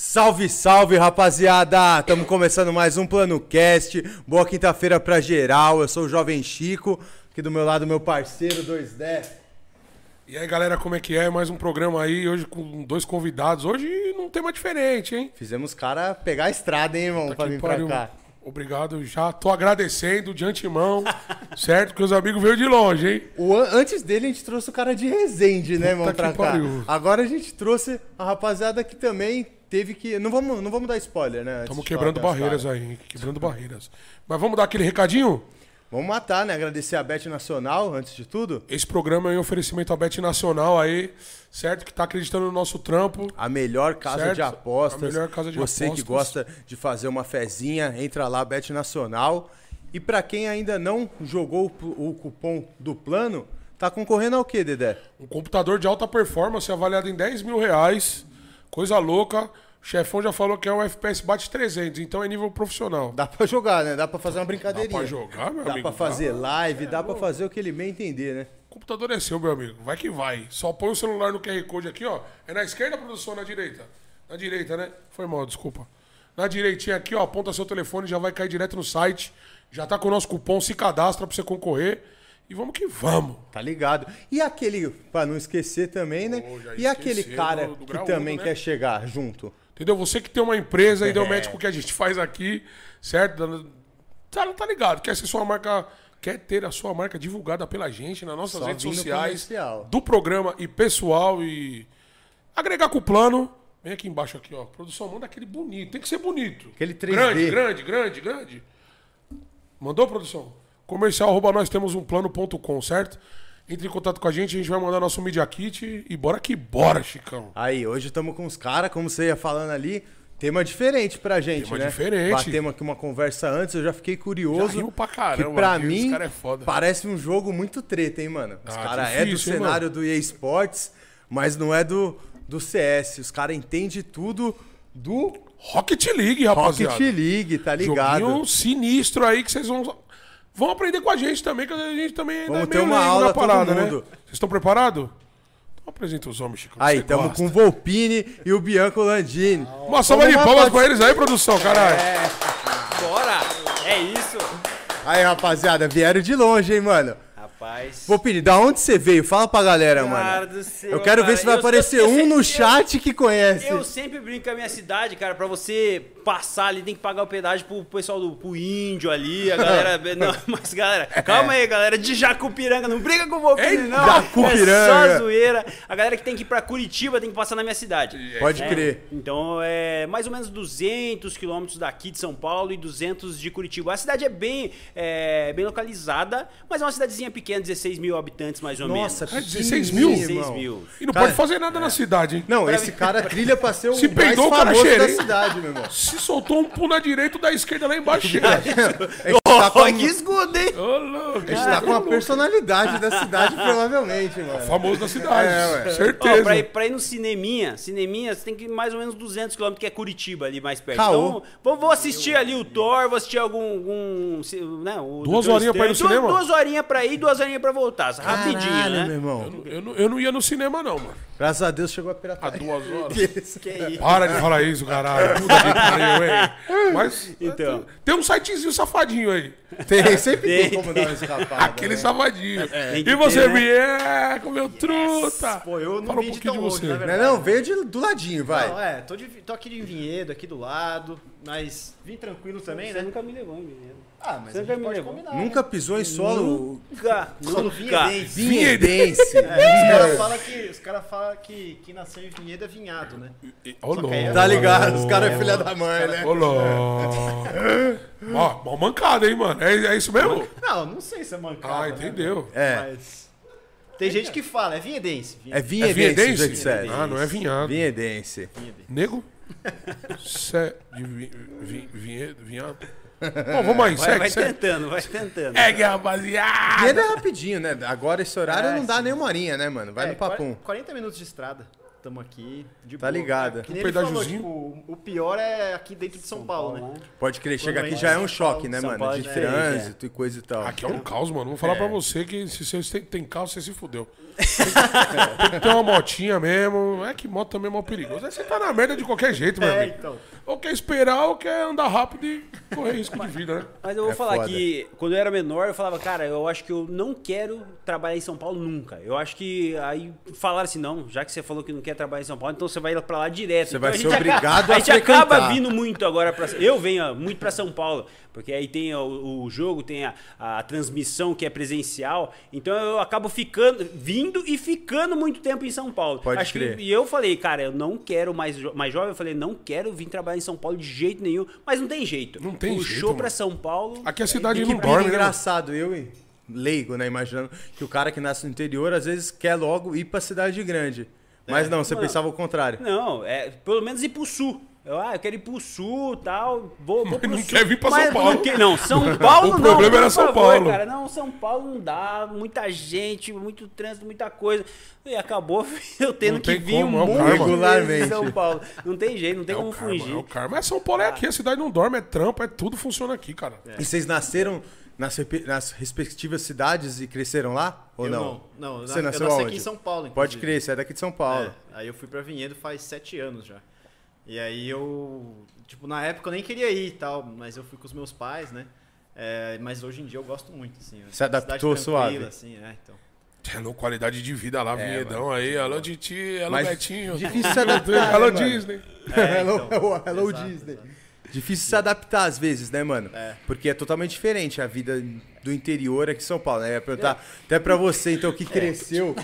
Salve, salve, rapaziada! Estamos começando mais um Plano Cast. Boa quinta-feira pra geral. Eu sou o Jovem Chico, aqui do meu lado meu parceiro 2D. E aí, galera, como é que é? Mais um programa aí, hoje com dois convidados. Hoje num tema diferente, hein? Fizemos cara pegar a estrada, hein, irmão, Tá pra vir pra pariu. cá. Obrigado, já tô agradecendo de antemão, certo? Que os amigos veio de longe, hein? O an- antes dele a gente trouxe o cara de Resende, né, irmão, Puta pra que cá. pariu. Agora a gente trouxe a rapaziada que também teve que... Não vamos, não vamos dar spoiler, né? Estamos quebrando das barreiras aí? Quebrando barreiras. Mas vamos dar aquele recadinho? Vamos matar, né? Agradecer a Bet Nacional, antes de tudo. Esse programa é um oferecimento à Bet Nacional aí, certo? Que tá acreditando no nosso trampo. A melhor casa Certo? de apostas. A melhor casa de Você apostas. que gosta de fazer uma fezinha, entra lá, Bet Nacional. E pra quem ainda não jogou o cupom do plano, tá concorrendo ao quê, Dedé? Um computador de alta performance avaliado em 10 mil reais. Coisa louca. O chefão já falou que é um FPS bate 300, então é nível profissional. Dá pra jogar, né? Dá pra fazer uma Dá brincadeirinha. pra jogar, meu Dá amigo? pra fazer Dá. live, dá pra fazer o que ele bem entender, né? O computador é seu, meu amigo. Vai que vai. Só põe o celular no QR Code aqui, ó. É na esquerda, produção, na direita? Na direita, né? Foi mal, desculpa. Na direitinha aqui, ó. Aponta seu telefone, já vai cair direto no site. Já tá com o nosso cupom, se cadastra pra você concorrer. E vamos que vamos. Tá ligado? E aquele, pra não esquecer também, né? Já e aquele cara do- do que também né? quer chegar junto? Entendeu? Você que tem uma empresa e deu É. match com o que a gente faz aqui, certo? Tá, tá ligado? Quer ser sua marca. Quer ter a sua marca divulgada pela gente nas nossas Só redes sociais, do programa e pessoal e agregar com o plano. Vem aqui embaixo aqui, ó. Produção, manda aquele bonito. Tem que ser bonito. Aquele 3D. Grande, grande, grande, grande. Mandou, produção? Comercial, arroba nós temos um plano.com, certo? Entre em contato com a gente, a gente vai mandar nosso Media Kit e bora que bora, Chicão. Aí, hoje estamos com os caras, como você ia falando ali, tema diferente pra gente, Tema né? diferente. Batemos aqui uma conversa antes, eu já fiquei curioso. Já pra caramba, que pra mim, é parece um jogo muito treta, hein, mano? Os Ah, caras é do cenário do EA Sports, mas não é do, do CS. Os caras entendem tudo do Rocket League, rapaziada. Rocket League, tá ligado? Joguinho sinistro aí que vocês vão, vão aprender com a gente também, que a gente também ainda Vamos é ter uma aula na parada, né? Vocês estão preparados? Então apresenta os homens, Chico. Aí, gosta. com o Volpini e o Bianco Landini. Uma salva de palmas pra eles aí, produção, caralho. Bora! É isso! Aí, rapaziada, vieram de longe, hein, mano? Rapaz. Volpini, da onde você veio? Fala pra galera, Cara mano. do céu, Eu quero ver cara. se vai Eu- aparecer eu- eu um sempre- no chat que conhece. Eu sempre brinco com a minha cidade, cara, pra você passar ali, tem que pagar o pedágio pro pessoal do pro índio ali, a galera. não, mas galera, calma aí, galera de Jacupiranga, não briga com o Volpini, não. Jacupiranga. É só zoeira. A galera que tem que ir pra Curitiba tem que passar na minha cidade. Pode É, crer. Então é mais ou menos 200 quilômetros daqui de São Paulo e 200 de Curitiba. A cidade é bem, é, bem localizada, mas é uma cidadezinha pequena, 16 mil habitantes mais ou Nossa, menos. É 16 mil? pequenininho, 16 irmão. mil. E não Cara, pode fazer nada na cidade, hein? Não, esse cara trilha pra ser o Se mais peidou, o cara famoso cheira, da cidade, meu irmão. Se soltou um pulo na direita, o da esquerda lá embaixo. chega. A gente tá com, a, que escudo, hein? Ô, louco. a gente tá com a personalidade da cidade, provavelmente, mano. Famoso da cidade. É, ué. Ó, Certeza. pra, ir, pra ir no cineminha, cineminha, você tem que ir mais ou menos 200 km, que é Curitiba ali mais perto. Caô. Então, vou, vou assistir ali o Thor, vou assistir algum. algum né, o Duas horinhas pra ir no Estranho. cinema? Duas, horinhas pra ir, duas horinhas pra voltar. Rapidinho, Caralho, né? meu irmão. Eu, não, eu não ia no cinema, não, mano. Graças a Deus chegou a pirataria. duas horas. Que isso. Para de falar isso, caralho. Puta que pariu, hein? Mas Então. tem um sitezinho safadinho aí. Tem, sempre tem, Tem. como dar uma escapada. Aquele né? safadinho. Tem que E você, ter, né? vier, comeu truta. Pô, eu não Fala um vim de pouquinho tão de longe, você. na Não, verdade. não, veio de- do ladinho, vai. Não, é, tô, de, tô aqui de Vinhedo, aqui do lado, mas vim tranquilo também, Você né? nunca me levou, hein, menino? Ah, mas Você a nunca gente me pode levou. combinar. Nunca pisou em solo Nunca, Solo vinhedense. vinhedense. É, os caras falam que, os cara fala que quem nasceu em Vinhedo é vinhado, né? Ô, Só que aí é- louco. Tá ligado? Os caras é filha da mãe, né? Ô, louco. Ó, mó mancada, hein, mano? É, é isso mesmo? Não, não sei se é mancada. Ah, né? entendeu. É, Mas tem gente que fala, é vinhedense. é É vinhedense, vinhedense? que serve. Ah, não é vinhado. Vinhedense. Nego? Cé de vi, vi, vinhedo, vinhado. Bom, vamos aí, Vai, segue, vai segue. tentando, vai tentando. Segue, rapaziada. Vinhedo é rapidinho, né? Agora esse horário É, não dá sim. nem uma horinha, né, mano? Vai É, no papum. 40 minutos de estrada. Tamo aqui de Tá boa. ligado. Que nem Um ele falou, tipo, o pior é aqui dentro de São, Paulo, né? Pode crer, chega aqui já é um choque, né, São mano? Paulo é De diferente, trânsito e coisa e tal. Aqui é um caos, mano. Vou falar É. pra você que se você tem, tem carro, você se fudeu. Tem que ter uma motinha mesmo. É que moto também é mal perigoso. Aí você tá na merda de qualquer jeito, meu É, amigo. então. Ou quer esperar, ou quer andar rápido e correr risco de vida, né? Mas eu vou É falar foda. que quando eu era menor, eu falava, cara, eu acho que eu não quero trabalhar em São Paulo nunca. Eu acho que aí falaram assim, não, já que você falou que não quer trabalhar em São Paulo, então você vai pra lá direto. Você Então vai a ser gente obrigado a A gente acaba vindo muito agora pra. Eu venho ó, muito pra São Paulo, porque aí tem o, o jogo, tem a, a transmissão que é presencial. Então eu acabo ficando, vindo e ficando muito tempo em São Paulo. Pode acho crer. Que, e eu falei, cara, eu não quero mais, jo- mais jovem, eu falei, não quero vir trabalhar em São Paulo de jeito nenhum. Mas não tem jeito. Não tem Puxou jeito, pra mano. São Paulo. Aqui a cidade não dorme, né? engraçado, eu e leigo, né? Imaginando que o cara que nasce no interior, às vezes quer logo ir pra cidade grande. Mas não, você Mano. pensava o contrário. Não, é pelo menos ir pro sul. Eu, ah, eu quero ir pro sul tal. Vou, vou pro não sul. quer vir pra São Paulo. Não, que- não, São Paulo O não. problema por era São favor, Paulo. Cara, não, São Paulo não dá. Muita gente, muito trânsito, muita coisa. E acabou eu tendo Não que vir como, é o muito em Regularmente. São Paulo. Não tem jeito, não tem É o como karma, fugir. é o karma. Mas São Paulo é aqui, a cidade não dorme, é trampo, é tudo funciona aqui, cara. E vocês nasceram nas, respectivas cidades e cresceram lá? Ou Eu não? não, não, eu Você na- nasceu eu nasci aqui em São Paulo, Pode inclusive. crer, você é daqui de São Paulo. É, aí eu fui pra Vinhedo faz sete anos já. E aí eu, tipo, na época eu nem queria ir e tal, mas eu fui com os meus pais, né? É, mas hoje em dia eu gosto muito, assim. Se adaptou suave. Assim, é, então. É louco, qualidade de vida lá, Vinhedão aí. Alô, Titi, alô, Mas Betinho. difícil se adaptar, Alô, né, mano? Disney. É, hello, então. hello Exato, Disney. exato. Difícil se adaptar às vezes, né, mano? É. Porque é totalmente diferente a vida do interior aqui em São Paulo, né? Eu ia perguntar até pra você, então, que cresceu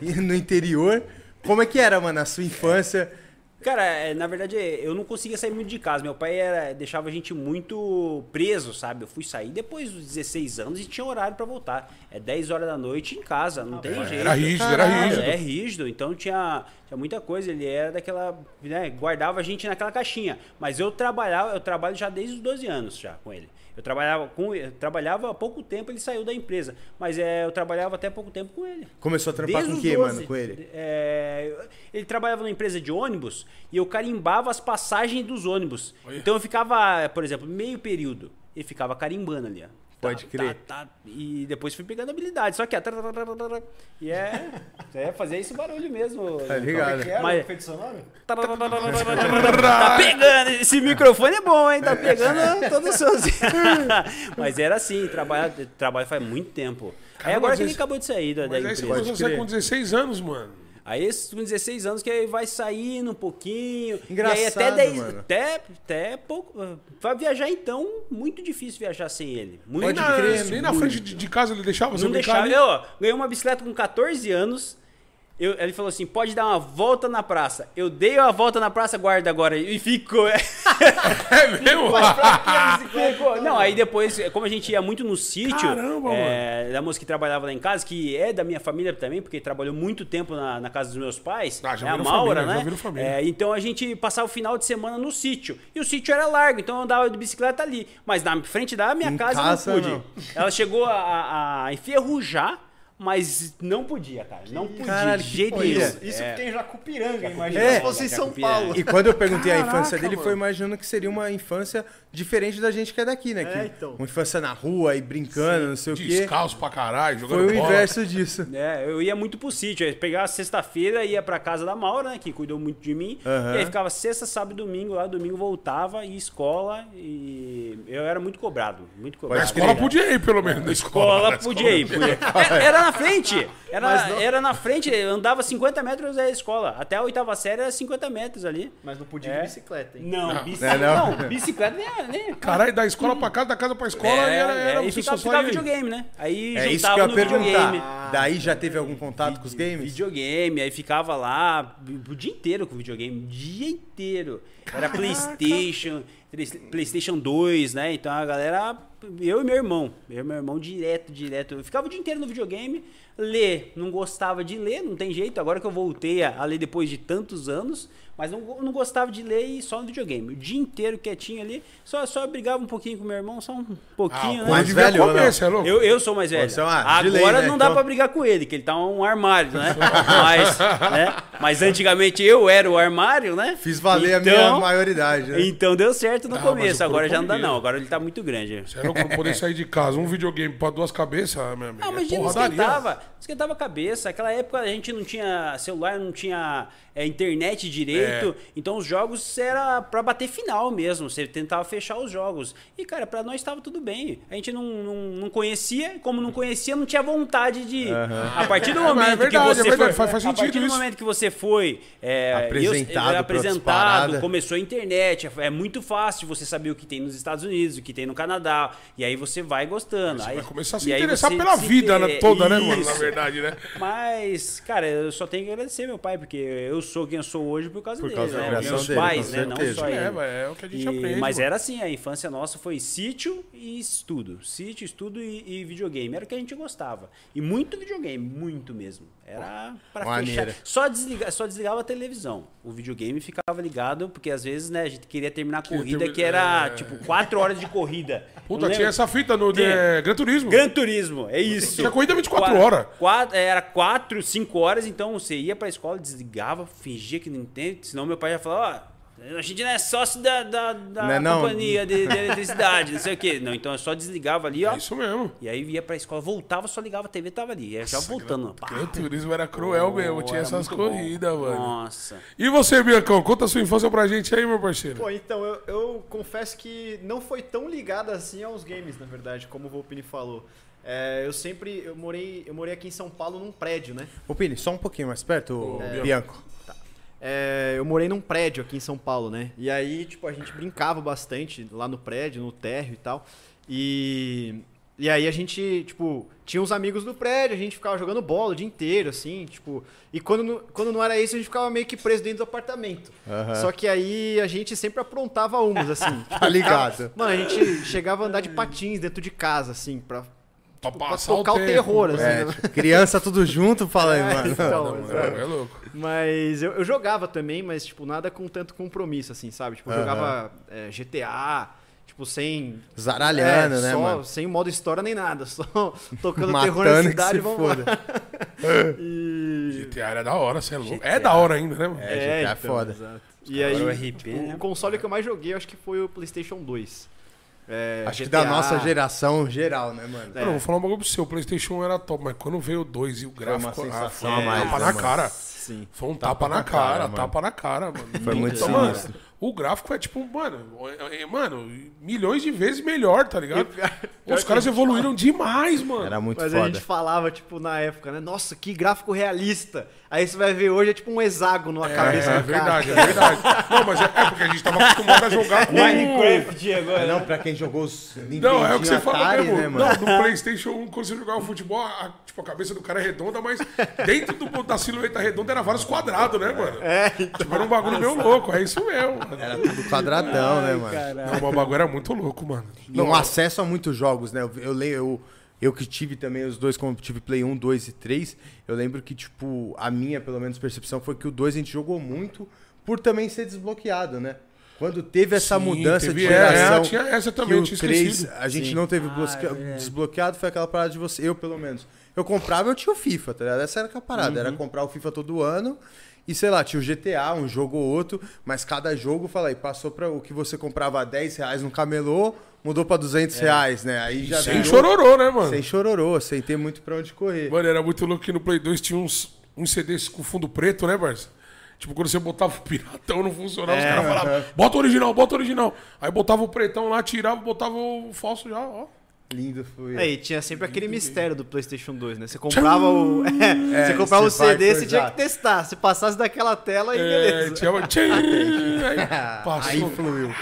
no interior. Como é que era, mano, a sua infância? Cara, é, na verdade, eu não conseguia sair muito de casa. Meu pai era, deixava a gente muito preso, sabe? Eu fui sair depois dos 16 anos e tinha horário pra voltar. É 10 horas da noite em casa, não tem jeito. Era rígido, era Caralho. rígido. É rígido, então tinha, tinha muita coisa. Ele era daquela. Né, guardava a gente naquela caixinha. Mas eu trabalhava, eu trabalho já desde os 12 anos já com ele. Eu trabalhava com eu trabalhava há pouco tempo, ele saiu da empresa. Mas é, eu trabalhava até pouco tempo com ele. Começou a trampar Desde com o quê, 12. mano, com ele? É, ele trabalhava numa empresa de ônibus e eu carimbava as passagens dos ônibus. Olha. Então eu ficava, por exemplo, meio período. Ele ficava carimbando ali, ó. Pode crer. tá, e depois fui pegando habilidade. Só que, tá, tá, tá, tá, tá, tá. e é, é fazer esse barulho mesmo. Tá ligado? Que era Mas- o efeito sonoro? Tá pegando, esse microfone é bom, hein? Tá pegando todos os seus. Mas era assim, trabalho, trabalho faz muito tempo. aí agora que ele acabou de sair da, da Mas aí você empresa. sair crer. com 16 anos, mano. Aí esse com 16 anos que aí vai saindo um pouquinho. e aí Engraçado, até 10, mano. até, até pouco. Vai viajar então, muito difícil viajar sem ele. Muito Nem na, crer, nem na frente de, de casa ele deixava você não brincar deixava. ali? Eu ó, ganhei uma bicicleta com 14 anos. Eu- ele falou assim: pode dar uma volta na praça. Eu dei uma volta na praça, guarda agora. E ficou. É mesmo? Ficou. Não, aí depois, como a gente ia muito no sítio, Caramba, é, da moça que trabalhava lá em casa, que é da minha família também, porque trabalhou muito tempo na, na casa dos meus pais, Ah, já é a Maura, família, já né? virou família. É, então a gente passava o final de semana no sítio. E o sítio era largo, então eu andava de bicicleta ali. Mas na frente da minha Em casa, casa, eu não pude. não. Ela chegou a, a- a enferrujar, mas não podia, cara. Não podia, Caralho, que nenhum. Isso, isso É. que tem Jacupiranga, imagina É. se fosse em São. Paulo. E quando eu perguntei a Caraca, infância dele, mano. foi imaginando que seria uma infância diferente da gente que é daqui, né? É, que então. Uma infância na rua e brincando, não sei o quê. Descalço pra caralho, jogando Foi o bola. inverso disso. É, eu ia muito pro sítio. Eu pegava sexta-feira, ia pra casa da Maura, né, que cuidou muito de mim. Aham. E aí ficava sexta, sábado e domingo lá. Domingo voltava e escola. E eu era muito cobrado. Muito Na cobrado. escola podia ir, pelo menos. Na escola, Escola na podia ir. podia podia. Era, era na frente. Era, não- era na frente. Andava 50 metros da escola. Até a oitava série era 50 metros ali. Mas não podia ir É. de bicicleta, hein? Não, Não. bicicleta. É, não. não. bicicleta nem. nem Caralho, da escola pra casa, da casa pra escola, é, era, era é, e você ficava, só ficava videogame, né? Aí É isso que eu ia no perguntar. videogame. Daí já teve algum contato com os games? Videogame, aí ficava lá o dia inteiro com videogame, o dia inteiro. Era PlayStation, PlayStation 2, né? Então a galera, eu e meu irmão, eu e meu irmão direto, direto. Eu ficava o dia inteiro no videogame, Ler, não gostava de ler, não tem jeito. Agora que eu voltei a, a ler depois de tantos anos, mas não, não gostava de ler e só no videogame. O dia inteiro quietinho ali, só, só brigava um pouquinho com meu irmão, só um pouquinho, Ah, né? mais devia velho é louco? Eu, eu sou mais velho. Você é Agora lei, né? não dá Então- pra brigar com ele, que ele tá um armário, né? mas, né? Mas antigamente eu era o armário, né? Fiz valer a minha Então- maioridade, né? Então deu certo no Ah, mas começo, agora já não dá não. Agora ele tá muito grande. Você é louco não poder sair de casa, um videogame pra duas cabeças, meu amigo. Ah, é mas não porradaria. esquentava. Esquentava a cabeça. Aquela época a gente não tinha celular, não tinha é, internet direito. É. Então os jogos era pra bater final mesmo. Você tentava fechar os jogos. E, cara, pra nós estava tudo bem. A gente não, não, não conhecia. Como não conhecia, não tinha vontade de. A partir do É, é momento verdade, que é você verdade, foi. faz- faz a partir do isso. momento que você foi. é, Apresentado eu- pra outras apresentado, começou a internet. É, é muito fácil você saber o que tem nos Estados Unidos, o que tem no Canadá. E aí você vai gostando. Você aí, vai começar a se interessar pela se vida inter- toda, né, mano? Na Isso. verdade, né? Mas, cara, eu só tenho que agradecer meu pai, porque eu sou quem eu sou hoje por causa Por dele, causa né? Meus dele, pais, né? Não só ele. É, mas é o que a gente E- aprende. mas mano. era assim, a infância nossa foi sítio e estudo. Sítio, estudo e, e videogame. Era o que a gente gostava. E muito videogame, muito mesmo. Era pra Maneiro. fechar. Só, desliga, só desligava a televisão. O videogame ficava ligado, porque às vezes, né, a gente queria terminar a corrida, que era, é. tipo, quatro horas de corrida. Puta, tinha essa fita no Tem. é, Gran Turismo. Gran Turismo, é isso. Tinha corrida 24 Qua- horas. quatro- era 4, 5 horas, então você ia pra escola, desligava, fingia que não entende, senão meu pai ia falar, ó. A gente não é sócio da, da, da Não é não? companhia de, de eletricidade, não sei o quê. Não, então eu só desligava ali, ó. É isso mesmo. E aí ia pra escola, voltava, só ligava a TV, tava ali. Ia já voltando. Pá. Gran Turismo era cruel mesmo, tinha essas muito bom. corridas, mano. Nossa. E você, Biancão, conta a sua infância pra gente aí, meu parceiro. Pô, então, eu, eu confesso que não foi tão ligado assim aos games, na verdade, como o Volpini falou. É, eu sempre, eu morei, eu morei aqui em São Paulo num prédio, né? Ô, Pini, só um pouquinho mais perto, ô, Bianco. É, eu morei num prédio aqui em São Paulo, né? E aí, tipo, a gente brincava bastante lá no prédio, no térreo e tal. E, e aí a gente, tipo, tinha uns amigos do prédio, a gente ficava jogando bola o dia inteiro, assim, tipo. E quando, não- quando não era isso, a gente ficava meio que preso dentro do apartamento. Aham. Só que aí a gente sempre aprontava umas, assim. Tá ligado? Mano, a gente chegava a andar de patins dentro de casa, assim, pra, Pra pra passar tocar o, tempo. terror, assim. É, né? tipo, criança tudo junto, fala aí, É, mano. então, Mano, exato. é louco. Mas eu, eu jogava também, mas, tipo, nada com tanto compromisso, assim, sabe? Tipo, eu Aham. jogava é, GTA, tipo, sem. Zaralhando, é, né, só, mano? Sem modo história nem nada, só tocando terror na cidade, se vamos lá. foda. E... GTA era da hora, você é louco. É da hora ainda, né, mano? É, GTA é foda. exato. E aí, o RP, tipo, né? o console que eu mais joguei, eu acho que foi o PlayStation 2. É, Acho que GTA, da nossa geração geral, né, mano? É. Mano, vou falar um bagulho pro seu. O PlayStation 1 era top, mas quando veio o 2 e o uma gráfico. sensação ah, a mais, tapa né, na mano? cara. Sim. Foi um tapa, na cara, mano. tapa na cara, mano. Foi muito Puta, mano, sinistro. O gráfico é tipo, mano, é- é- mano, milhões de vezes melhor, tá ligado? Os caras evoluíram demais, mano. Era muito Mas a foda. gente falava, tipo, na época, né? Nossa, que gráfico realista. Aí você vai ver hoje, é tipo um hexágono na cabeça É, é do verdade, cara. é verdade. Não, mas é, é porque a gente tava acostumado a jogar com. Minecraft agora. Não, pra quem jogou os Não, é o que você Nintendinho fala Atari, mesmo. né, mano? não, no PlayStation 1, quando você jogava futebol, a, tipo, a cabeça do cara é redonda, mas dentro do, da silhueta redonda era vários quadrados, né, mano? É, Tipo, era um bagulho meio louco, é isso mesmo. Era tudo quadradão, né, mano? Não, o bagulho era muito louco, mano. E um acesso a muitos jogos, né? Eu, eu, leio- eu, eu que tive também os dois, como tive Play 1, 2 e 3, eu lembro que, tipo, a minha, pelo menos, percepção foi que o 2 a gente jogou muito por também ser desbloqueado, né? Quando teve essa Sim, mudança teve- de é, geração, tinha essa que também, eu o tinha 3 esquecido. a gente Sim. não teve Ah, busca- é. desbloqueado, foi aquela parada de você, eu pelo menos. Eu comprava, eu tinha o FIFA, tá ligado? Essa era a parada, Uhum. era comprar o FIFA todo ano e sei lá, tinha o GTA, um jogo ou outro, mas cada jogo, fala aí, passou para o que você comprava a 10 reais no camelô, mudou pra 200 reais, né? Aí já Sem virou- chororô, né, mano? Sem chororô, sem ter muito pra onde correr. Mano, era muito louco que no Play 2 tinha uns, uns CDs com fundo preto, né, Barça? Tipo, quando você botava o piratão, não funcionava, os caras falavam, bota o original, bota o original. Aí botava o pretão lá, tirava, botava o falso já, ó. Lindo foi. É, e tinha sempre aquele mistério do PlayStation 2, né? Você comprava o. É, você comprava o você CD, você tinha que testar. Se passasse daquela tela, aí É, beleza. tinha... Tchim, aí passou. Aí fluiu.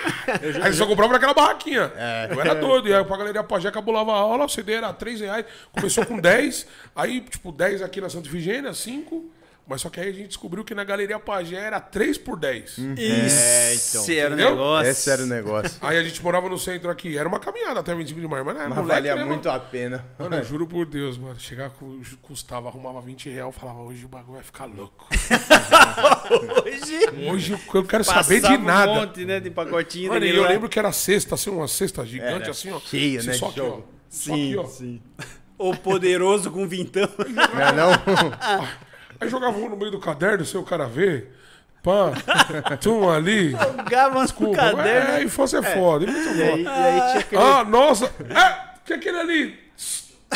Aí só comprava naquela barraquinha. Eu era doido. E aí pra galera Pajé cabulava a aula, o CD era 3 reais. Começou com 10. Aí, tipo, 10 aqui na Santa Ifigênia, 5. Mas só que aí a gente descobriu que na Galeria Pajé era 3 por 10. Isso era o Entendeu? negócio. Esse era o negócio. Aí a gente morava no centro aqui. Era uma caminhada até 25 de maio, mas não é Mas moleque, valia né, muito mano? a pena. Mano, eu juro por Deus, mano. Chegar com, custava, arrumava 20 reais, falava, hoje o bagulho vai ficar louco. Hoje. Hoje eu quero saber de passava nada. Um monte, né, de pacotinho. Mano, e daquele eu lá. lembro que era cesta, assim, uma cesta gigante, Era assim, ó. cheia, Assim, né, Só de aqui, ó. jogo. Só aqui, ó. sim. O poderoso com vintão. Não é não? Aí jogava um no meio do caderno, sem o cara ver. Pá, tum ali. Jogava no Desculpa. caderno. É, infância é foda. infância é E aí, foda. e aí tinha aquele. Ah, nossa! É, que aquele ali.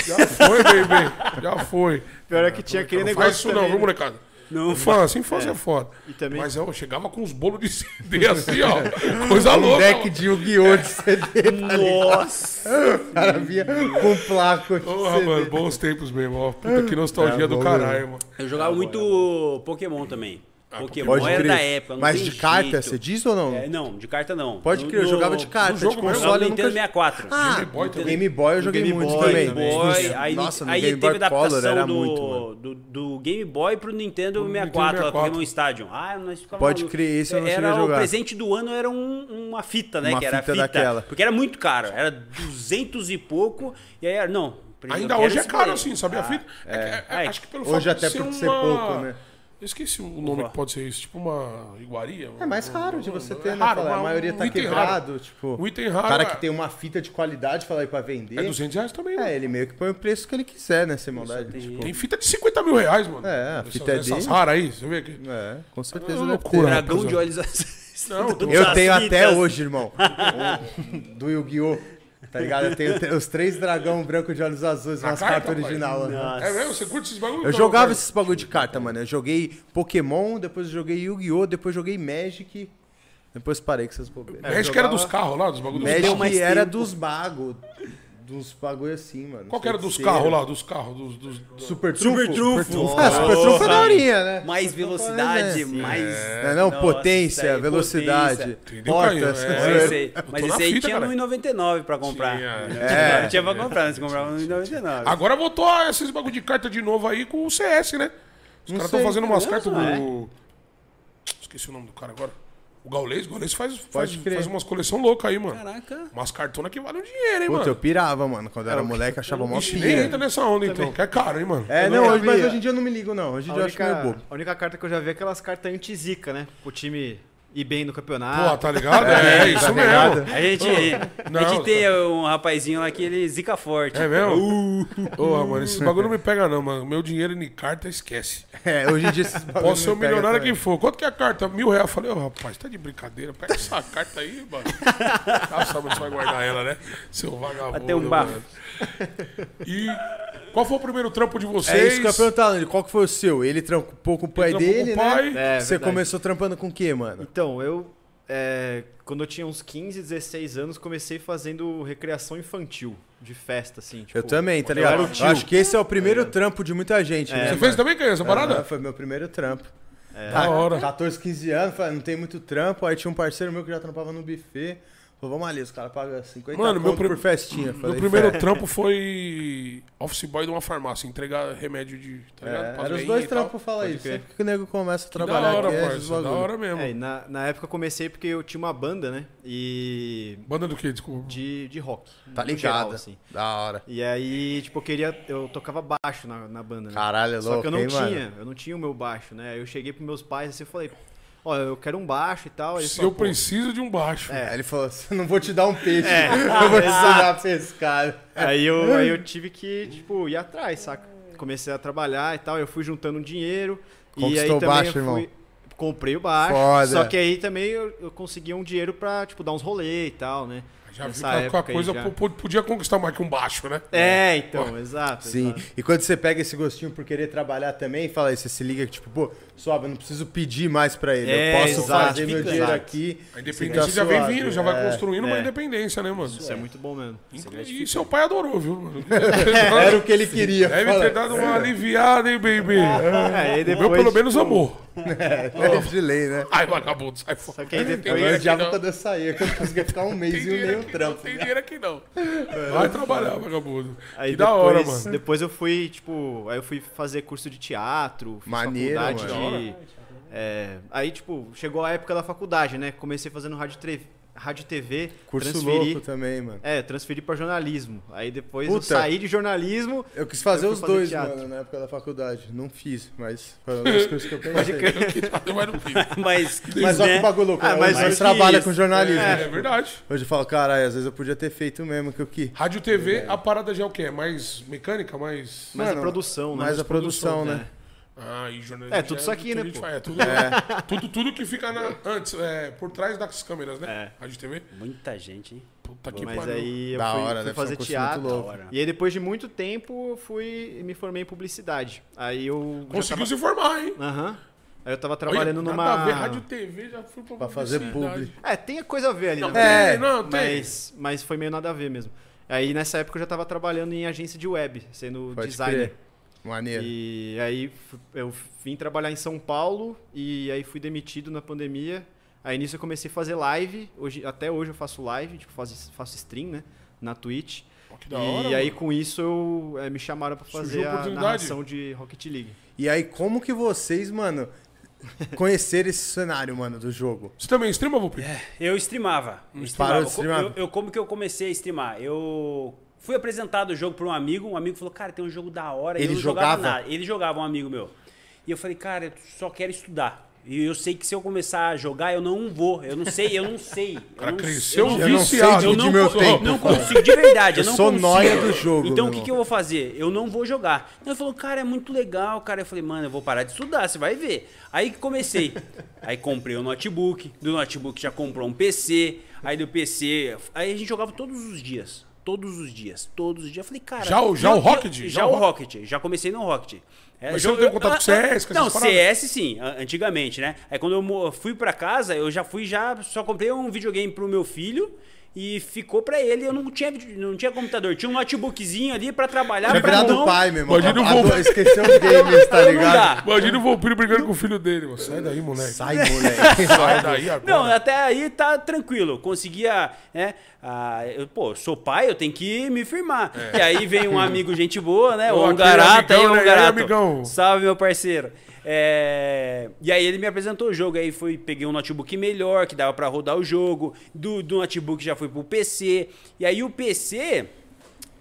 Já foi, baby. Já foi. Pior é que tinha aquele não negócio. faz isso não, também, viu, né? molecada? Não Infância, infância é, foda. E também- Mas eu chegava com uns bolos de CD assim, ó. Coisa Um louca. deck mano. de Yu-Gi-Oh! de CD. Nossa. O cara via com placo de Porra, CD. mano, bons tempos mesmo, ó. Puta que nostalgia É, do caralho, mano. Eu jogava muito Pokémon também. Pokémon Pode era crer. da época. Não Mas tem de carta, você diz ou não? É, não, de carta não. Pode No- crer, eu jogava de carta. no jogo de console eu Nintendo nunca... 64. Ah, Game Boy também. Game Boy eu joguei Game muito Boy, também. Boy, aí, Nossa, no aí Game teve Boy Color adaptação era do, muito, do, do Game Boy pro Nintendo Pro 64, Nintendo lá, 64. Pokémon Stadium. Ah, nós ficava Pode crer, esse eu não Era cheguei a o jogar. presente do ano era um- uma fita, né? Uma que era fita fita, daquela. Porque era muito caro, era 200 e pouco, e aí era, não. Ainda hoje é caro assim, sabia a fita? É, que- é- É. acho que pelo Hoje fato de ser pouco, né? Eu esqueci o nome Uva. que pode ser isso, tipo uma iguaria. É mais raro de você ter, é né? raro, Falar, a maioria um tá item quebrado, raro. tipo... Um item O raro. cara é- que tem uma fita de qualidade, falar aí pra vender... É 200 reais também, né? É, ele meio que põe o preço que ele quiser, né? Sem maldade. tem- Tipo, Tem fita de 50 mil reais, mano. É, a Essas- fita é Essas dele. raras aí, você vê aqui. é, com certeza É deve loucura. ter. Dragão de olhos. Não, Eu tenho até hoje, irmão. Do Yu-Gi-Oh! Tá ligado? Eu tenho te- os três dragão branco de olhos azuis, Na umas carta, cartas original. É mesmo? Você curte esses bagulho? Eu jogava esses bagulho de carta, mano. Eu joguei Pokémon, depois eu joguei Yu-Gi-Oh! Depois joguei Magic. Depois parei com essas bobeiras. Magic era dos carros lá, dos bagulhos dos Magic era dos magos. Dos bagulho assim, mano. Qual que era dos carros lá? Dos carros, dos... dos, dos- Super trunfo. Super trunfo. Ah, super trunfo é daorinha, né? Mais é, velocidade, né? mais. É não, Nossa, potência, aí, velocidade, portas. É. É, esse aí. Eu tô Mas esse aí fita, tinha cara. 1,99 pra comprar. Tinha. É. Não tinha pra comprar, você comprava no 1,99. Agora voltou esses bagulho de carta de novo aí com o CS, né? Os caras estão fazendo umas cartas não é? do... Esqueci o nome do cara agora. O Gaulês, o Gaulês faz, faz, faz umas coleções loucas aí, mano. Caraca. Umas cartonas que valem um dinheiro, hein, Puta, eu mano. pirava, mano. Quando eu era moleque, eu achava mó Ixi, nem entra nessa onda, então, que é caro, hein, mano. É, Eu não, nunca hoje, mas vi. hoje em dia eu não me ligo, não. Hoje em A dia eu acho meio única, bobo. a única carta que eu já vi é aquelas cartas anti-zica, né? O time ir bem no campeonato. Pô, tá ligado? É, tá isso ligado? mesmo. A gente, a Não, gente tem um rapazinho lá que ele zica forte. É mesmo? Porra, mano, esses bagulho não me pega não, mano. Meu dinheiro em carta esquece. É, hoje em dia esses bagulho Posso ser o milionário também. que for. Quanto que é a carta? Mil reais. Eu falei, ô rapaz, tá de brincadeira. Pega essa carta aí, mano. Ah, sabe onde você vai guardar ela, né? Seu vagabundo. Até um bafo. E qual foi o primeiro trampo de vocês? É isso que eu ia perguntar. Qual que foi o seu? Ele trampou com o pai trampou com dele, o pai. né? É, Você verdade. começou trampando com o quê, mano? Então, eu. é, quando eu tinha uns 15, 16 anos, comecei fazendo recreação infantil, de festa, assim. tipo, Eu também, tá ligado? Eu, tio. acho que esse é o primeiro trampo de muita gente, né? Você fez também, Caio, essa parada? Foi meu primeiro trampo. Da hora. 14, 15 anos, não tem muito trampo. Aí tinha um parceiro meu que já trampava no buffet. Falou, vamos ali, os caras pagam 50 Mano, meu prim- por festinha. Meu Falei, primeiro "Fé." trampo foi office boy de uma farmácia, entregar remédio de. Tá? É, era os dois trampos, fala aí. crer. Sempre que o nego começa a Que da trabalhar hora, aqui, é parça. Da hora mesmo. É, na, na época eu comecei porque eu tinha uma banda, né? E. Banda do quê? Desculpa. De, de rock. Tá ligado. geral, assim. Da hora. E aí, tipo, eu queria. Eu tocava baixo na, na banda, né? Caralho, é Só louco, que eu não hein, mano? tinha, eu não tinha o meu baixo, né? Aí eu cheguei pros meus pais assim e falei, ó, eu quero um baixo e tal. Aí eles Se falaram, eu "Pô, preciso de um baixo. É. Aí ele falou assim, não vou te dar um peixe, É, eu vou te a pescar. Aí eu, aí eu tive que, tipo, ir atrás, saca? Comecei a trabalhar e tal, eu fui juntando um dinheiro. e aí Conquistou também baixo, eu fui, irmão? Comprei o baixo. Foda. Só que aí também eu, eu consegui um dinheiro pra, tipo, dar uns rolês e tal, né? Já vi Nessa que a- que coisa já. po- po- podia conquistar mais que um baixo, né? É, então, exato. Sim, exato. e quando você pega esse gostinho por querer trabalhar também, fala aí, você se liga que, tipo, pô, suave, eu não preciso pedir mais pra ele. É, eu posso exato, fazer meu dinheiro exato. aqui. A independência já vem vindo, já vai é. construindo uma é. independência, né, mano? Isso é muito bom mesmo. É E seu pai adorou, viu, mano? Era o que ele queria. Deve fala. ter dado uma aliviada, hein, baby? É, O meu, depois, pelo menos, tipo, amor. É, de lei, né? Ai, vagabundo, sai fora. Só que aí depois- Eu odiava quando eu saía, que eu conseguia ficar um mês e dinheiro nem trampo. Não tem dinheiro aqui não. Vai trabalhar, vagabundo. Aí que depois, da hora, mano. depois eu fui, tipo, aí eu fui fazer curso de teatro, fiz Maneiro, faculdade mano. É, aí, tipo, chegou a época da faculdade, né? Comecei fazendo rádio, tre- rádio TV, Curso transferi. louco também, mano. É, transferi pra jornalismo. Aí depois eu Puta. saí de jornalismo. Eu quis fazer Eu os fazer dois, teatro. mano, na época da faculdade. Não fiz, mas foi uma das coisas que eu pensei. Eu era um. Mas, Mas olha né? que bagulho louco. Ah, né? mas Hoje trabalha isso. com jornalismo. É verdade. Hoje eu falo, caralho, às vezes eu podia ter feito mesmo que eu quis. Rádio TV, a parada já é o quê? É mais mecânica, mais. Mais Mano, a produção, né? Mais a produção, né? Ah, e jornalismo. É, tudo já isso aqui, né, pô? faz, É, tudo, tudo, tudo que fica na- antes, é, por trás das câmeras, né? É. Rádio TV. Muita gente, hein? Puta que Mas pariu. aí eu Da fui, hora, fui um fazer teatro. E aí depois de muito tempo eu fui me formei em publicidade. Aí eu Conseguiu tava- se formar, hein? Aham. Aí eu tava trabalhando Olha, numa a ver, Rádio TV já fui pra, Pra fazer publi. É, tem a coisa a ver ali, Não, na verdade. É, tem, não, tem. Mas, mas foi meio nada a ver mesmo. Aí nessa época eu já tava trabalhando em agência de web, sendo Pode designer. crer. Maneiro. E aí eu vim trabalhar em São Paulo e aí fui demitido na pandemia. Aí nisso eu comecei a fazer live. Hoje, até hoje eu faço live, tipo, faço, faço stream, né? Na Twitch. Que da e hora, aí mano. com isso eu, eh, me chamaram pra fazer a narração de Rocket League. E aí, como que vocês, mano, conheceram esse cenário, mano, do jogo? Você também streama, Vupi? Eu streamava. Eu Hum, Parou de streamar? Eu, eu- como que eu comecei a streamar? Eu fui apresentado o jogo por um amigo, um amigo falou, cara, tem um jogo da hora. Ele eu não jogava jogava? nada. Ele jogava, um amigo meu. E eu falei, cara, eu só quero estudar. E eu sei que se eu começar a jogar, eu não vou. Eu não sei, eu não sei. O cara eu não, cresceu eu não, Eu viciado. eu de não, meu co- tempo. não consigo, de verdade. Eu, Eu não sou consigo. nóia do jogo, Então meu o que, que eu vou fazer? Eu não vou jogar. Então ele falou, cara, é muito legal, cara. Eu falei, mano, eu vou parar de estudar, você vai ver. Aí que comecei. Aí comprei um notebook, do notebook já comprou um PC, aí do PC. Aí a gente jogava todos os dias. Todos os dias, todos os dias. Eu falei, cara. Já o- já o eu- Rocket? Já, Já o o Rocket. Já comecei no Rocket. É, Mas você não tem contato com CS, com Não? CS sim, antigamente, né? Aí quando eu fui pra casa, eu já fui já. Só comprei um videogame pro meu filho. E ficou pra ele, eu não tinha, não tinha computador, tinha um notebookzinho ali pra trabalhar. Tinha virado não- pai, meu irmão. Imagina o Esqueceu os games, tá ligado? Imagina o Vampiro brigando com o filho dele. mano. Sai daí, moleque. Sai, moleque. Sai daí agora. Não, até aí tá tranquilo. Conseguia, né? ah, eu, pô, sou pai, eu tenho que me firmar. E aí vem um amigo gente boa, né? O Angarata aí, amigão, o né? E aí, Angarato. amigão? Salve, meu parceiro. É, E aí ele me apresentou o jogo, aí fui, peguei um notebook melhor, que dava pra rodar o jogo. Do, do notebook já fui pro PC. E aí o PC...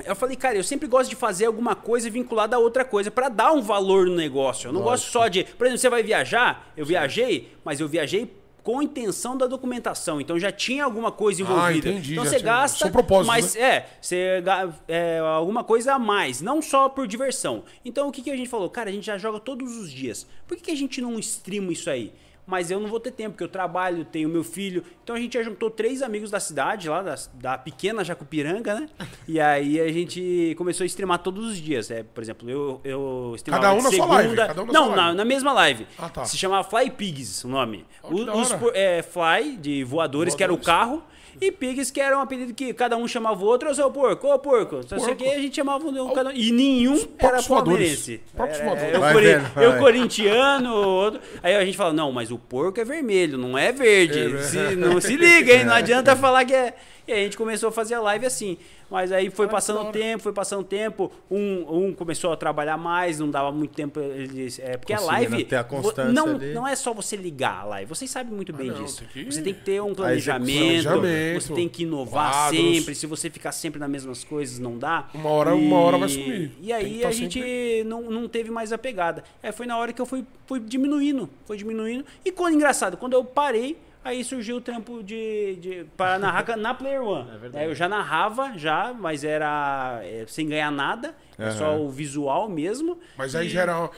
Eu falei, cara, eu sempre gosto de fazer alguma coisa vinculada a outra coisa pra dar um valor no negócio. Eu não gosto só de, por exemplo, você vai viajar? Eu viajei, mas eu viajei com a intenção da documentação. Então já tinha alguma coisa envolvida. Ah, entendi, então você tinha- gasta, mas né? é, você é alguma coisa a mais, não só por diversão. Então o que, que a gente falou? Cara, a gente já joga todos os dias. Por que, que a gente não streama isso aí? Mas eu não vou ter tempo, porque eu trabalho, tenho meu filho. Então a gente já juntou três amigos da cidade, lá da, da pequena Jacupiranga, né? E aí a gente começou a streamar todos os dias. É, por exemplo, eu, eu streamava Cada um na sua segunda. live, cada um na não, sua na, live. na mesma live. Ah, tá. Se chamava Fly Pigs o nome. Oh, os por- é, Fly, de voadores, que era o Voadores. carro. E Pigs, que era um apelido que cada um chamava o outro, ô seu porco, ô porco. Sei o Porco. que, a gente chamava um, cada um. E nenhum era palmeirense. Voadores. Eu, Vai cori- eu corintiano, outro. Aí a gente fala, não, mas o porco é vermelho, não é verde. É? Se- não se liga, hein? Não adianta falar que é. E aí a gente começou a fazer a live assim. Mas aí foi passando o tempo, foi passando o tempo. Um, um começou a trabalhar mais, não dava muito tempo. Eles, é, porque a Conseguindo live. ter a constância não, ali. não é só você ligar a live. Vocês sabem muito bem não, disso. tem que- Você tem que ter um planejamento. Planejamento, Você tem que inovar quadros. sempre. Se você ficar sempre nas mesmas coisas, não dá. Uma hora- uma hora vai sumir. E aí tá a gente não, não teve mais a pegada. Aí foi na hora que eu fui, fui diminuindo, foi diminuindo. E quando engraçado, quando eu parei, aí surgiu o trampo de, de para narrar na Player One. Aí eu já narrava já, mas era é, sem ganhar nada, é só o visual mesmo. Mas aí E- já era,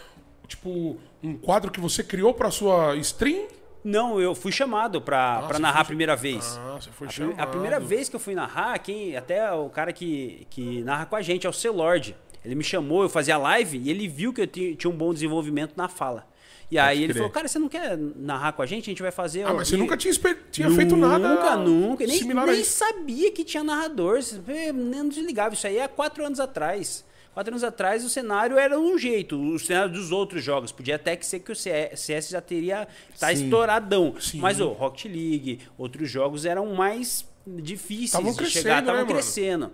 tipo, um quadro que você criou pra sua stream? Não, eu fui chamado pra, pra você narrar foi- a primeira vez. Ah, você foi a, chamado. prim- a primeira vez que eu fui narrar, quem, até o cara que, que narra com a gente é o C-Lord. Ele me chamou, eu fazia live e ele viu que eu ti- tinha um bom desenvolvimento na fala. E aí ele falou, cara, você não quer narrar com a gente? A gente vai fazer... Ah, ó, mas você e- nunca tinha, tinha feito nada Nunca, nunca. Nem, nem sabia que tinha narrador. Nem desligava. Isso aí é há quatro anos atrás. Quatro anos atrás o cenário era um jeito. O cenário dos outros jogos. Podia até que ser que o CS já teria. tá Sim. estouradão. Sim. Mas o Rocket League, outros jogos eram mais difíceis Tavam de crescendo, chegar, né, estavam mano? crescendo.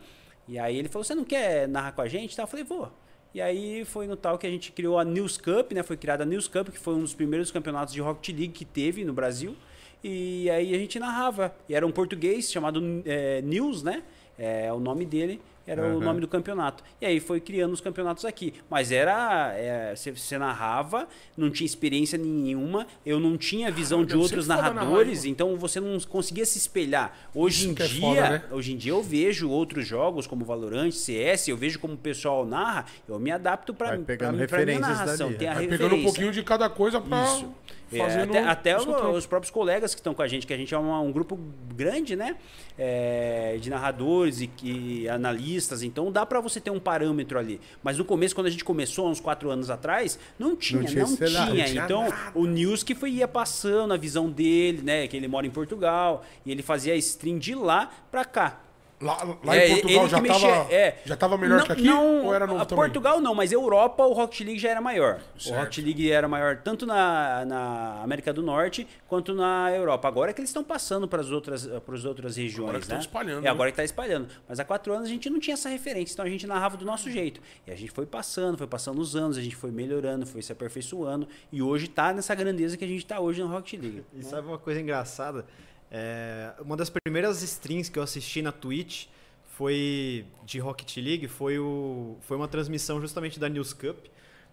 E aí ele falou: Você não quer narrar com a gente? Tá? Eu falei: Vou. E aí foi no tal que a gente criou a News Cup, né? Foi criada a News Cup, que foi um dos primeiros campeonatos de Rocket League que teve no Brasil. E aí a gente narrava. E era um português chamado é, News, né? É o nome dele. Era o Aham. nome do campeonato. E aí foi criando os campeonatos aqui. Mas era. é, Você narrava, não tinha experiência nenhuma, eu não tinha visão de deve ser outros narradores, então você não conseguia se espelhar. Hoje Isso em é dia, foda, né? hoje em dia eu vejo outros jogos como Valorant, CS, eu vejo como o pessoal narra, eu me adapto para minha referências narração. dali, Tem a Vai referência. pegando um pouquinho de cada coisa Isso. É, até até o- os próprios colegas que estão com a gente, que a gente é uma- um grupo grande, né? É, de narradores e, e analistas, então dá pra você ter um parâmetro ali. Mas no começo, quando a gente começou, uns quatro anos atrás, não tinha, não tinha tinha. esse cenário, não tinha Então, o News que foi, ia passando a visão dele, né? Que ele mora em Portugal, e ele fazia a stream de lá pra cá. Lá, lá É, em Portugal já que tava, mexia- é. já tava melhor Não- que aqui? não, ou era novo a também? Portugal não, mas Europa o Rocket League já era maior. Certo. O Rocket League era maior tanto na, na América do Norte quanto na Europa. Agora é que eles estão passando para as outras, para as outras regiões, Agora que estão né? espalhando, É, né? agora que está espalhando. Mas há quatro anos a gente não tinha essa referência, então a gente narrava do nosso jeito. E a gente foi passando, foi passando os anos, a gente foi melhorando, foi se aperfeiçoando. E hoje tá nessa grandeza que a gente tá hoje no Rocket League. E sabe uma coisa engraçada? É, uma das primeiras streams que eu assisti na Twitch foi de Rocket League, foi, o, foi uma transmissão justamente da News Cup.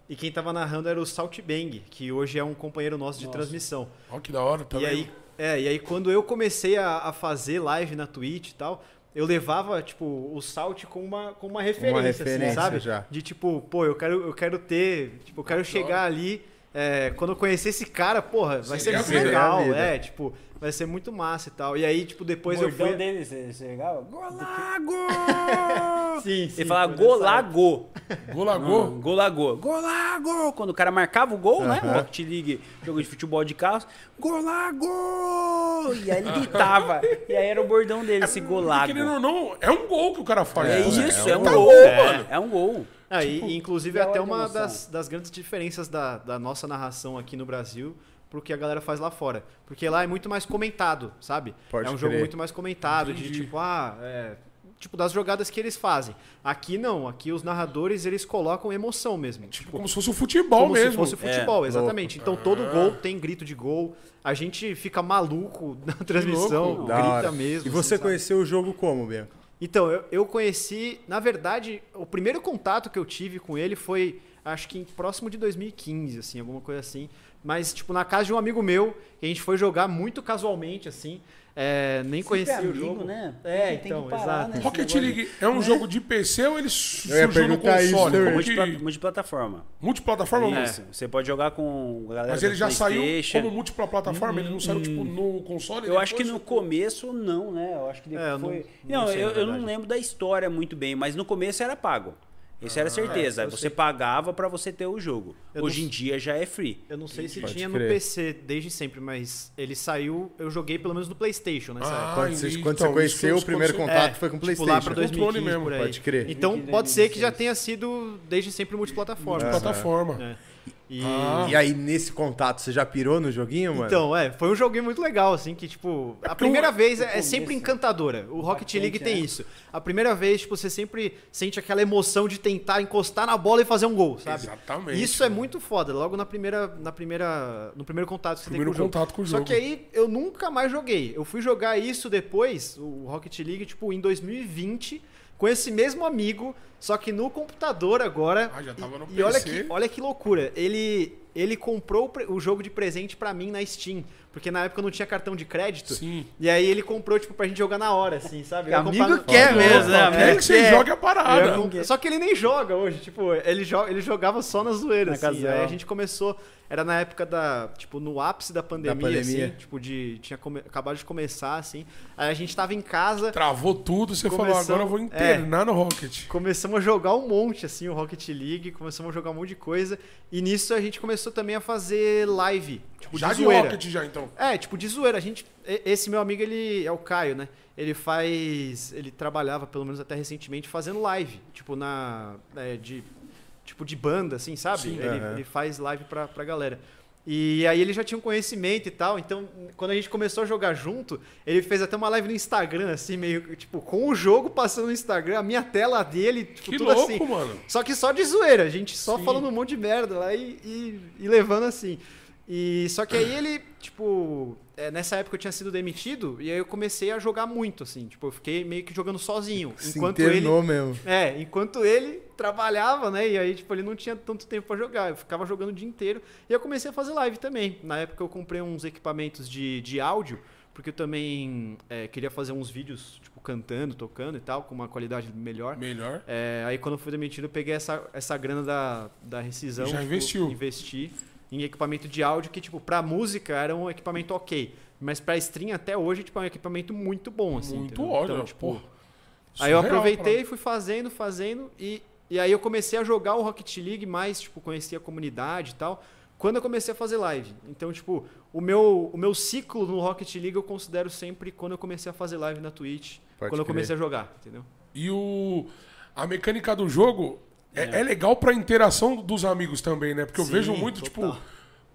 E quem tava narrando era o Salt Bang, que hoje é um companheiro nosso de Nossa. transmissão. Ó, que da hora Tá e também. aí, é, e aí quando eu comecei a, a fazer live na Twitch e tal, eu levava, tipo, o Salt com uma, com uma referência, assim, referência sabe? já. De tipo, pô, eu quero, eu quero ter, tipo, eu quero chegar ali, é, quando eu conhecer esse cara, porra, vai ser Seria muito vida. legal, é, tipo, vai ser muito massa e tal. E aí, tipo, depois o eu fui... dele, você, ligava? Golago! Sim, sim. Ele falava golago. Golagô. Não, Golago. Golago! Quando o cara marcava o gol, né? Aham. Rocket League, jogo de futebol de carros. Golago! E aí ele gritava. e aí era o bordão dele, esse golago. Querendo ou não, é um gol que o cara faz. É isso, é um tá gol. É, mano. é um gol. Ah, e, e inclusive da até uma das, das grandes diferenças da, da nossa narração aqui no Brasil pro que a galera faz lá fora. Porque lá é muito mais comentado, sabe? Pode é um jogo crer. muito mais comentado, de Entendi. tipo, ah, é, tipo das jogadas que eles fazem. Aqui não, aqui os narradores eles colocam emoção mesmo. Tipo, Como se fosse o futebol como mesmo. se fosse futebol, É, exatamente. Então todo Ah. gol tem grito de gol. A gente fica maluco na transmissão, louco. Grita hora. mesmo. E você assim, sabe? conheceu o jogo como, Bianca? Então, eu, eu conheci, na verdade, o primeiro contato que eu tive com ele foi, acho que em- próximo de 2015, assim, alguma coisa assim. Mas, tipo, na casa de um amigo meu, que a gente foi jogar muito casualmente, assim. é, nem conhecia Sempre o amigo, jogo. né? É, Tem então, que parar, exato. né? Rocket League é um jogo de PC ou ele surgiu no isso console? Multipla- Multiplataforma. Multiplataforma? Isso. Você pode jogar com a galera Mas ele já saiu como multiplataforma? Ele não saiu, tipo, no console? Eu acho que no começo não, né? Eu acho que depois É, eu não- foi. não Não, eu, eu não lembro da história muito bem, mas no começo era pago. Isso Ah, era certeza. é, você sei. pagava pra você ter o jogo. Eu Hoje não- em dia já é free. Eu não sei se Pode tinha crer. no PC desde sempre, mas ele saiu, eu joguei pelo menos no Playstation nessa Ah, época. Quando você, entendi. quando Então, você conheceu, o primeiro contato É, foi com o tipo, PlayStation. lá pra Controle 2015 mesmo, pode crer. Então pode ser que já 2016. tenha sido desde sempre multiplataforma. Multiplataforma. É. E, Ah. E aí, nesse contato, você já pirou no joguinho, mano? Então, é, foi um joguinho muito legal, assim, que, tipo, a porque primeira vez é, é sempre encantadora. O Rocket League tem né? isso. A primeira vez, tipo, você sempre sente aquela emoção de tentar encostar na bola e fazer um gol, sabe? Exatamente. Isso é muito foda, logo na primeira, na primeira, no primeiro contato que você Primeiro tem com o jogo. contato com o Só jogo. que aí eu nunca mais joguei. Eu fui jogar isso depois, o Rocket League, tipo, em 2020, com esse mesmo amigo, só que no computador agora. Ah, já tava no e, e olha PC. que, olha que loucura. Ele, ele comprou o jogo de presente pra mim na Steam. Porque na época eu não tinha cartão de crédito. Sim. E aí ele comprou, tipo, pra gente jogar na hora, assim, sabe? Amigo no- quer Opa, mesmo, né? Quer que você quer. jogue a eu ia parada. comp- Só que ele nem joga hoje, tipo, ele, jo ele jogava só na zoeira, Na assim. Aí a gente começou, era na época da, tipo, no ápice da pandemia, pandemia. assim, tipo, de, tinha come- acabado de começar, assim. Aí a gente tava em casa, Travou tudo, você falou, agora eu vou internar no Rocket. começamos a jogar um monte, assim, o Rocket League, começamos a jogar um monte de coisa. E nisso a gente começou também a fazer live, tipo, Já de. Rocket já, então. É, tipo, de zoeira. A gente, esse meu amigo, ele é o Caio, né? Ele faz, ele trabalhava, pelo menos até recentemente, fazendo live, tipo, na, é, de, tipo, de banda, assim, sabe? Sim. ele, ele faz live pra, pra galera. E aí ele já tinha um conhecimento e tal. Então, quando a gente começou a jogar junto, ele fez até uma live no Instagram, assim, meio tipo, com o jogo passando no Instagram, a minha tela dele, tipo, Que tudo louco, assim. mano. Só que só de zoeira, a gente só Sim. falando um monte de merda lá e, e, e levando assim. E só que aí ele, tipo, é, nessa época eu tinha sido demitido e aí eu comecei a jogar muito, assim. Tipo, eu fiquei meio que jogando sozinho. Se enquanto ele. internou mesmo. É, enquanto ele trabalhava, né? E aí, tipo, ele não tinha tanto tempo pra jogar. Eu ficava jogando o dia inteiro. E eu comecei a fazer live também. Na época eu comprei uns equipamentos de, de áudio, porque eu também é, queria fazer uns vídeos, tipo, cantando, tocando e tal, com uma qualidade melhor. Melhor. É, aí quando eu fui demitido, eu peguei essa, essa grana da, da rescisão. Já tipo, investiu. Investi em equipamento de áudio que, tipo, pra música era um equipamento ok. Mas pra stream até hoje, tipo, é um equipamento muito bom, assim. Muito entendeu? ódio, Então, tipo, pô. Aí eu aproveitei, fui fazendo, fazendo, e, e aí eu comecei a jogar o Rocket League mais, tipo, conheci a comunidade e tal, quando eu comecei a fazer live. Então, tipo, o meu, o meu ciclo no Rocket League eu considero sempre quando eu comecei a fazer live na Twitch, Pode quando eu crer. comecei a jogar, entendeu? E o, a mecânica do jogo é, é legal pra interação dos amigos também, né? Porque eu Sim, vejo muito, total. tipo,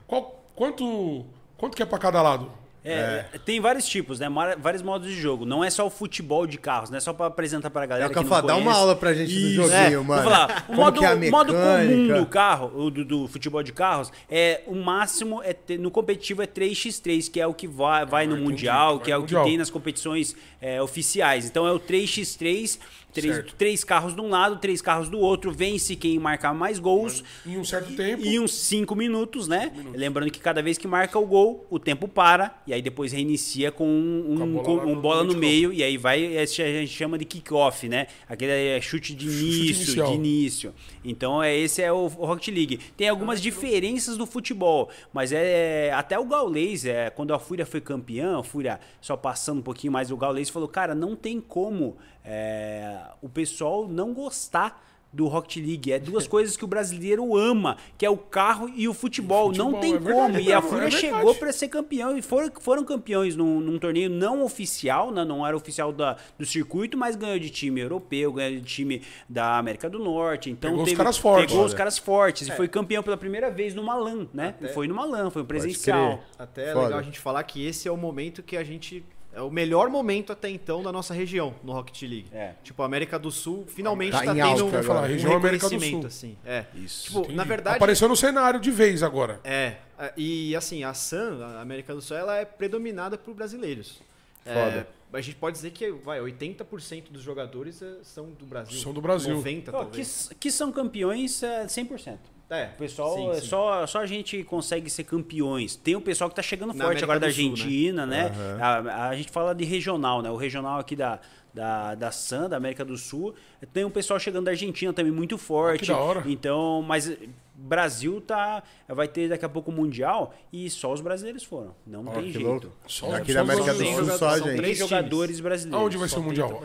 qual- quanto, quanto que é pra cada lado? É, tem vários tipos, né? Vários modos de jogo. Não é só o futebol de carros, não é só pra apresentar pra É galera o que não Cafá, dá uma aula pra gente do Isso. joguinho, É, mano. Vou falar, o modo, é modo comum do carro, o do, do futebol de carros, é o máximo, é ter- no competitivo é 3x3, que é o que vai, vai no entendi, Mundial, vai que é o que Mundial. tem nas competições é, oficiais. Então é o 3x3, três, três carros de um lado, três carros do outro, vence quem marcar mais gols. Em um certo tempo. E uns 5 minutos, né? Lembrando que cada vez que marca o gol, o tempo para e aí depois reinicia com um, Com bola com um no- bola no meio e aí vai, a gente chama de kick-off, né? Aquele é chute de início, inicial. de início. Então é esse é o, o Rocket League. Tem algumas diferenças do futebol, mas é até o Gaulês, é, quando a Fúria foi campeã, a Fúria só passando um pouquinho mais o Gaulês falou, cara, não tem como é, o pessoal não gostar do Rocket League. É duas coisas que o brasileiro ama, que é o carro e o futebol. Futebol, não tem é verdade, como. E a é Fúria verdade. chegou para ser campeão e foram, foram campeões num, num torneio não oficial, né? não era oficial da, do circuito, mas ganhou de time europeu, ganhou de time da América do Norte. Então Pegou os teve- caras fortes. Pegou os Olha. caras fortes e foi campeão pela primeira vez no Malan, né? Até- Foi no Malan, foi um presencial. Até é legal a gente falar que esse é o momento que a gente. É o melhor momento até então da nossa região no Rocket League. É. Tipo, a América do Sul finalmente Tá tá, tendo alta um, agora. Falar, um região América do reconhecimento, Sul. assim. É. Isso. Tipo, Entendi. na verdade. Apareceu no cenário de vez agora. É, a- e assim, a SAM, a América do Sul, ela é predominada por brasileiros. É, Foda. a gente pode dizer que vai, 80% dos jogadores eh, são do Brasil. São do Brasil. 90, Ó, que, talvez. que são campeões é, 100%. É, O pessoal, sim, é sim. Só, só a gente consegue ser campeões. Tem o pessoal que tá chegando Na forte América agora da do Sul, né? Argentina, né? A, a gente fala de regional, né? O regional aqui da, da, da SAM, da América do Sul. Tem um pessoal chegando da Argentina também muito forte. da hora. Então, mas Brasil tá. Vai ter daqui a pouco o Mundial e só os brasileiros foram. Não Ó, tem que jeito. louco. Só- da os América do. Sul só a São gente. Três três jogadores brasileiros. Aonde vai ser o Mundial?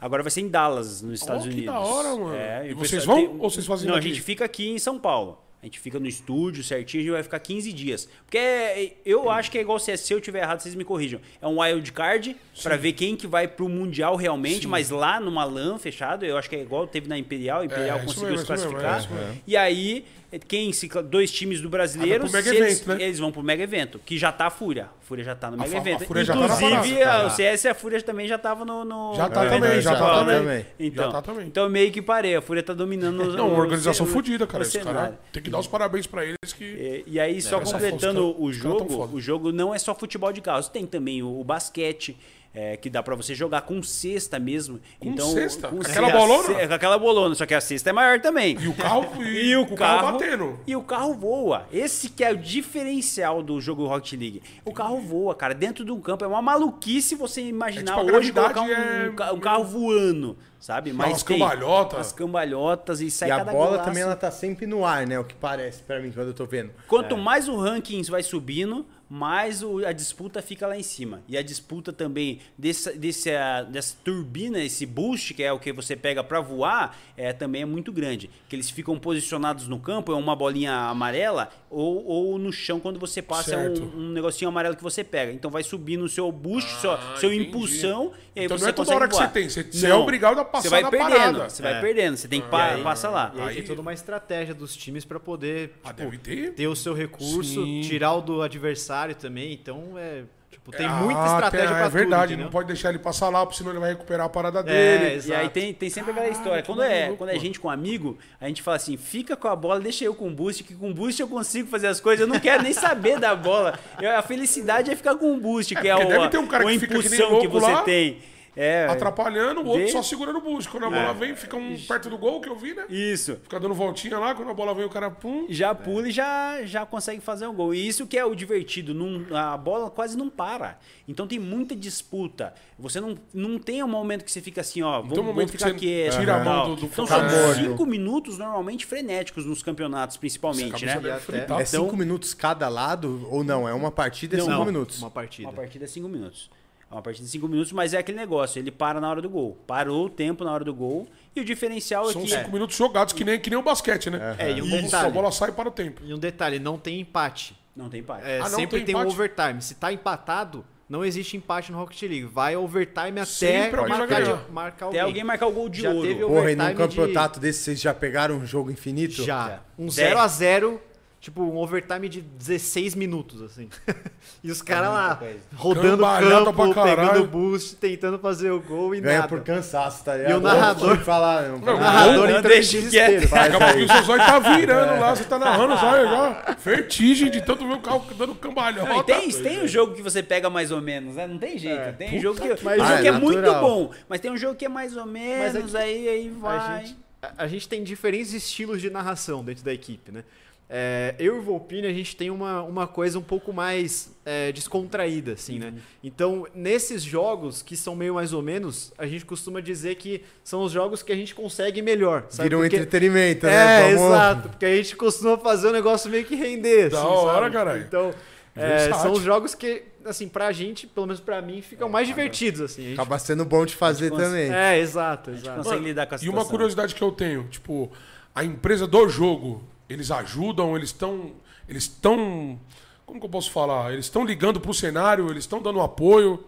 Agora vai ser em Dallas, nos Estados que Unidos. da hora, mano. É, E o vocês vão ou vocês fazem Não, a daqui? gente fica aqui em São Paulo. A gente fica no estúdio certinho, a gente vai ficar 15 dias. Porque é- eu acho que é igual se, se eu tiver errado, vocês me corrijam. É um wild card pra ver quem que vai pro Mundial realmente, mas lá numa LAN fechado, eu acho que é igual teve na Imperial, a Imperial É, conseguiu mesmo, se isso mesmo, classificar. é. E aí, quem se dois times do brasileiro, Ah, mega eles, evento, né? eles vão pro mega evento, que já tá a Fúria. A Fúria já tá no A mega evento. Tá Inclusive, parada. a- o CS e a Fúria também já tava no, no Já tá no também, evento já tá principal, também. Então, Já tá também. então meio que parei, a Fúria tá dominando os- Não, uma organização fodida, cara. Esse cara tem que dar os parabéns pra eles que. E, e aí, só completando o jogo, o jogo não é só futebol de carros, tem também o, o basquete. É, que dá pra você jogar com cesta mesmo. Com então, cesta? com Aquela bolona? ce- aquela bolona, só que a cesta é maior também. E o carro, e, E o com carro, batendo. E o carro voa. Esse que é o diferencial do jogo Rocket League. O carro voa, cara, dentro de um campo. É uma maluquice você imaginar É tipo, hoje colocar um, é- um ca- carro voando, sabe? Mas tem cambalhotas. As cambalhotas e sai E a bola golaço. também ela tá sempre no ar, né? O que parece pra mim quando eu tô vendo. Quanto mais o rankings vai subindo, mais o- a disputa fica lá em cima. E a disputa também dessa, desse, ah, dessa turbina, esse boost, que é o que você pega para voar, é, também é muito grande. Que eles ficam posicionados no campo, é uma bolinha amarela, ou, ou no chão quando você passa é um, um negocinho amarelo que você pega. Então vai subir no seu boost, seu, Ah, seu entendi. impulsão, e aí Então você não é toda hora que voar. você tem, você- você é obrigado a passar Você vai na perdendo, parada. você vai É. perdendo, você tem que aí- passar lá. E aí, Aí- tem toda uma estratégia dos times pra poder Ah, tipo, ter. ter o seu recurso, Sim. tirar o do adversário também. Então é. Tipo, tem Ah, muita estratégia tem- pra É verdade, tudo. não pode deixar ele passar lá, porque senão ele vai recuperar a parada É, dele. E Exato. aí tem, tem sempre aquela história. Quando que é, quando é gente com amigo, a gente fala assim: fica com a bola, deixa eu com boost, que com boost eu consigo fazer as coisas. Eu não quero nem saber da bola. Eu- a felicidade é ficar com o boost, que é, porque o, deve ter um cara a que que impulsão que louco você lá, tem. É, Atrapalhando, o outro Vê. só segurando o boost. Quando a bola vem, fica um perto do gol, que eu vi, né? isso. Fica dando voltinha lá, quando a bola vem, o cara pum. Já pula e já, já consegue fazer um gol. E isso que é o divertido. Não, a bola quase não para. Então tem muita disputa. Você não, não tem um momento que você fica assim, ó, vamos, um momento ficar quieto. tira a mão do- do Então são morto. cinco minutos normalmente frenéticos nos campeonatos, principalmente, né? de até-. É Então- cinco minutos cada lado ou não? É uma partida e Não, cinco não. minutos. Uma partida. Uma partida é cinco minutos. É uma partida de 5 minutos, mas é aquele negócio, ele para na hora do gol. Parou o tempo na hora do gol e o diferencial é São é que... São 5 minutos jogados, que nem, que nem o basquete, né? É, é e um Isso, detalhe, a bola sai para o tempo. E um detalhe, não tem empate. Não tem empate. É, ah, sempre tem, tem um overtime. Se tá empatado, não existe empate no Rocket League. Vai overtime até marcar, de, marcar alguém. Até alguém marcar o gol de já ouro. Porra, e num campeonato de... desse, vocês já pegaram um jogo infinito? Já. já. Um 0x0 tipo, um overtime de 16 minutos, assim. e os caras lá, rodando o campo, pegando boost, tentando fazer o gol e Ganha nada. por cansaço, tá ligado? E o narrador- Não falar, não, Não, O narrador Não, entra em deixa quieto. Daqui a pouquinho o seu zóio tá virando lá, você tá narrando o zóio já. Vertigem de tanto ver o carro dando cambalhota. Não, tem, tem um jogo que você pega mais ou menos, né? Não tem jeito. tem um jogo que, mas é que é muito natural. bom, mas tem um jogo que é mais ou menos, é que aí, aí A vai. gente, a, a gente tem diferentes estilos de narração dentro da equipe, né? É, eu e o Volpini, a gente tem uma, uma coisa um pouco mais é, descontraída, assim, né? Então, nesses jogos que são meio mais ou menos, a gente costuma dizer que são os jogos que a gente consegue melhor, sabe? Vira um Porque- entretenimento, É, né? Vamos- exato. Porque a gente costuma fazer o negócio meio que render, Da assim, hora, sabe? caralho. Então, é, são os jogos que, assim, pra gente, pelo menos pra mim, ficam mais divertidos, assim. A gente- Acaba sendo bom de fazer cons- também. É, exato, exato. consegue lidar com a E situação. uma curiosidade que eu tenho, tipo, a empresa do jogo, eles ajudam, eles estão. Eles estão. Como que eu posso falar? Eles estão ligando pro cenário, eles estão dando apoio,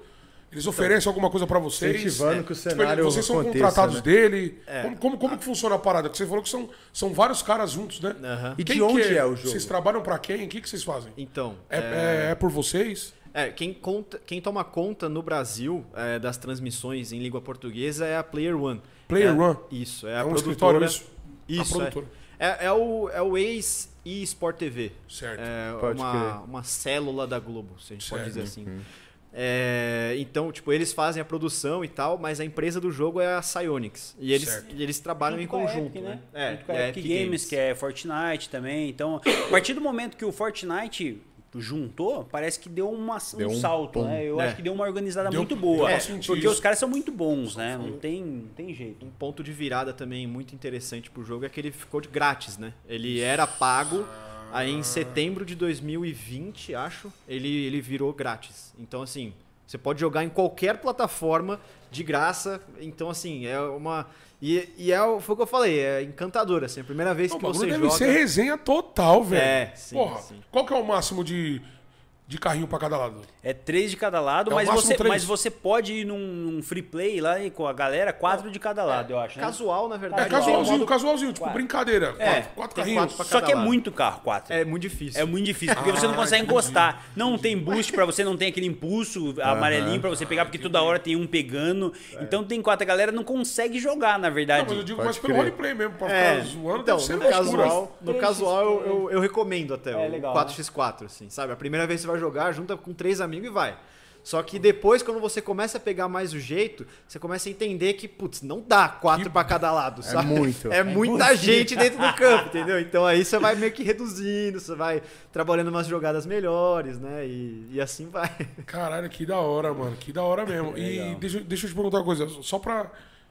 eles oferecem alguma coisa pra vocês. Incentivando que o Tipo, cenário vocês são aconteça, contratados né? dele. Como, como, como que funciona a parada? Porque você falou que são, são vários caras juntos, né? E de onde que é o jogo? Vocês trabalham pra quem? O que, que vocês fazem? Então, É, é- é por vocês? É, quem, conta, quem toma conta no Brasil é, das transmissões em língua portuguesa é a Player One. Player É- One? Isso, é, É a um produtora. escritório isso? Isso, a é. produtora. É, é o, é o ex e Sport TV. Certo. É Pode uma, crer. uma célula da Globo, se a gente pode Certo. dizer assim. É, então, tipo, eles fazem a produção e tal, mas a empresa do jogo é a Psyonix. E eles, Certo. e eles trabalham Junto em conjunto, Epic, né? É, Junto com a é Epic Games, que é Fortnite também. Então, a partir do momento que o Fortnite juntou, parece que deu uma, Deu um, um salto, né? Eu É. acho que deu uma organizada Deu- muito boa. É, porque os caras são muito bons, né? Não tem, não tem jeito. Um ponto de virada também muito interessante pro jogo é que ele ficou de grátis, né? Ele era pago, aí em setembro de 2020, acho, ele, ele virou grátis. Então, assim, você pode jogar em qualquer plataforma de graça. Então, assim, é uma. E, e é, o- foi o que eu falei, é encantador, assim, a primeira vez Não, que você deve joga. ser resenha total, velho. É, sim, Porra, sim. qual que é o máximo de, de carrinho pra cada lado? É três de cada lado, É mas, você, três. mas você pode ir num, num free play lá e com a galera, quatro de cada lado, eu acho. Né? Casual, na É verdade. casualzinho, tem um modo- casualzinho, tipo, Quatro. brincadeira. É, quatro, quatro carrinhos. quatro pra Só que é lado. muito carro, quatro. É muito difícil. É muito difícil, porque você não Ah, consegue entendi. encostar. Não tem boost pra você, não tem aquele impulso amarelinho pra você pegar, porque toda hora tem um pegando. Então tem quatro, a galera não consegue jogar, na Não, verdade. mas eu digo Pode mais pelo crer. roleplay mesmo, pra É, ficar zoando, então, deve ser no casual, no casual eu, recomendo até É o legal, 4x4, assim, sabe? A primeira vez que você vai jogar, junta com três amigos e vai. Só que depois, quando você começa a pegar mais o jeito, você começa a entender que, putz, não dá quatro pra cada lado, sabe? muito. É, muita gente dentro do campo, entendeu? Então aí você vai meio que reduzindo, você vai trabalhando umas jogadas melhores, né? E, e assim vai. Caralho, que da hora, mano. Que da hora mesmo. e deixa, deixa eu te perguntar uma coisa, só pra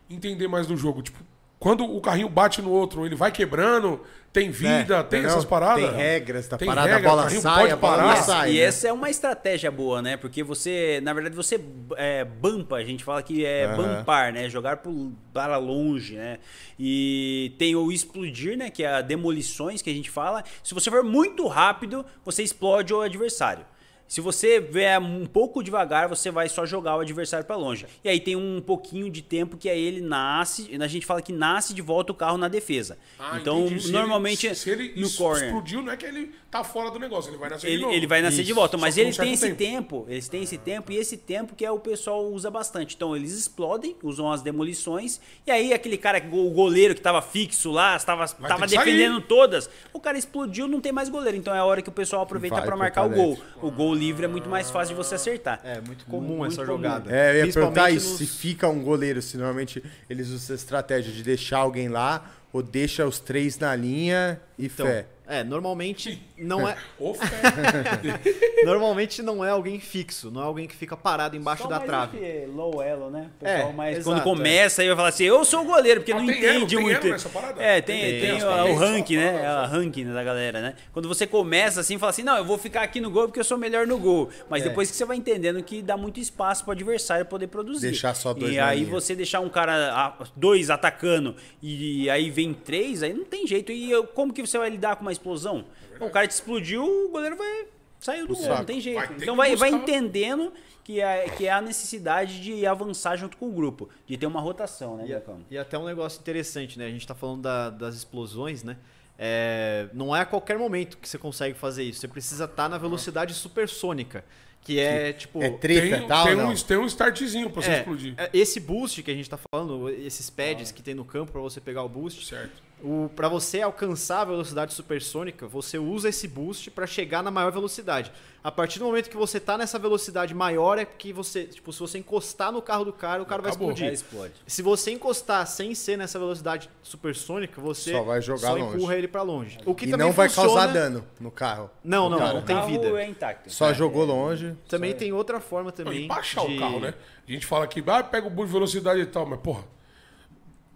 entender mais do jogo. Tipo, quando o carrinho bate no outro, ele vai quebrando, tem vida, tem Não, essas paradas? Tem regras, tá Tem parada, regra, a bola o carrinho sai, pode a bola parar. sai. e né? essa é uma estratégia boa, né? Porque você, na verdade, você é, bumpa, a gente fala que é Aham. bumpar, né? Jogar pro- para longe, né? E tem o explodir, né? Que é a demolições que a gente fala. Se você for muito rápido, você explode o adversário. Se você vier um pouco devagar, você vai só jogar o adversário para longe. E aí tem um pouquinho de tempo que aí ele nasce, a gente fala que nasce de volta o carro na defesa. Ah, então, entendi. Se normalmente ele, se ele no corner. explodiu, não é que ele tá fora do negócio, ele vai nascer de Ele, novo. ele vai nascer de Isso. volta, Só mas um ele tem esse tempo. Eles têm esse tempo e esse tempo que é o pessoal usa bastante. Então eles explodem, usam as demolições e aí aquele cara, o goleiro que tava fixo lá, Vai tava que defendendo sair. todas, o cara explodiu, não tem mais goleiro. Então é a hora que o pessoal aproveita para marcar o gol. O gol livre é muito mais fácil de você acertar. É muito comum Muito essa comum. jogada. É, eu ia perguntar Principalmente isso, se nos- fica um goleiro, se normalmente eles usam essa estratégia de deixar alguém lá, ou deixa os três na linha e Então, fé. É, normalmente não é, normalmente não é alguém fixo, não é alguém que fica parado embaixo Só da mais trave. esse Low elo, né? O pessoal É, mais exato, quando começa aí vai falar assim, eu sou o goleiro, porque Ah, não tem elo, entende tem muito. elo nessa parada? É, tem, Tem, tem, tem, o, tem, o só ranking, né? É a ranking da galera, né? Quando você começa assim, fala assim, não, eu vou ficar aqui no gol porque eu sou melhor no gol. Mas É. depois que você vai entendendo que dá muito espaço pro adversário poder produzir. Deixar só dois E aí linha. você deixar um cara, a- dois atacando e aí vem três, aí não tem jeito. E eu- como que você vai lidar com uma explosão? o cara te explodiu, o goleiro vai saiu do gol, não tem jeito. Vai então que vai, vai entendendo que é, que é a necessidade de avançar junto com o grupo, de ter uma rotação, né, E, e até um negócio interessante, né? A gente tá falando da- das explosões, né? É, não é a qualquer momento que você consegue fazer isso. Você precisa estar na velocidade supersônica, que é tipo É treta tem, e tal, tem, um, tem um startzinho pra você é, explodir. é, esse boost que a gente tá falando, esses pads que tem no campo pra você pegar o boost, Certo. Para você alcançar a velocidade supersônica, você usa esse boost para chegar na maior velocidade. A partir do momento que você tá nessa velocidade maior é que você, tipo, se você encostar no carro do cara, o cara Acabou. vai explodir. Já explode. Se você encostar sem ser nessa velocidade supersônica, você Só vai jogar só longe. empurra ele para longe. O que E também não vai funciona- causar dano no carro. Não, No não, cara. não tem o carro vida. é intacto. Só jogou longe. Também tem outra forma Não, também e baixar de... o carro, né? A gente fala que ah, pega o boost de velocidade e tal, mas porra.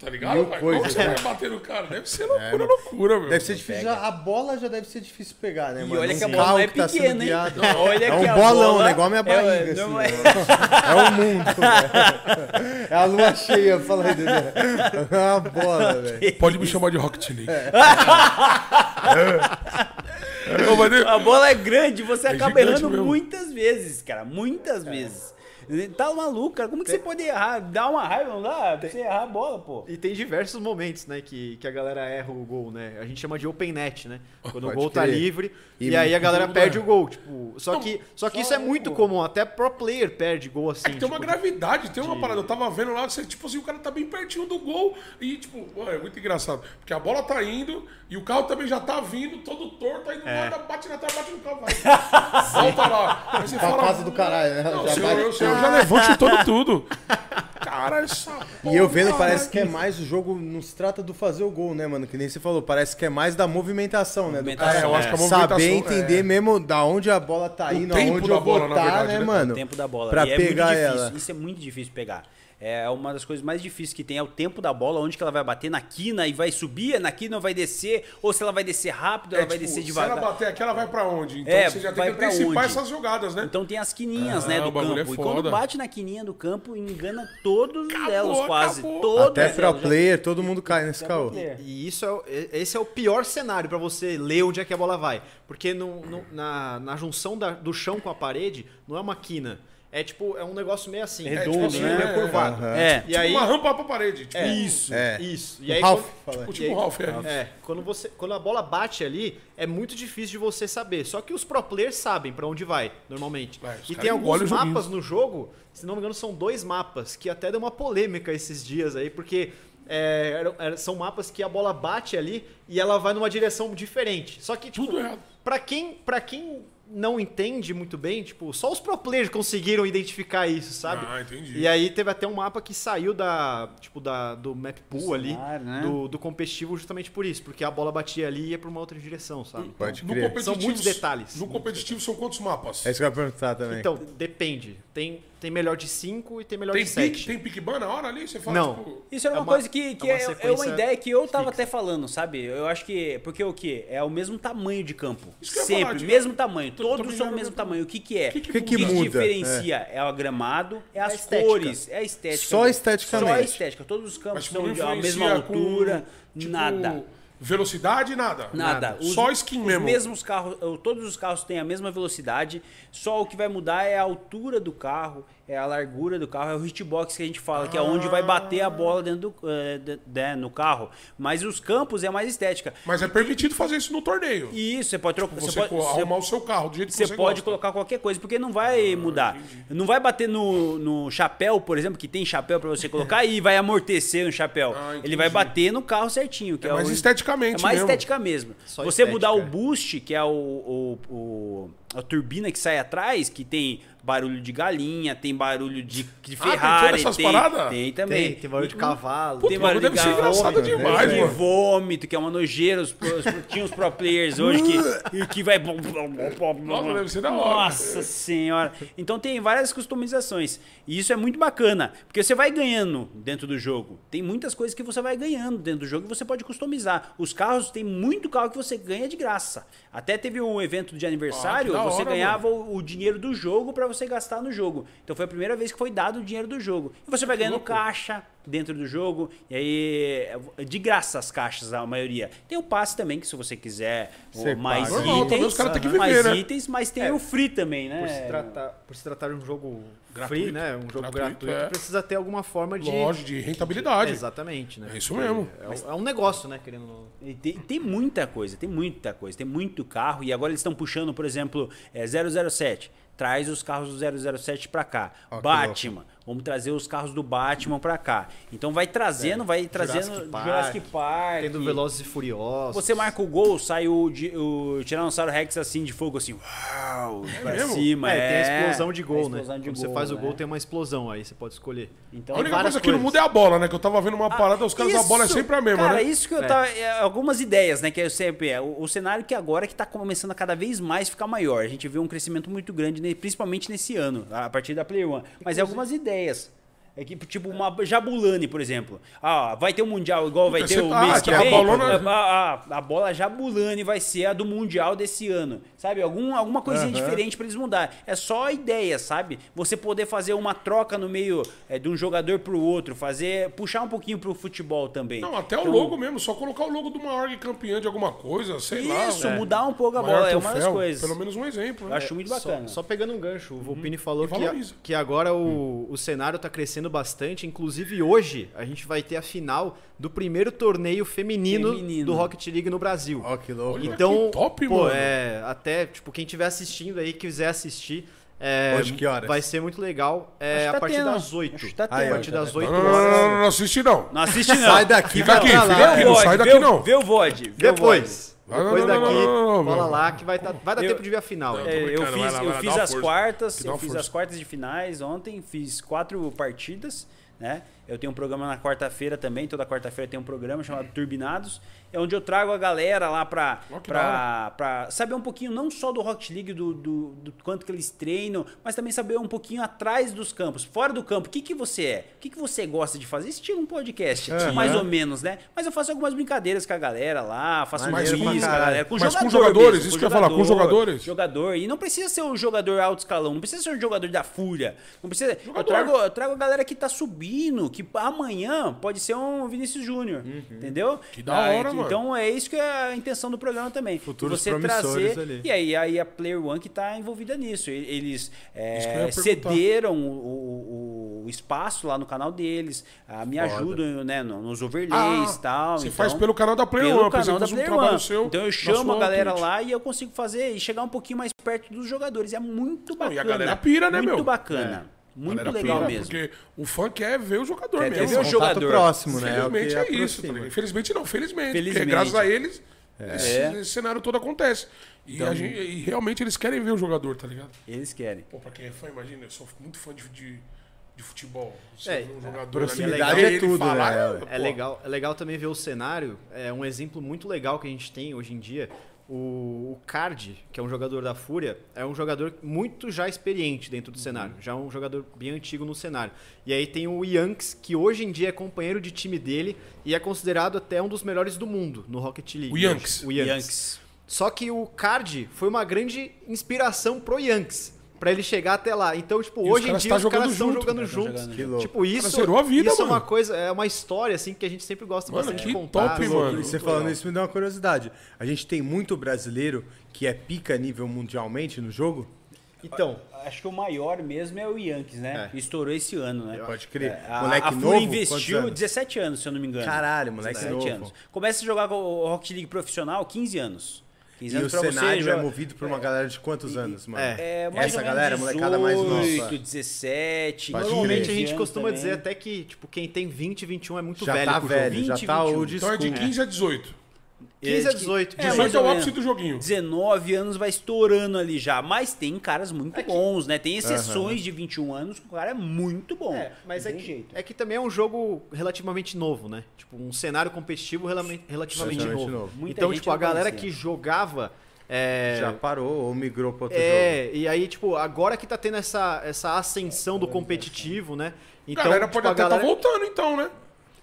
Tá ligado? Mil coisas, Como você né? vai bater no cara? Deve ser loucura, loucura, meu. Deve ser difícil. já- a bola já deve ser difícil pegar, né, E mano? olha Um que a carro bola não é que tá sendo pequena, hein? guiado. Olha É que um a bolão, bola né? Igual a minha é- barriga, não assim. é- É o mundo, velho. É a lua cheia, fala aí, Dedé. É uma bola, velho. Pode me chamar de Rocket League. Ô, mas A bola é grande, você É acaba gigante errando mesmo. muitas vezes, cara. Muitas vezes. Tá maluco, cara. Como que você pode errar? Dá uma raiva, não dá? Pra você errar a bola, pô. E tem diversos momentos, né, que, que a galera erra o gol, né? A gente chama de open net, né? Quando o Pode gol tá crer. livre e, E aí a galera perde erra. o gol, tipo, só que só que só isso é muito gol. comum, até pro player perde gol assim. É que tem uma tipo, gravidade, tem uma parada. Eu tava vendo lá, você, tipo assim, o cara tá bem pertinho do gol. E, tipo, é muito engraçado. Porque a bola tá indo e o carro também já tá vindo, todo torto, aí do É. nada bate na trave, bate no carro, vai. Volta lá. Aí você Pra fala. casa do caralho, né? Não, Já o senhor, bate- o senhor já levou chutando tudo. Cara, essa. E eu vendo, parece cara. que é mais o jogo, não se trata do fazer o gol, né, mano? Que nem você falou, parece que é mais da movimentação, né? Do cara É, eu acho que a movimentação saber entender é- mesmo da onde a bola tá indo, tempo aonde da eu vou na tá, verdade, né, né? mano? O tempo da bola. Pra e é pegar muito difícil. ela. Isso é muito difícil pegar. É uma das coisas mais difíceis que tem é o tempo da bola, onde que ela vai bater na quina e vai subir, na quina vai descer, ou se ela vai descer rápido, ela É, vai tipo, descer Se devagar. ela bater aqui, ela vai pra onde? Então É, você já tem vai que antecipar onde? essas jogadas, né? Então tem as quininhas, Ah, né, do bagulho campo. é e quando bate na quininha do campo, engana todos Acabou, elas quase. acabou. Todas Até pro elas. Já- player, todo mundo cai nesse caô. player. E isso é, o- esse é o pior cenário pra você ler onde é que a bola vai. Porque no, no- na, na junção da- do chão com a parede, não é uma quina. É tipo, é um negócio meio assim. É é, redondo, tipo, né? meio curvado. É. E Tipo aí, uma rampa pra parede. Tipo, é, Isso. É. Isso. E O aí, Ralph, quando- aí. tipo um Ralph, é. É, quando, você, quando a bola bate ali, é muito difícil de você saber. Só que os pro players sabem pra onde vai, normalmente. É, e tem alguns mapas no jogo, se não me engano, são dois mapas, que até deu uma polêmica esses dias aí, porque é, são mapas que a bola bate ali e ela vai numa direção diferente. Só que, tipo, Tudo errado. pra quem, pra quem não entende muito bem, tipo, só os pro players conseguiram identificar isso, sabe? Ah, entendi. E aí teve até um mapa que saiu da, tipo, da, do map pool ali, né? do, do competitivo justamente por isso, porque a bola batia ali e ia pra uma outra direção, sabe? Pode No crer. competitivo, São muitos detalhes. No competitivo são quantos mapas? É isso que eu ia perguntar também. Então, depende. Tem, tem melhor de 5 e tem melhor Tem de pique, 7. tem pique ban na hora ali? Você fala, Não. tipo... Isso é É uma, uma- coisa que, que é uma é, é uma ideia que eu tava fixa. até falando, sabe? Eu acho que. Porque o quê? É o mesmo tamanho de campo. Que Sempre, falar, de- mesmo tamanho. Tô- Todos são o brincando, mesmo tamanho. O que, que é? Que que O que que O que muda? diferencia é. o gramado, é as estética. cores, é a estética. Só esteticamente. Só a estética. Todos os campos Mas tipo, são de a mesma altura, tipo, nada. Velocidade, nada. Nada. Os- Só skin os mesmo. mesmos carros, todos os carros têm a mesma velocidade. Só o que vai mudar é a altura do carro, é a largura do carro, é o hitbox que a gente fala, que é onde vai bater a bola dentro do, eh, de- de- no carro. Mas os campos é mais estética. Mas é permitido fazer isso no torneio. E isso, você pode trocar. Você, Você pode, co- você- arrumar o seu carro do jeito que você você pode gosta. colocar qualquer coisa, porque não vai mudar. Não vai bater no, no chapéu, por exemplo, que tem chapéu pra você colocar e vai amortecer no chapéu. Ah, entendi. Ele vai bater no carro certinho. Que É é, mais o- esteticamente É mais mesmo. estética mesmo. Só você estética, mudar o é. boost, que é o, o, o- a turbina que sai atrás, que tem barulho de galinha, tem barulho de, de Ah, tem Ferrari, todas essas tem, paradas? tem também. Tem, tem barulho de cavalo. Puta, tem barulho de ser engraçado vômito, demais, tem mano. vômito, que é uma nojeira. Os, os- tinha os pro players hoje que, e que vai. Nossa, deve ser da hora. Nossa senhora. Então tem várias customizações. E isso é muito bacana. Porque você vai ganhando dentro do jogo. Tem muitas coisas que você vai ganhando dentro do jogo e você pode customizar. Os carros, tem muito carro que você ganha de graça. Até teve um evento de aniversário, Ah, da você hora, ganhava o, o dinheiro do jogo pra você gastar no jogo. Então foi a primeira vez que foi dado o dinheiro do jogo. E você vai ganhando caixa dentro do jogo. E aí, é de graça as caixas, a maioria. Tem o passe também, que se você quiser Você mais paga. Normal, itens, os caras têm que viver, mais né? itens, mas tem o free também, né? Por se, tratar, por se tratar de um jogo Gratuito. free, né? Um jogo Gratuito, gratuito, é. precisa ter alguma forma de. Loja de rentabilidade. Exatamente, né? É isso mesmo. É, é um negócio, né? Querendo. E tem, tem muita coisa, tem muita coisa, tem muito carro. E agora eles estão puxando, por exemplo, é, 007. Traz os carros do 007 pra cá. Que Batman. Vamos trazer os carros do Batman pra cá. Então vai trazendo, vai trazendo Jurassic Park. Jurassic Park. Tem do Velozes e Furiosos. Você marca o gol, sai o, o Tiranossauro Rex assim de fogo, assim, uau, pra mesmo? cima. É, tem a explosão de a gol, né? explosão de Quando você gol, faz o né? gol, tem uma explosão aí, você pode escolher. Então, A única coisa que não muda é a bola, né? Que eu tava vendo uma parada, os caras, a Isso, bola é sempre a mesma, cara, né? isso que eu É. tava. é, algumas ideias, né? Que eu sempre. É, o, o cenário que agora que tá começando a cada vez mais ficar maior. A gente vê um crescimento muito grande, né, principalmente nesse ano, a partir da Player One. Mas é algumas ideias. es É que, tipo, uma Jabulani, por exemplo. Ah, vai ter um Mundial igual vai ter o tá- mês que a vem. bolona- A, a- a bola Jabulani vai ser a do Mundial desse ano. Sabe? Algum, alguma coisinha Aham. diferente pra eles mudar. É só ideia, sabe? Você poder fazer uma troca no meio é, de um jogador pro outro, fazer. puxar um pouquinho pro futebol também. Não, até o Então, logo mesmo, só colocar o logo de uma org campeã de alguma coisa, sei lá. Isso, um mudar um pouco a bola é uma das troféu, coisas. Pelo menos um exemplo, né? acho muito bacana. Só, só pegando um gancho, o Volpini falou E que, que agora o, o cenário tá crescendo bastante. Inclusive hoje a gente vai ter a final do primeiro torneio feminino, Feminino. do Rocket League no Brasil. Ó, que louco. Então, que top, pô, mano. é, até, tipo, quem estiver assistindo aí, quiser assistir, é, Hoje que horas? vai ser muito legal. É, que a tá partir tendo. das 8. Acho que tá a tendo. partir das 8 Não, não, não, não, horas. não assiste não. Não assiste não. Sai daqui, Fica vai aqui, fica lá. aqui, Vê não o sai daqui não. Vê o VOD. vê o Depois. Depois não, não, daqui, não, não, não, cola lá que vai, tá, vai dar Eu- tempo de ver a final. Não, É, eu fiz, lá, eu fiz as força. quartas, eu fiz força. as quartas de finais ontem, fiz quatro partidas, né? Eu tenho um programa na quarta-feira também, toda quarta-feira tem um programa chamado Turbinados, é onde eu trago a galera lá pra, pra, pra saber um pouquinho não só do Rocket League, do, do, do quanto que eles treinam, mas também saber um pouquinho atrás dos campos, fora do campo, o que, que você é? O que, que você gosta de fazer? Estilo um podcast, mais ou menos, né? Mas eu faço algumas brincadeiras com a galera lá, faço um quiz com a galera, com Mas com jogador jogadores, mesmo, isso com que eu ia falar, com jogadores? jogador. E não precisa ser um jogador alto escalão, não precisa ser um jogador da Fúria. Não precisa. Eu trago, eu trago a galera que tá subindo, que amanhã pode ser um Vinícius Júnior. Entendeu? Que da hora, que- mano. Então é isso que é a intenção do programa também. Futuros você trazer. ali. E aí, aí a Player One que tá envolvida nisso. Eles é, que cederam o, o- o espaço lá no canal deles, ah, me Foda. ajudam né, no- nos overlays e tal. Você então- faz pelo canal da Player One, canal da um Player trabalho One. seu. Então eu chamo a galera Twitch. lá e eu consigo fazer e chegar um pouquinho mais perto dos jogadores. É muito bacana. Não, e a galera pira, né, muito meu? bacana. Muito Galera legal pira, mesmo. Porque o fã quer ver o jogador Quer mesmo. ver o jogador. próximo, né? É Infelizmente é, isso. tá? Infelizmente não, felizmente. Porque Felizmente. graças a eles, esse, É. esse cenário todo acontece. E, Então- a gente- e realmente eles querem ver o jogador, tá ligado? Eles querem. Pô, pra quem é fã, imagina, eu sou muito fã de, de, de futebol. Você É, vê um jogador proximidade ali, ver é ele tudo, falar, né? É legal, é legal também ver o cenário. É um exemplo muito legal que a gente tem hoje em dia. O, Card, que é um jogador da Fúria, é um jogador muito já experiente dentro do Uhum. cenário. Já um jogador bem antigo no cenário. E aí tem o Yanks, que hoje em dia é companheiro de time dele e é considerado até um dos melhores do mundo no Rocket League. O Yanks. O Yanks. Yankees. Só que o Card foi uma grande inspiração pro Yanks. Pra ele chegar até lá. Então, tipo, E hoje em dia tá os caras estão junto, jogando né? Juntos. jogando louco. Tipo, isso, zerou a vida, isso é uma coisa, é uma história assim que a gente sempre gosta Mano, bastante que de contar. top, Louco, mano. E você falando legal. isso me deu uma curiosidade. A gente tem muito brasileiro que é pica nível mundialmente no jogo? Então, Acho que o maior mesmo é o Yankees, né? É. Estourou esse ano, né? Pode crer. É, a, Moleque a novo? Investiu anos? 17 anos, se eu não me engano. Caralho, moleque 17 novo. anos. Começa a jogar com o Rocket League profissional 15 anos. 15 E o anos pra cenário você é movido por uma galera de quantos anos, mano? É. É, mais Essa galera, menos molecada mais nova. 18, 17. Pode normalmente crer. a gente 15 costuma anos dizer também. até que, tipo, quem tem 20, 21 é muito já velho tá pro velho, jogo. já 20, tá 21. old Então é de school. 15 a 18. 15 a 18. É, 18 mais é o ápice do joguinho. 19 anos vai estourando ali já. Mas tem caras muito É que- bons, né? Tem exceções de 21 anos que o cara é muito bom. É, mas é que, jeito. é que também é um jogo relativamente novo, né? Tipo, um cenário competitivo relativamente Relativamente novo. novo. Então, gente tipo, a galera conhecia. que jogava. É, Já parou ou migrou pra outro jogo? é, e aí, tipo, agora que tá tendo essa, essa ascensão do competitivo, né? Então, galera tipo, pode a até galera... tá voltando então, né?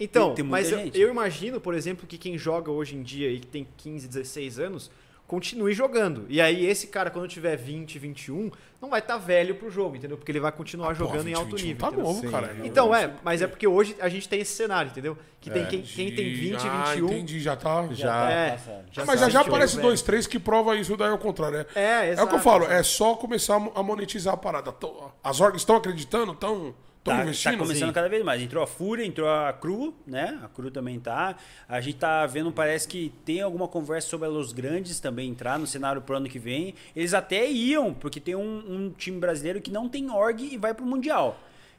Então, Tem- tem muita mas eu, eu imagino, por exemplo, que quem joga hoje em dia e que tem 15, 16 anos, continue jogando. E aí esse cara, quando tiver 20, 21, não vai estar velho pro jogo, entendeu? Porque ele vai continuar jogando Pô, em alto 20, nível. Tá entendeu? novo, Sim. cara. Então, é, mas é porque hoje a gente tem esse cenário, entendeu? Que tem quem, quem tem 20, ah, 21. entendi, já tá. Já. É, passado. já mas já sabe já que aparece o dois, três que prova isso daí ao contrário. É, É, é o que exato, eu falo, exato. é só começar a monetizar a parada. As orgs estão acreditando, estão Tá, tá começando cada vez mais. Entrou a Fúria, entrou a Cru, né? A Cru também tá. A gente tá vendo, parece que tem alguma conversa sobre a Los Grandes também entrar no cenário pro ano que vem. Eles até iam, porque tem um, um time brasileiro que não tem org e vai pro Mundial.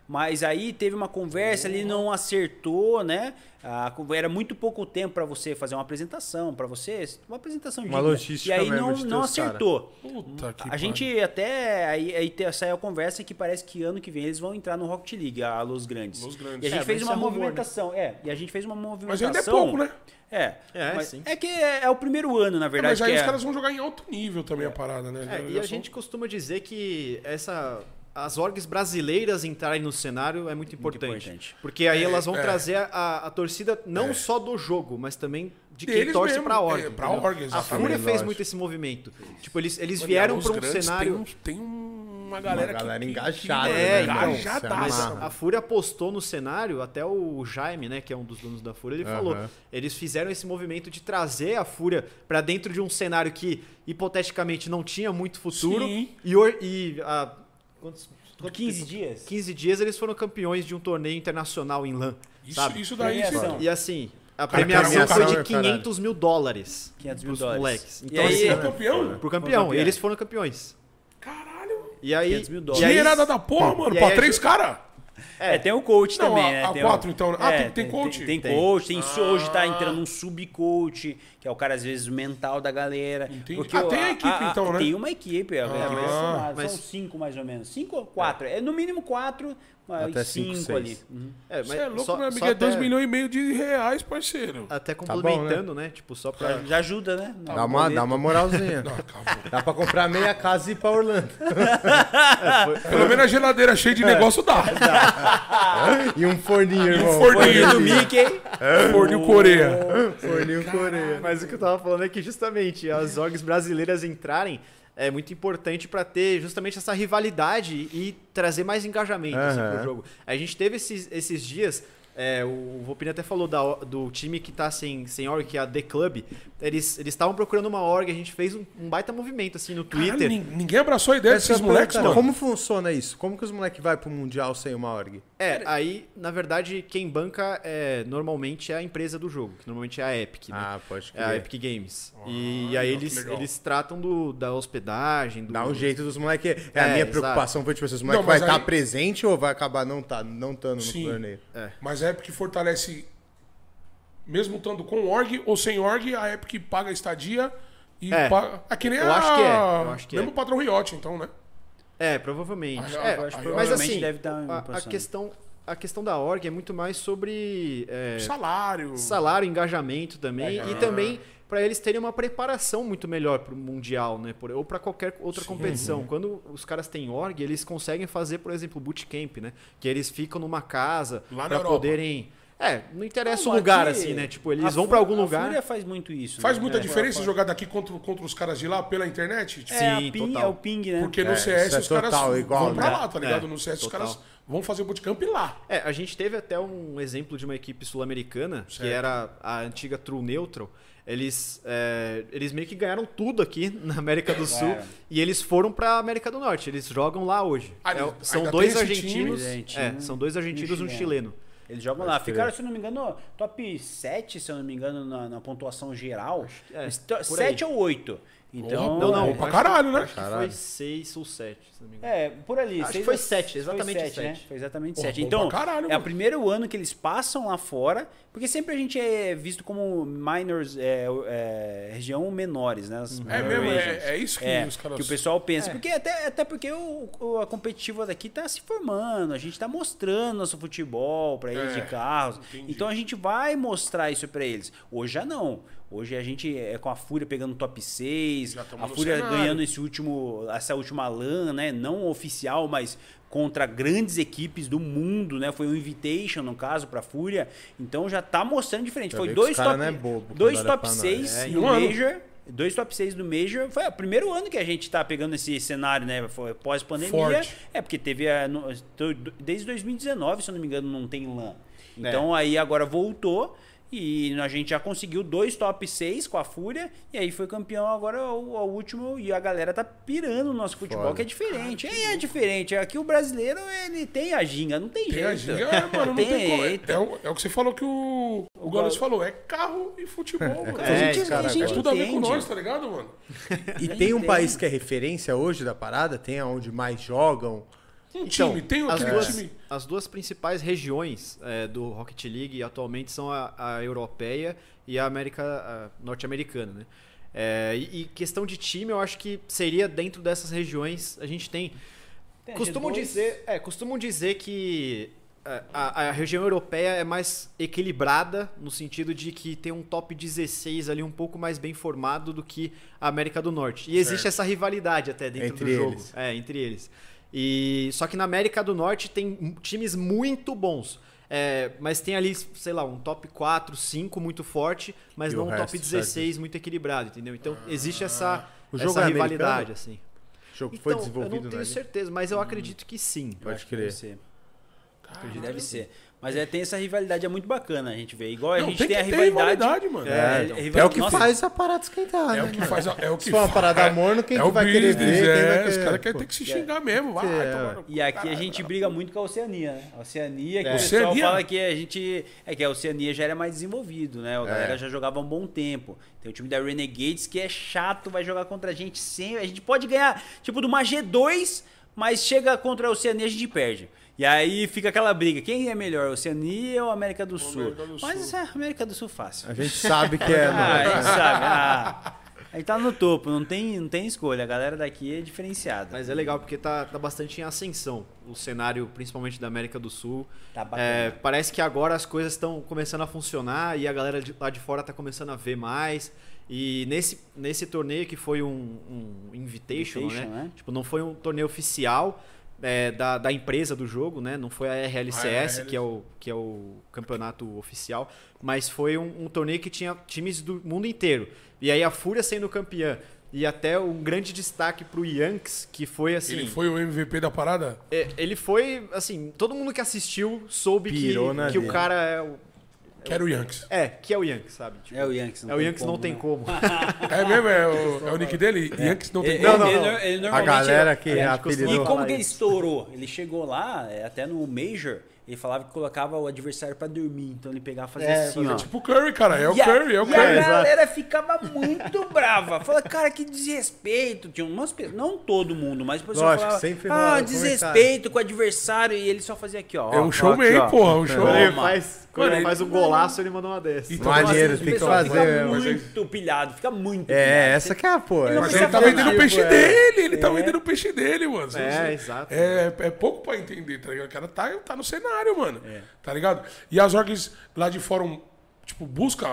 Mas aí teve uma conversa, ele não acertou, né? Ah, era muito pouco tempo para você fazer uma apresentação, para você, uma apresentação Uma digna. logística E aí mesmo não, de não acertou. Puta que A pariu. gente até. Aí, aí saiu a conversa que parece que ano que vem eles vão entrar no Rocket League, a Los Grandes. Los Grandes. E a gente É, fez mas uma é rumor, movimentação. É, e a gente fez uma Mas movimentação. ainda é pouco, né? É, É, mas sim. é que é, é o primeiro ano, na É, verdade. mas aí que os é- caras vão jogar em alto nível também a parada, né? É, e a são- gente costuma dizer que essa as orgs brasileiras entrarem no cenário é muito importante. importante. Porque aí É, elas vão é. trazer a, a torcida não só do jogo, mas também de quem Deles torce mesmo, pra org. é, pra org, a. Fúria fez Lógico. muito esse movimento. Tipo, eles, eles vieram a pra Los um cenário... Tem, tem uma galera Uma galera que, engajada, É, né? então, engajadaça. se amarra. A Fúria apostou no cenário, até o Jaime, né, que é um dos donos da Fúria, ele Aham. falou. Eles fizeram esse movimento de trazer a Fúria pra dentro de um cenário que hipoteticamente não tinha muito futuro. Sim. E, e a, quantos, quantos- 15 dias. 15 dias eles foram campeões de um torneio internacional em LAN. Isso, sabe? isso daí, sim. E assim, a premiação foi de caralho. 500 mil dólares 500 mil pros dólares. moleques. E Então, aí- Você é assim, campeão? pro campeão. Eles foram campeões. Caralho. E aí, 500 mil e dólares. aí- Dinheirada da porra, mano. E Pra aí três caras. É, tem o coach Não, também, a- né? a Tem quatro, o- então? Ah, tem- tem coach? Tem, tem coach, tem isso, hoje tá Ah. entrando um sub-coach, que é o cara, às vezes, mental da galera. Entendi. Porque Ah, tem a equipe, então, né? Tem uma equipe, é, é bem formada. mas- São cinco, mais ou menos. Cinco ou quatro? É, no mínimo quatro, mas Até cinco, cinco, seis. ali. Uhum. É, Você é louco, só- meu amigo. só É 2 até- milhões e meio de reais, parceiro. Até bom, né? complementando, né? Tipo, só pra. Já, já ajuda, né? Dá uma, dá uma moralzinha. Não. Dá pra comprar meia casa e ir pra Orlando. Pelo menos a geladeira cheia de negócio dá. E um forninho, irmão. forninho. do Mickey. Forninho Coreia. Forninho Coreia. Mas o que eu tava falando é que justamente as orgs brasileiras entrarem é muito importante pra ter justamente essa rivalidade e trazer mais engajamento assim, Aham. pro jogo. A gente teve esses, esses dias. é, o Vopini até falou da, do time que tá sem, sem org, que é a The Club. Eles eles estavam procurando uma org, a gente fez um, um baita movimento assim no Twitter. nin- ninguém abraçou a ideia Essa é desses a moleques, mano. Como funciona isso? Como que os moleques vão pro Mundial sem uma org? É, aí, na verdade, quem banca é, normalmente é a empresa do jogo, que normalmente é a Epic, né? Ah, pode É a crer. Epic Games. Ah, e aí que eles, eles tratam do, da hospedagem, do, Dá um jeito dos moleques. É, a É, minha exato. preocupação foi, tipo, assim, os moleques vai estar aí- presente ou vai acabar não tá, não estando no torneio? Mas a Epic fortalece, mesmo estando com org ou sem org, a Epic paga a estadia e É. paga... É que nem Eu a... acho que é, eu acho que Mesmo é. o padrão Riot, então, né? É, provavelmente. Ah, É, acho mas provavelmente assim, deve dar a, a questão, a questão da org é muito mais sobre é, Salário. salário, engajamento também e também para eles terem uma preparação muito melhor para o mundial, né? Por- ou para qualquer outra competição. Quando os caras têm org, eles conseguem fazer, por exemplo, bootcamp, né? Que eles ficam numa casa para poderem É, não interessa Não, o lugar, aqui, assim, né? Tipo, eles a vão pra Fú- algum A lugar. Fúria faz muito isso. Faz né? muita É. diferença jogar daqui contra, contra os caras de lá pela internet? Tipo, É, a Sim, ping, total. é o ping, né? Porque no É, CS é os caras total igual, vão pra né? lá, tá ligado? É, no CS total. os caras vão fazer o bootcamp lá. É, a gente teve até um exemplo de uma equipe sul-americana, que era a antiga True Neutral. Eles, é, eles meio que ganharam tudo aqui na América do Sul Ganharam. e eles foram pra América do Norte. Eles jogam lá hoje. Ah, É, são dois tem esse argentinos. time? É, Argentino são dois argentinos e um chileno. chileno. Eles jogam Pode lá. crer. Ficaram, se eu não me engano, top 7, se eu não me engano, na, na pontuação geral. é, Eles to- por 7 ou 8. Então, Não, não, é, pra caralho, né? Acho que Caralho. foi seis ou sete, se não me engano. É, por ali. Acho seis que foi sete, exatamente foi sete. Né? Foi exatamente Porra, 7. bom Então, caralho, é o primeiro ano que eles passam lá fora, porque sempre a gente é visto como minors, é, é, região menores, né? As É mesmo, é, é isso que É, os caras. que o pessoal pensa. Porque até, até porque o, o- a competitiva daqui tá se formando, a gente tá mostrando nosso futebol pra eles É, de carros. entendi. Então a gente vai mostrar isso pra eles. Hoje já não. Hoje a gente é com a Fúria pegando top 6, Já tamo a Fúria cenário. ganhando esse último, essa última LAN, né? Não oficial, mas contra grandes equipes do mundo, né? Foi um invitation, no caso, pra Fúria. Então já tá mostrando diferente. Já Foi dois top, é bobo dois top pra nós. 6 É, no um ano. Major. Dois top 6 do Major. Foi o primeiro ano que a gente tá pegando esse cenário, né? Foi pós-pandemia. É, porque teve a, no- desde 2019, se eu não me engano, não tem LAN. É. Então aí agora voltou e a gente já conseguiu dois top 6 com a Fúria e aí foi campeão agora o, o último e a galera tá pirando o nosso futebol, Foda. que é diferente. É, é diferente. Aqui o brasileiro, ele tem a ginga, não tem, Tem jeito. a giga, é, mano, não tem, como. É, jeito. é o, é o que você falou que o, o Gaules falou, é carro e futebol, mano. A gente, cara, a gente é tudo a ver com entende. nós, tá ligado, mano? E A tem um gente país que é referência hoje da parada? Tem aonde mais jogam? Um Então, time, tem as outro duas, time. as duas principais regiões é, do Rocket League atualmente são a, a europeia e a América norte-americana, né? É, e, e questão de time, eu acho que seria dentro dessas regiões. A gente tem. Tem costumam G2. dizer, é, costumam dizer que é, a, a região europeia é mais equilibrada no sentido de que tem um top 16 ali um pouco mais bem formado do que a América do Norte. E existe Certo. essa rivalidade até dentro Entre do jogo. eles. É, entre eles. E só que na América do Norte tem times muito bons. É, mas tem ali, sei lá, um top 4, 5 muito forte, mas E não um top 16 muito equilibrado, entendeu? Então existe essa, O jogo essa é rivalidade, americano? assim. O jogo Então, foi eu desenvolvido não tenho na certeza, mas eu acredito que sim. Pode Acho que crer. Deve ser. Acredito que Deve ser. Mas é, tem essa rivalidade, é muito bacana a gente ver. Igual a Não, gente tem tem, a rivalidade. rivalidade, mano. É, então. rival- É o que Nossa, faz a parada esquentar, É né? o que faz, a- é o que Se for uma parada é- morno, quem é que o vai querer business, ver? Quem É, vai os querer- caras querem ter que se xingar mesmo. Vai, É. no E aqui a gente cara. briga muito com a Oceania, né? A Oceania, que É. o pessoal Oceania? fala que a gente. É que a Oceania já era mais desenvolvido, né? A galera É. já jogava há um bom tempo. Tem o time da Renegades que é chato, vai jogar contra a gente sem. A gente pode ganhar, tipo, de uma G2, mas chega contra a Oceania a gente perde. E aí fica aquela briga. Quem é melhor, Oceania ou América do Sul? América do Mas Sul. é, América do Sul fácil. A gente sabe que é. Ah, a não. gente sabe. Ah, a gente tá no topo, não tem, não tem escolha. A galera daqui é diferenciada. Mas é legal porque tá, tá bastante em ascensão o cenário, principalmente da América do Sul. Tá bacana. É, parece que agora as coisas estão começando a funcionar e a galera de, lá de fora tá começando a ver mais. E nesse, nesse torneio que foi um, um invitation, Invitation, né? né? Tipo, não foi um torneio oficial é, da, da empresa do jogo, né? Não foi a RLCS, A que, é o, que é o campeonato oficial, mas foi um, um torneio que tinha times do mundo inteiro. E aí a Fúria sendo campeã. E até um grande destaque pro Yanks, que foi assim. Ele foi o MVP da parada? É, Ele foi, assim, todo mundo que assistiu soube que, Pirou que o cara é o. Quero o Yankees. É, que é o Yankees, sabe? Tipo, É o Yankees. é o Yankees não tem né? como. É mesmo? É o, é o nick dele? Yankees não tem Ele- Não, como. não, ele- não. ele A galera que E apelidou. falar como que ele estourou? Ele chegou lá, é, até no Major, ele falava que colocava o adversário pra dormir. Então ele pegava e fazia É, assim, ó. Tipo o Curry, cara. É o E a- Curry, é o e Curry. a galera ficava muito brava. Fala, cara, que desrespeito. Tinha umas pessoas, não todo mundo, mas o pessoal Lógico, falava, sempre ah, desrespeito com o adversário. E ele só fazia aqui, ó. É um showman, aqui, porra. Um show. Quando ele faz, quando Mano, ele faz um golaço. ele mandou uma dessa. Então, Maneiro, assim, tem que fazer Fica muito pilhado, fica muito É, pilhado. essa que é a pô. Ele Mas ele tá vendendo o peixe é. dele, ele tá É. vendendo o peixe dele, mano. É, exato. É, é pouco pra entender, tá ligado? O cara tá, tá no cenário, mano. É. Tá ligado? E as orgs lá de fora, tipo, busca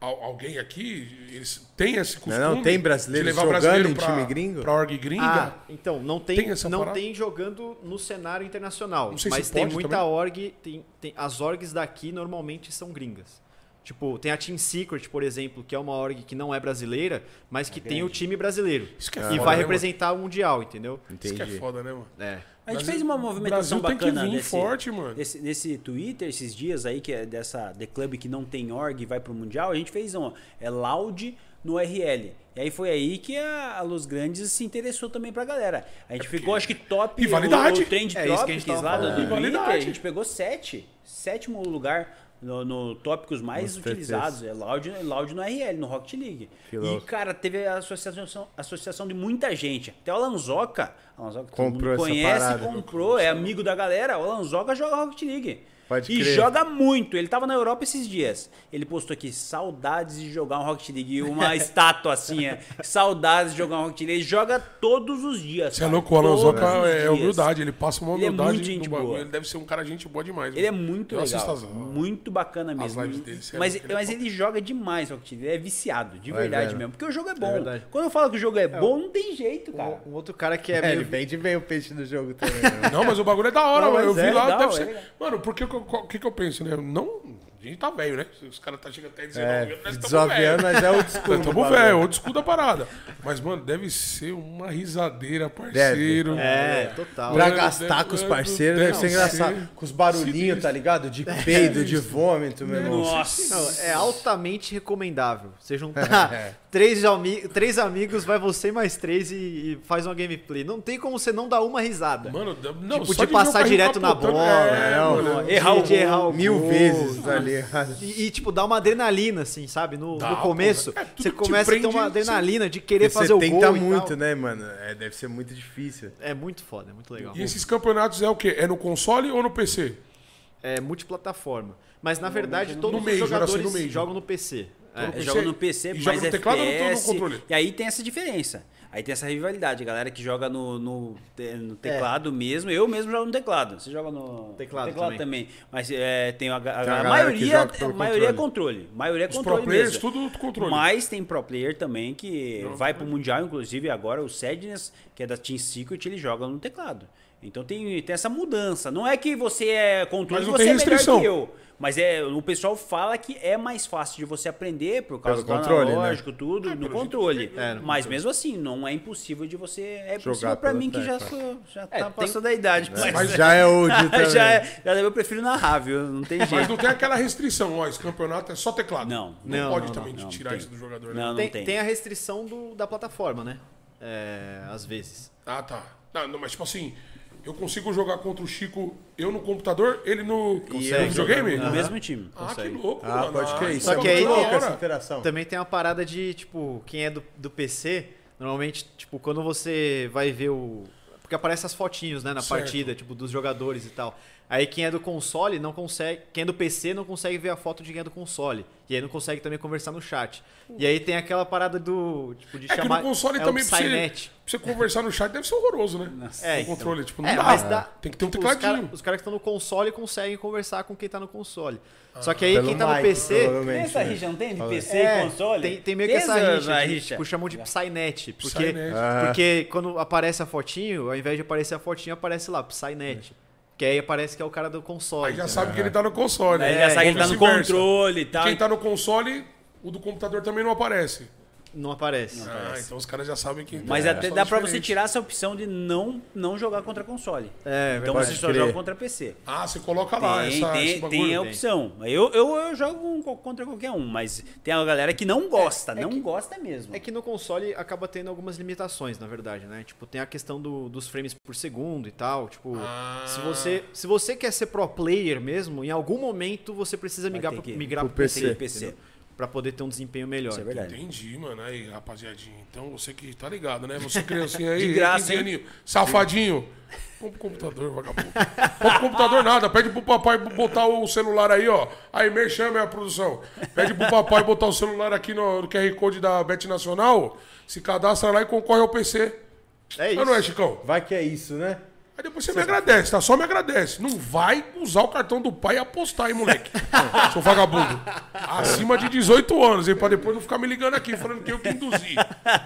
al- alguém aqui, eles têm esse costume. não tem brasileiro levar jogando brasileiro em pra, time gringo? Pra org gringa. Ah, então, não tem, Tem não parada? tem jogando no cenário internacional. Não sei se mas tem pode muita também. org. Tem, tem, as orgs daqui normalmente são gringas. Tipo, tem a Team Secret, por exemplo, que é uma org que não é brasileira, mas que tem o time brasileiro. Isso que é e foda, vai né, representar o Mundial, entendeu? Isso que é Entendi. foda, né, mano? É. A gente Brasil- fez uma movimentação Brasil tem que bacana vir desse, forte, mano. Desse, desse Twitter esses dias aí, que é dessa The Club que não tem org e vai pro Mundial, a gente fez um, é Loud no RL. E aí foi aí que a, a Los Grandes se interessou também pra galera. A gente ficou, acho que top E validade. o, o Trend É isso que a gente Topics tava lá do, do Twitter. A gente pegou sete, sétimo lugar no, no tópicos mais Nos utilizados. É Loud, Loud no RL, no Rocket League. Que E, louco. cara, teve a associação, associação de muita gente. Até o Alanzoca, Que todo Comprou mundo conhece, comprou, é amigo da galera. O Lanzoga joga Rocket League. Pode e crer. joga muito. Ele tava na Europa esses dias. Ele postou aqui, saudades de jogar um Rocket League. E uma estátua assim, é, saudades de jogar um Rocket League. Ele joga todos os dias. Você é louco, o Alonsoca é dias. humildade, ele passa uma Ele é humildade muito gente boa. Ele deve ser um cara gente boa demais. Ele é mano. muito Eu legal. as- Muito bacana mesmo. lives dele, é mas ele é mas ele joga demais Rocket League. Ele é viciado, de verdade mesmo. Porque o jogo é bom. verdade. Quando eu falo que o jogo é bom, não tem jeito, cara. Um, um outro cara que é, É, ele meio... vende bem o peixe do jogo também. né? Não, mas o bagulho é da hora, Não, mano. Eu vi é lá, deve é ser. Mano, porque o que, que eu penso, né? Não. A gente tá velho, né? Os caras tá chegando até 19 É, anos, nós tamo 19 velho. mas é o desconto. Tamo velho, old school da parada. Mas, mano, deve ser uma risadeira, parceiro. É, total. Pra gastar deve- com os deve- parceiros deve ser deve engraçado. ser Com os barulhinhos, tá ligado? De peido, de vômito, meu irmão. Nossa. Não, é altamente recomendável. Você juntar três, ami três amigos, vai você mais três e, e faz uma gameplay. Não tem como você não dar uma risada. Mano, não, Tipo, só de o passar direto na bola, É, não, mano. Errar o de gol. errar o Mil gol. vezes, tá ligado? E, e, tipo, dá uma adrenalina, assim, sabe? No, Dá, no começo. É, você te começa a ter uma você- adrenalina de querer Porque fazer você o tenta gol e muito, tal. né, mano? É, deve ser muito difícil. É muito foda, é muito legal. E esses campeonatos é o quê? É no console ou no PC? É multiplataforma. Mas, na verdade, no todos os Major, assim, jogadores no jogam no PC. É. no É, joga no PC. E mas joga no teclado ou no- no FPS, controle? E aí tem essa diferença. Aí tem essa rivalidade. A galera que joga no, no, no teclado mesmo. Eu mesmo jogo no teclado. Você joga no Teclado também. Mas é, tem a, a- a maioria, joga pelo a maioria é controle. controle. A maioria é Os controle pro players, mesmo. tudo controle. Mas tem pro player também que vai pro Mundial, inclusive agora o Sadness, que é da Team Secret, ele joga no teclado. Então tem, tem essa mudança. Não é que você é controle Mas e não você tem é melhor restrição. que eu. Mas é, o pessoal fala que é mais fácil de você aprender por causa Pelo do controle, né? analógico, tudo, no pelo controle. É, no mas mesmo assim, não é impossível de você. É Jogar possível pra mim que já, sou, já É, tá passando da idade. Mas, Mas já é old também. já, é- já eu prefiro narrar, viu? Não tem jeito. Mas não tem aquela restrição, ó, esse campeonato é só teclado. Não. Não, Não, pode não, também não, não tirar tem. isso do jogador, né? Não, não Tem, tem. tem a restrição do, da plataforma, né? É, às vezes. Ah, tá. Não, não, mas tipo assim, eu consigo jogar contra o Chico, eu no computador, ele no, no Consegue videogame? No mesmo time. Ah, que consegue. louco, Ah, mano. pode crer. Ah, Isso Só é que aí tem- louco essa interação. Também tem uma parada de, tipo, quem é do, do PC, normalmente, tipo, quando você vai ver o. Porque aparecem as fotinhos, né, na Certo. partida, tipo, dos jogadores e tal. Aí quem é do console não consegue. Quem é do PC não consegue ver a foto de quem é do console. E aí não consegue também conversar no chat. E aí tem aquela parada do. Tipo, de É que chamar. no console é também pra você, pra você conversar no chat deve ser horroroso, né? É, o controle, tipo, não É, dá. mas dá. Tem que ter um tipo, os tecladinho. cara- Os caras que estão no console conseguem conversar com quem tá no console. Só que aí Pelo quem tá no mic, PC. Tem essa né? rixa, não tem? De. PC É, e console? Tem, tem meio que essa rixa, de, rixa. tipo, chamam de Psynet. Porque, Psynet. Ah. porque quando aparece a fotinho, ao invés de aparecer a fotinho, aparece lá, Psynet. Que aí aparece que é o cara do console. Aí já sabe que ele tá no console. Aí né? já sabe que ele tá no controle e tal. Quem tá no console, o do computador também não aparece. Não aparece. Ah, então os caras já sabem que. Mas é, até dá pra você tirar essa opção de não, não jogar contra console. É, Então verdade. você só crer. joga contra PC. Ah, você coloca lá Tem, essa, esse tem, bagulho. tem a opção. Eu, eu, eu jogo contra qualquer um, mas tem a galera que não gosta, é não que- gosta mesmo. É que no console acaba tendo algumas limitações, na verdade, né? Tipo, tem a questão do- dos frames por segundo e tal. Tipo, Ah. se, você, se você quer ser pro player mesmo, em algum momento você precisa migrar pro, migrar pro pro PC. PC. PC. pra poder ter um desempenho melhor. Isso é verdade. Entendi, mano. Aí, rapaziadinho. Então você que tá ligado, né? Você criancinha aí, De graça, 15 aninho, safadinho. Compra o computador, vagabundo. Compra o computador nada. Pede pro papai botar o celular aí, ó. Aí, merchan, minha produção. Pede pro papai botar o celular aqui no, no QR Code da Bet Nacional. Se cadastra lá e concorre ao PC. É Não, não é, isso. Chicão? Vai que é isso, né? Aí depois você me agradece, tá? Só me agradece. Não vai usar o cartão do pai e apostar, hein, moleque? Seu vagabundo. Acima de 18 anos, hein? Pra depois não ficar me ligando aqui falando que eu que induzi.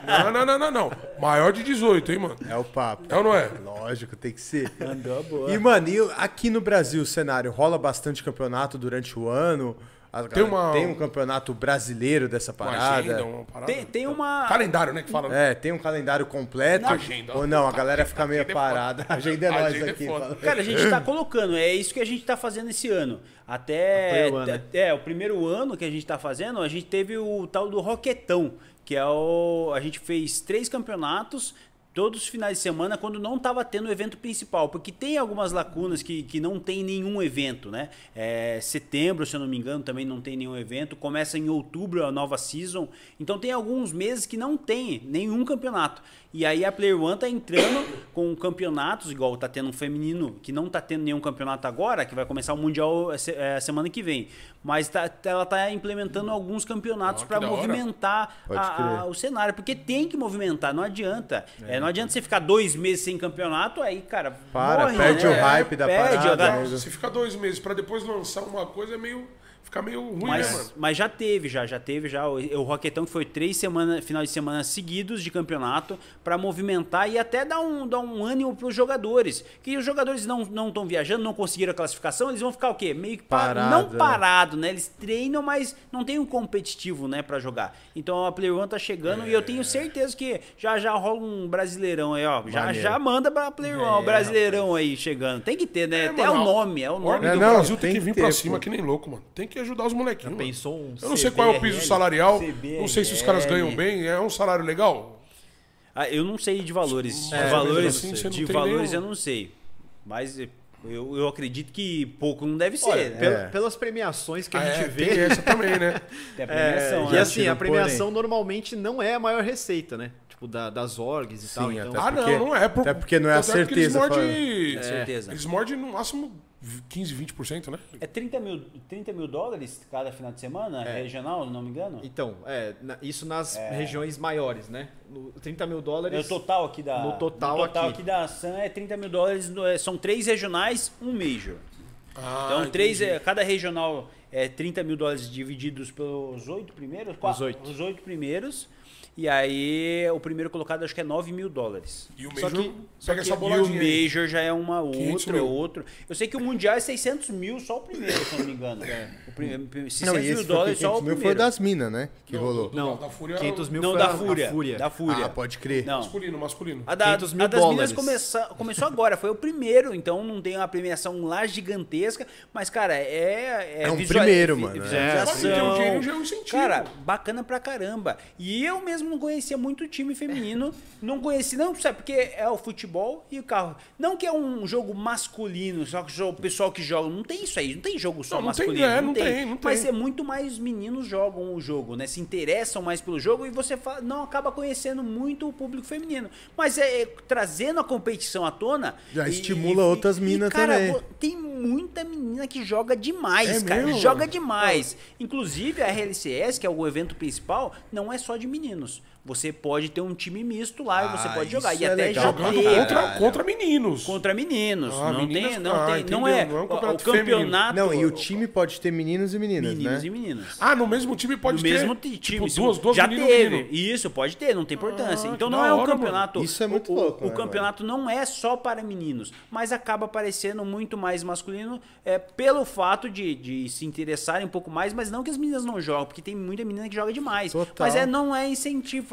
Não, não, não, não, não. Maior de 18, hein, mano? É o papo. É ou não é? Lógico, tem que ser. Mandou boa. E, mano, e aqui no Brasil o cenário rola bastante campeonato durante o ano? A- Tem uma- tem um campeonato brasileiro dessa Uma parada? agenda, uma parada. Tem, tem uma. Calendário, né? Que fala. né? É, tem um calendário completo? Na agenda. Ou não, a galera fica meio Agenda é parada. A agenda é nós Agenda é aqui. fala. Cara, a gente tá colocando, é isso que a gente tá fazendo esse ano. Até. Primeiro ano, né? É, o primeiro ano que a gente tá fazendo, a gente teve o tal do Roquetão, que é o. A gente fez três campeonatos. Todos os finais de semana, quando não estava tendo o evento principal, porque tem algumas lacunas que, que não tem nenhum evento, né? É, setembro, se eu não me engano, também não tem nenhum evento. Começa em outubro a nova season. Então tem alguns meses que não tem nenhum campeonato. E aí a Player One tá entrando com campeonatos, igual tá tendo um feminino, que não tá tendo nenhum campeonato agora, que vai começar o Mundial se- é, semana que vem. Mas tá- ela tá implementando alguns campeonatos que para movimentar a- a- o cenário, porque tem que movimentar, não adianta. É, não adianta você ficar dois meses sem campeonato, aí, cara, Para, morre, perde né? o hype da Perde, parada, a- né? Se ficar dois meses pra depois lançar uma coisa, é meio. Fica meio ruim, né, mano? Mas, mas já teve, já, já teve já. O, o Roquetão que foi três semanas, final de semana seguidos de campeonato para movimentar e até dar um, dar um ânimo para os jogadores. Que os jogadores não não estão viajando, não conseguiram a classificação, eles vão ficar o quê? Meio que pa- Parado, não é. parado, né? Eles treinam, mas não tem um competitivo, né, para jogar. Então a Player One tá chegando e eu tenho certeza que já já rola um brasileirão aí, ó. Já Maneiro. já manda pra Player One, o brasileirão aí chegando. Tem que ter, né? É, Até mano, o nome, é o nome. É, do não, Brasil tem, tem que que vir ter, pra cima pô. que nem louco, mano. Tem que ajudar os molequinhos. Pensou um Eu não sei qual é o piso salarial. CBRL. Não sei se os caras ganham bem. É um salário legal? Ah, eu não sei de valores. É, de valores, assim, de tem valores nenhum- eu não sei. Mas eu, eu acredito que pouco não deve ser, Olha, né? pela- É. pelas premiações que a Ah, gente é, vê. tem essa também, né? Tem a É, premiação, e né? assim, a Porém. premiação normalmente não é a maior receita, né? Tipo, da- das orgs e tal. Sim, Então, até Ah, porque- não, não é. Por, até porque não é a certeza, Eles mordem, Com certeza. Eles mordem no máximo 15, 20%, né? É 30 mil, 30 mil dólares cada final de semana, É. regional, não me engano? então é, na- isso nas regiões maiores, né? No, 30 mil É o dólares. total aqui da. No total no total aqui. aqui da Sam é 30 mil dólares. no- é, São três regionais, um major. Ah, Então, três, entendi. é, cada regional é 30 mil dólares divididos pelos oito primeiros? Quatro, oito. Os oito primeiros. E aí, o primeiro colocado acho que é 9 mil dólares. E o Só Major que- pega essa E o. Major já é uma 500 outra, outro. Eu sei que o Mundial é 600 mil só o primeiro, se eu não me engano. O primeiro, 600 Não, mil dólares foi só o 500 mil primeiro. foi das minas, né? Que rolou. do- Não, da Fúria. 500 mil Não, foi da Fúria. Fúria. Da Fúria. Ah, pode crer. Não. Masculino, masculino. A, da, 500 mil a das dólares. Minas começa, começou agora, foi o primeiro, então não tem uma premiação lá gigantesca, mas, cara, é. É um visual- primeiro, vi- mano, é. Visualização. Só que um é um incentivo. Cara, bacana pra caramba. E eu mesmo não conhecia muito time feminino, não conheci, não, sabe, porque é o futebol e o carro. Não que é um jogo masculino, só que o pessoal que joga, não tem isso aí, não tem jogo só Não, não tem, masculino. é, não tem, não Mas tem. é muito mais meninos jogam o jogo, né? Se interessam mais pelo jogo e você não acaba conhecendo muito o público feminino. Mas é, é, trazendo a competição à tona. Já estimula outras minas cara, também. Tem muita menina que joga demais, É cara. mesmo, joga demais. Inclusive a RLCS, que é o evento principal, não é só de meninos. años Você pode ter um time misto lá e você Ah, pode jogar. E é até legal Jogando contra, contra meninos. Contra meninos. Ah, não meninas- tem, não ah, tem, não é. Não é um o- campeonato o campeonato. Não, e o time pode ter meninos e meninas, Meninos né? e meninas. Ah, no mesmo time pode do ter mesmo ti- tipo, time. duas, duas já meninas e teve. menino. Isso, pode ter, não tem importância. Ah, então que não é um hora, campeonato. mano. Isso é muito o, louco, O, né, campeonato não é só para meninos, mas acaba parecendo muito mais masculino é, pelo fato de, de se interessarem um pouco mais, mas não que as meninas não jogam, porque tem muita menina que joga demais. Total. Mas é, não é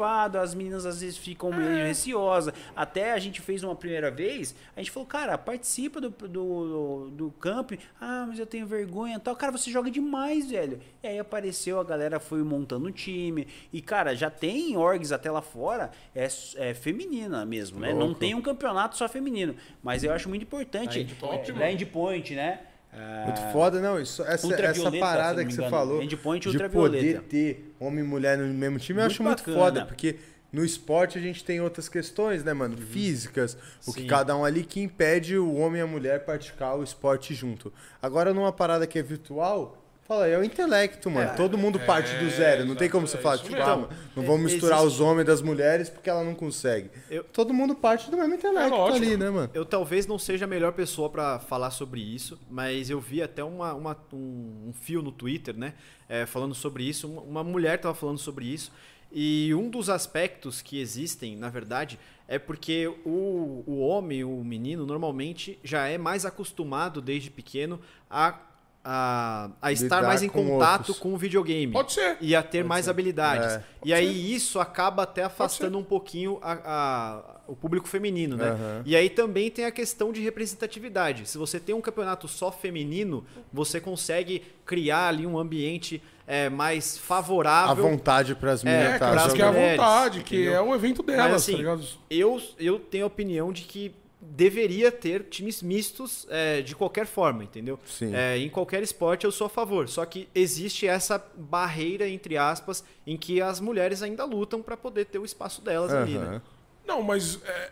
incentivado, as meninas às vezes ficam É. meio receosas. Até a gente fez uma primeira vez, a gente falou, cara, participa do, do, do camp. Ah, mas eu tenho vergonha tal. Cara, você joga demais, velho. E aí apareceu, a galera foi montando o time. E, cara, já tem orgs até lá fora, é, é feminina mesmo, né? Não Louco. tem um campeonato só feminino. Mas eu acho muito importante. Endpoint, é, Endpoint, né? Muito foda, não. Isso, essa, essa parada não que você falou Endpoint de ultravioleta. poder ter homem e mulher no mesmo time, eu Muito acho muito bacana. foda, porque no esporte a gente tem outras questões, né, mano? Físicas, o que Sim. cada um ali que impede o homem e a mulher praticar o esporte junto. Agora, numa parada que é virtual. Fala, é o intelecto, mano. Todo mundo parte do zero. Não tem como você falar, é tipo, ah, não vamos É, misturar existe- os homens das mulheres porque ela não consegue. Eu- Todo mundo parte do mesmo intelecto lógico. ali, né, mano? Eu talvez não seja a melhor pessoa pra falar sobre isso, mas eu vi até uma, uma- um, um fio no Twitter, né? é, falando sobre isso. Uma, uma mulher estava falando sobre isso. E um dos aspectos que existem, na verdade, é porque o, o homem, o menino, normalmente já é mais acostumado desde pequeno a, a, a estar mais em com contato outros. com o videogame. Pode ser. E a ter mais habilidades. É. E aí isso acaba até afastando um pouquinho a- a- o público feminino, né? Aham. E aí também tem a questão de representatividade. Se você tem um campeonato só feminino, você consegue criar ali um ambiente é, mais À favorável. vontade pras É, meninas. É, tá cara, pras isso que é a mulheres, vontade, que entendeu? é o evento delas, Mas assim, tá ligado? eu, eu tenho a opinião de que deveria ter times mistos é, de qualquer forma, entendeu? Sim. É, em qualquer esporte eu sou a favor. Só que existe essa barreira, entre aspas, em que as mulheres ainda lutam para poder ter o espaço delas ali, né? Não, mas é,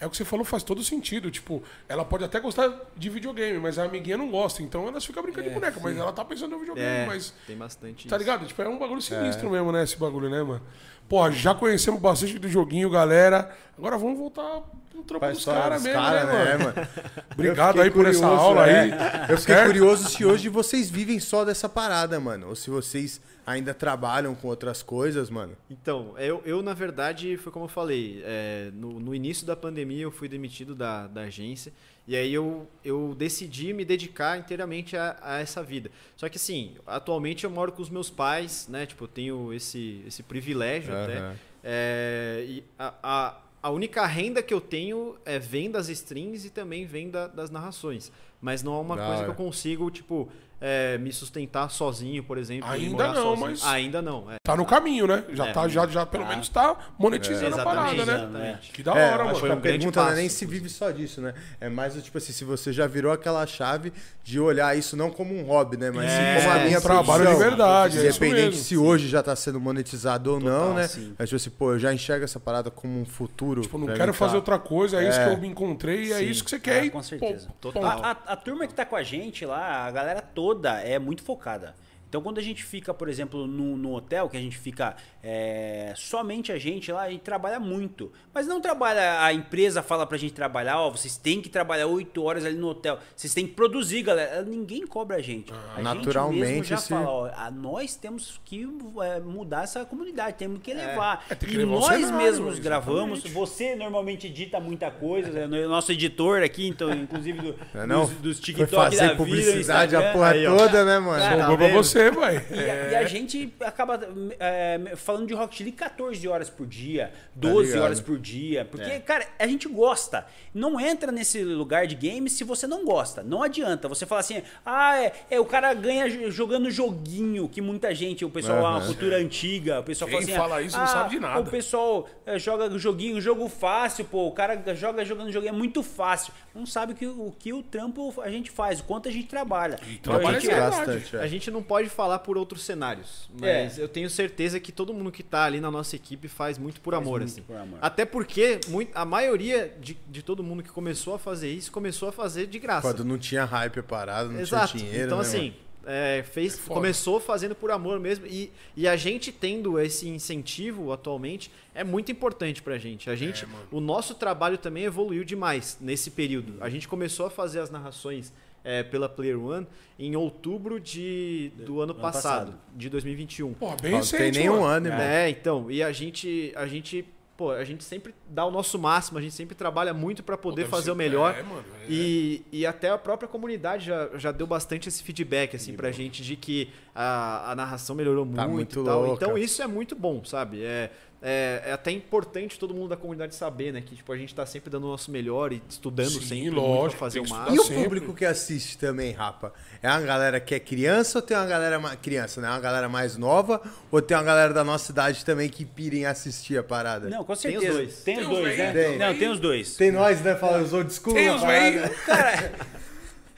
é o que você falou, faz todo sentido. Tipo, ela pode até gostar de videogame, mas a amiguinha não gosta. Então elas ficam brincando de boneca, mas ela tá pensando no videogame, É, mas. tem bastante Tá isso. ligado? Tipo, é um bagulho sinistro mesmo, né? Esse bagulho, né, mano? Porra, já conhecemos bastante do joguinho, galera. Agora vamos voltar pro trampo dos caras mesmo, cara, né, mano? Eu Obrigado fiquei aí por essa curioso, aula é. aí. Eu fiquei Certo? curioso se hoje vocês vivem só dessa parada, mano. Ou se vocês ainda trabalham com outras coisas, mano. Então, eu, eu na verdade, foi como eu falei, é, no, no início da pandemia eu fui demitido da, da agência e aí eu, eu decidi me dedicar inteiramente a, a essa vida. Só que assim, atualmente eu moro com os meus pais, né? Tipo, eu tenho esse, esse privilégio até. Aham. É, e a, a, a única renda que eu tenho é vem das strings e também vem da- das narrações. Mas não é uma Da coisa hora. que eu consigo, tipo, é, me sustentar sozinho, por exemplo. Ainda morar não, sozinho. mas- Ainda não, é. Tá no caminho, né? Já É. tá, já, já pelo Tá. menos tá monetizando É, a parada, né? exatamente. Que da É, hora, mano. que a um grande pergunta não é nem passo, se vive só disso, né? É mais do tipo assim, se você já virou aquela chave de olhar isso não como um hobby, né? Mas sim É, como a minha um trabalho de verdade, é isso Independente mesmo. se hoje já tá sendo monetizado ou não, Total, né? sim. Mas tipo assim, pô, eu já enxergo essa parada como um futuro. Tipo, não quero fazer tá? outra coisa, é, isso É. que eu me encontrei e é isso que você quer. Ah, com certeza. Total. A, turma que tá com a gente lá, a galera toda é muito focada. Então, quando a gente fica, por exemplo, no, no hotel, que a gente fica é, somente a gente lá, a gente trabalha muito. Mas não trabalha, a empresa fala pra gente trabalhar, ó, vocês têm que trabalhar 8 horas ali no hotel, vocês têm que produzir, galera. Ninguém cobra a gente. a Naturalmente, gente mesmo já se- fala, ó, a- nós temos que é, mudar essa comunidade, temos que levar. É, que e levar nós cenário, mesmos exatamente. gravamos, você normalmente edita muita coisa, né? o nosso editor aqui, então, inclusive do, Não, é não? dos, dos Foi TikTok fazer da vida, publicidade a porra Aí, toda, né, mano? Cara, Sobrou pra vendo? Vai. E, a, e a gente acaba é, falando de Rocket League 14 horas por dia, 12 ligado. horas por dia. Porque, cara, a gente gosta. Não entra nesse lugar de games se você não gosta. Não adianta. Você falar assim, ah, é, é, o cara ganha jogando joguinho, que muita gente, o pessoal, a Aham. cultura antiga, o pessoal Quem fala assim, fala ah, isso não sabe de nada." O pessoal é, joga joguinho, jogo fácil, pô, o cara joga jogando joguinho, é muito fácil. Não sabe que, o que o trampo a gente faz, o quanto a gente trabalha. Então, a trabalha gente. Bastante, é. A gente não pode falar por outros cenários, mas eu tenho certeza que todo mundo que tá ali na nossa equipe faz muito por amor, muito assim. por amor. Até porque muito, a maioria de, de todo mundo que começou a fazer isso começou a fazer de graça. Quando não tinha hype a parada, não Exato. tinha dinheiro, então né, assim, é, fez, foda. começou fazendo por amor mesmo e, e a gente tendo esse incentivo atualmente é muito importante pra gente. A gente, mano. o nosso trabalho também evoluiu demais nesse período. A gente começou a fazer as narrações é, pela Player One em outubro de, do ano ano passado, passado. de 2021. Pô, bem Não recente, tem nem um ano, irmão. É, então, e a gente, a gente, pô, a gente sempre dá o nosso máximo, a gente sempre trabalha muito pra poder deve fazer ser- o melhor. é, mano, é. E, e até a própria comunidade já, já deu bastante esse feedback assim pra gente de que a, a narração melhorou Tá muito, muito e tal. louca. Então isso é muito bom, sabe? É, é, é até importante todo mundo da comunidade saber, né, que tipo a gente tá sempre dando o nosso melhor e estudando Sim, sempre lógico, pra fazer tem o máximo. E o sempre. público que assiste também, rapa? É uma galera que é criança ou tem uma galera mais criança, né? Uma galera mais nova ou tem uma galera da nossa idade também que pira em assistir a parada? Não, com Tem os certeza. dois. Tem os Tem os dois, né? velhos também. Não, tem os dois. Tem nós, né? Fala os old school. Tem os velhos. Cara,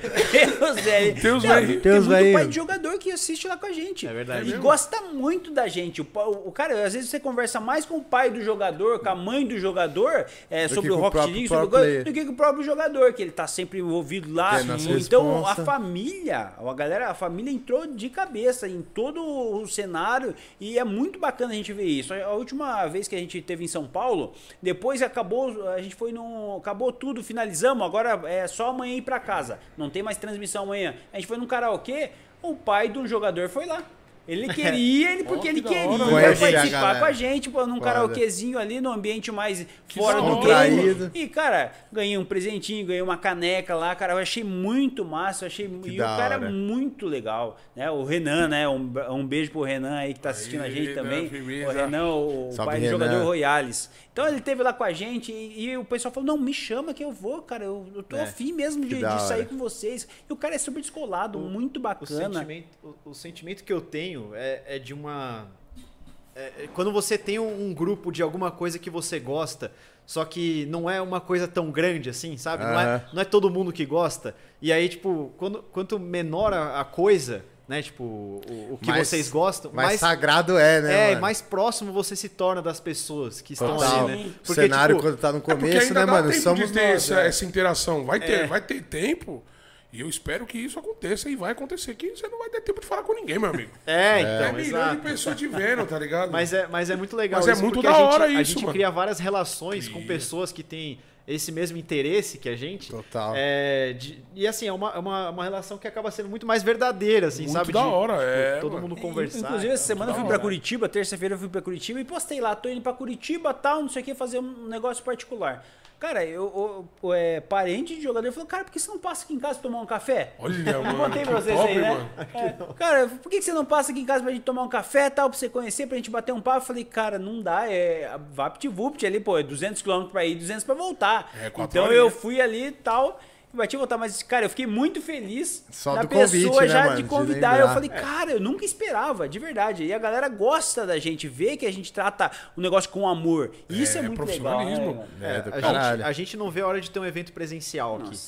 Deus, velho. Deus, Não, velho. Tem muito velho. pai de jogador que assiste lá com a gente. É verdade. E gosta muito da gente. O, o cara, às vezes você conversa mais com o pai do jogador, com a mãe do jogador, é, Do sobre o Rocket próprio League, sobre o, player. do que com o próprio jogador, que ele tá sempre envolvido lá. Então, a família, a galera, a família entrou de cabeça em todo o cenário e é muito bacana a gente ver isso. A última vez que a gente teve em São Paulo, depois acabou, a gente foi no, acabou tudo, finalizamos, agora é só amanhã ir pra casa. Não tem mais transmissão amanhã. A gente foi num karaokê, o pai de um jogador foi lá. Ele queria, ele porque ele que hora, queria né? Conhece a participar com a gente, pô, num Foda. karaokezinho ali, no ambiente mais fora da do hora, game. E, cara, ganhei um presentinho, ganhei uma caneca lá, cara, eu achei muito massa, achei e o cara hora. muito legal, né? O Renan, né? Um, um beijo pro Renan aí que tá assistindo a Aí, gente Renan, também. firmeza. O Renan, o Salve, pai do jogador Royales. Então ele teve lá com a gente e, e o pessoal falou: "Não, me chama que eu vou, cara, eu, eu tô É, afim mesmo de, de sair com vocês". E o cara é super descolado, muito O bacana. sentimento, o, o sentimento que eu tenho é, é de uma. é- é quando você tem um, um grupo de alguma coisa que você gosta, só que não é uma coisa tão grande assim, sabe? Não, é, não é todo mundo que gosta. E aí, tipo, quando, quanto menor a, a coisa, né? Tipo, o, o que Mais- vocês gostam, Mais, mais. sagrado é, né? É, mano? mais próximo você se torna das pessoas que estão Total. ali, né? O cenário tipo, quando tá no É porque começo, ainda né, dá mano? tempo Somos de ter nós, essa, é. essa interação. Vai ter, É. vai ter tempo. E eu espero que isso aconteça e vai acontecer. Que você não vai ter tempo de falar com ninguém, meu amigo. É, É, então, milhões exato. de pessoas te vendo, tá ligado? Mas é, mas é muito legal Mas é isso, muito porque da a gente, hora a isso, gente mano. cria várias relações com pessoas que têm esse mesmo interesse que a gente. Total. É, de- e assim, é uma, é uma, uma relação que acaba sendo muito mais verdadeira, assim, Muito sabe? da De, hora, é, Todo mano. mundo conversar. Inclusive, essa semana eu fui hora. Curitiba, terça-feira eu fui pra Curitiba e postei lá, tô indo pra Curitiba, tal, não sei o que, fazer um negócio particular. Cara, eu, eu- é, parente de jogador falou, cara, por que você não passa aqui em casa pra tomar um café? Olha, Eu mano. contei pra vocês top, aí, né? É, cara, por que você não passa aqui em casa pra gente tomar um café tal, pra você conhecer, pra gente bater um papo? Eu falei, cara, não dá, é VaptVupt ali, pô, é 200 km pra ir, 200 pra voltar. É, quatro então horinhas. eu fui ali e tal, bati voltar. Mas, cara, eu fiquei muito feliz Só da do pessoa convite, né, já mano? de De convidar. eu lembrar. falei, cara, eu nunca esperava, de verdade. E a galera gosta da gente, vê que a gente trata o negócio com amor. E Isso é, É, muito legal. profissionalismo. Né, mano? É, do a, gente, a gente não vê a hora de ter um evento presencial aqui.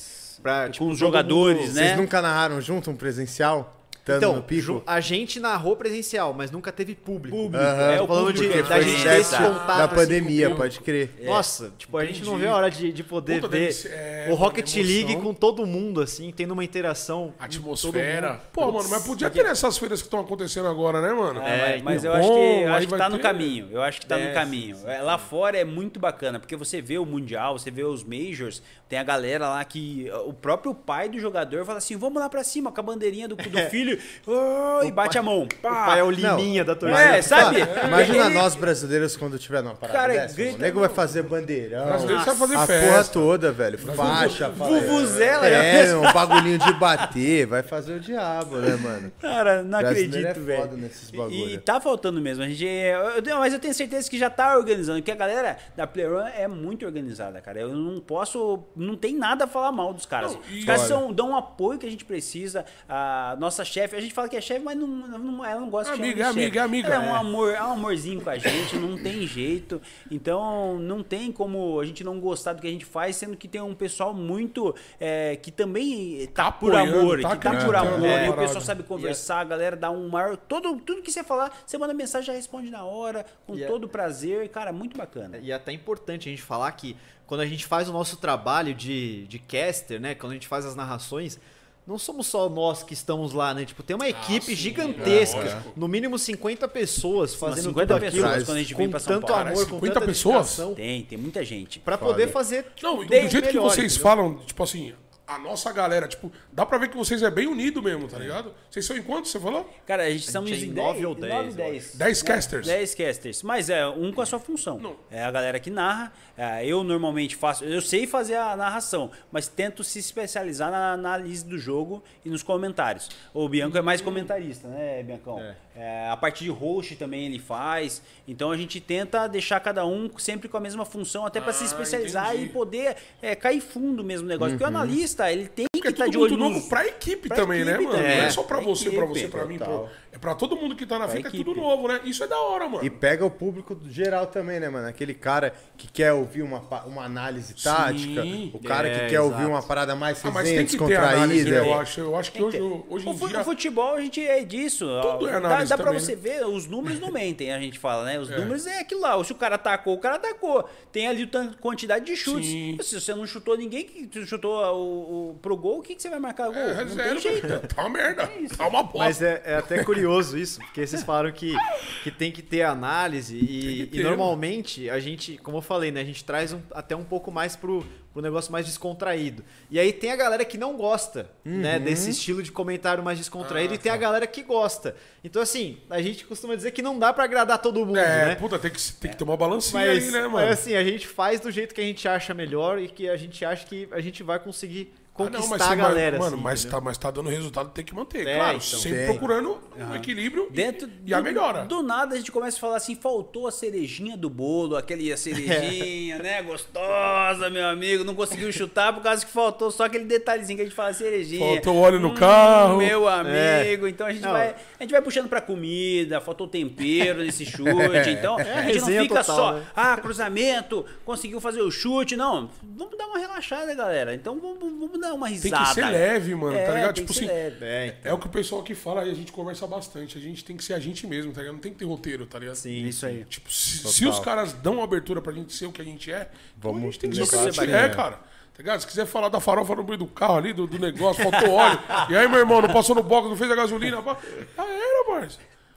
Pra, tipo, com os jogadores, mundo- né? Vocês nunca narraram junto um presencial? Então, ju- a gente narrou presencial, mas nunca teve público. Público, é o falando público de, que da gente ter esse contato da assim, pandemia, o pode crer. Nossa, tipo, a gente não Entendi. vê a hora de, de poder Puta, ver ser- é, o Rocket. League com todo mundo, assim, tendo uma interação. Atmosfera. Pô, mano, mas podia ter essas feiras que estão acontecendo agora, né, mano? É, mas eu acho que, bom, eu acho que tá no ter- caminho. Eu acho que tá no É, caminho. É, Lá fora é muito bacana, porque você vê o Mundial, você vê os Majors, tem a galera lá que. O próprio pai do jogador fala assim: vamos lá pra cima com a bandeirinha do, do filho oh, e bate a mão. O pai é o Liminha da torcida. É, sabe? Imagina Ele- nós brasileiros quando tiver numa parada Cara, dessa. grita- O nego vai fazer bandeirão. Brasileiro sabe fazer a festa. porra toda, velho. Faixa, fala- Vuvuzela, É, um bagulhinho de bater. Vai fazer o diabo, né, mano? Cara, não acredito, é velho. foda nesses E- bagulho. E, tá faltando mesmo. A gente, eu- mas eu tenho certeza que já tá organizando. Que a galera da Playrun é muito organizada, cara. Eu não posso. Não tem nada a falar mal dos caras. Não, e- Os caras são, dão o apoio que a gente precisa. A nossa chefe, a gente fala que é chefe, mas não, não- ela não gosta de Amiga, chamar de é chefe. amiga, é amiga. Ela é um É. amor, é um amorzinho com a gente, não tem jeito. Então, não tem como a gente não gostar do que a gente faz, sendo que tem um pessoal muito. é, que também tá, por apoiando, amor, tá que tá por amor. na e o pessoal sabe conversar, a galera dá um maior. Todo, tudo que você falar, você manda mensagem, já responde na hora, com E é- todo prazer. Cara, muito bacana. E é até importante a gente falar que quando a gente faz o nosso trabalho de, de caster, né? Quando a gente faz as narrações, não somos só nós que estamos lá, né? Tipo, tem uma equipe sim, gigantesca, é, no mínimo 50 pessoas fazendo 50 tudo aquilo, pessoas quando a gente vem com pra São tanto Paulo. amor, Cara, com 50 tanta pessoas? Tem, tem muita gente. pra Foda. poder fazer Não, do jeito que vocês entendeu? falam, tipo assim, a nossa galera, tipo, dá pra ver que vocês é bem unido mesmo, tá ligado? Vocês são em quantos, você falou? Cara, a gente estamos gente é em em 10 nove ou dez, eu 10. 10 casters. 10 casters. Mas é um com a sua função. Não. É a galera que narra. É, eu normalmente faço. Eu sei fazer a narração, mas tento se especializar na análise do jogo e nos comentários. O Bianco é mais comentarista, né, Biancão? É, a parte de host também ele faz. Então a gente tenta deixar cada um sempre com a mesma função, até para se Ah, especializar entendi. e poder é, cair fundo mesmo no negócio. Porque o analista, ele tem que é estar de olho novo nos- pra equipe pra também, né, equipe mano? também. Não é só pra Pra você, pra equipe, você, pra mim, total. É pra todo mundo que tá na Pra fita é equipe. tudo novo, né? Isso é da hora, mano. E pega o público geral também, né, mano? Aquele cara que quer ouvir uma, uma análise tática, o cara É, que quer ouvir exato. uma parada mais Ah, mas resenha, tem que ter análise, descontraída. né? Eu acho, eu acho que hoje, hoje O, em dia... o futebol, a gente é disso. Tudo é dá análise dá pra também, você né? ver, os números não mentem, a gente fala, né? Os números é aquilo lá. Se o cara atacou, o cara atacou. Tem ali a quantidade de chutes. Sim. Se você não chutou ninguém, que chutou o, o- pro gol, o que, que você vai marcar gol? É, não zero, tem jeito. Tá uma merda. Tá uma bosta. Mas é, é até curioso isso, porque vocês falaram que, que tem que ter análise e, e normalmente a gente, como eu falei, né, a gente traz um- até um pouco mais pro, pro negócio mais descontraído. E aí tem a galera que não gosta, né, desse estilo de comentário mais descontraído Ah, e tem a tá. galera que gosta. Então assim, a gente costuma dizer que não dá pra agradar todo mundo, É, né? puta, tem que, tem que ter uma balancinha Mas, aí, né, mano? mas assim, a gente faz do jeito que a gente acha melhor e que a gente acha que a gente vai conseguir Ah, conquistar não, mas a galera. Mano, assim, mas, entendeu? tá, mas tá dando resultado, tem que manter. É, claro, então. sempre Tem. procurando um equilíbrio e- Dentro e, a do- melhora. Do nada a gente começa a falar assim, faltou a cerejinha do bolo, aquele a cerejinha, né? Gostosa, meu amigo. Não conseguiu chutar por causa que faltou só aquele detalhezinho que a gente fala cerejinha. Faltou óleo no Hum, carro. Meu É. amigo. Então a gente, Não. vai, a gente vai puxando pra comida, faltou tempero nesse chute. Então a gente não fica total, só, né? ah, cruzamento, conseguiu fazer o chute. Não, vamos dar uma relaxada, galera. Então vamos, vamos dar uma Tem risada. que ser leve, mano, É, tá ligado? tem Tipo que assim. É, então. é o que o pessoal aqui fala e a gente conversa bastante. A gente tem que ser a gente mesmo, tá ligado? Não tem que ter roteiro, tá ligado? Sim, Isso aí. Tipo, se, se os caras dão abertura pra gente ser o que a gente é, então a Vamos gente tem que ser o que a gente é, é. cara. Tá ligado? Se quiser falar da farofa no meio do carro ali, do, do negócio, faltou óleo. e aí, meu irmão, não passou no box, não fez a gasolina. pá. Já era.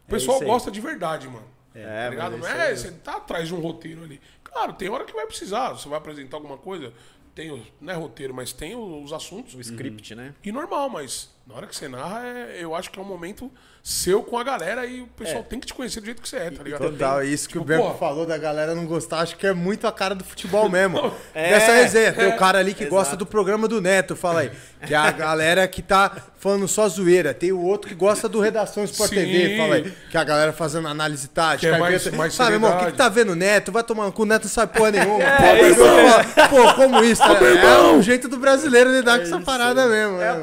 O pessoal isso aí. gosta de verdade, mano. É, tá ligado? Não é, aí- você tá atrás de um roteiro ali. Claro, tem hora que vai precisar. Você vai apresentar alguma coisa, tem, o- não é roteiro, mas tem os assuntos. O script, né? E normal, mas na hora que você narra, é- eu acho que é um momento seu com a galera e o pessoal tem que te conhecer do jeito que você é, tá ligado? Total, isso que Tipo, o Bempo pô, falou da galera não gostar, acho que é muito a cara do futebol mesmo. É, Dessa resenha, tem é, o cara ali que gosta do programa do Neto, fala aí. Que é a galera que tá falando só zoeira. Tem o outro que gosta do Redação Sport Sim. TV, fala aí. Que é a galera fazendo análise tática. Que é mais- vê- mais Sabe, irmão, o que, que tá vendo o Neto? Vai tomar cu, o Neto não sabe porra nenhuma. Pô, é isso Pô, como isso? É, irmão. o jeito do brasileiro lidar com essa parada mesmo. É né,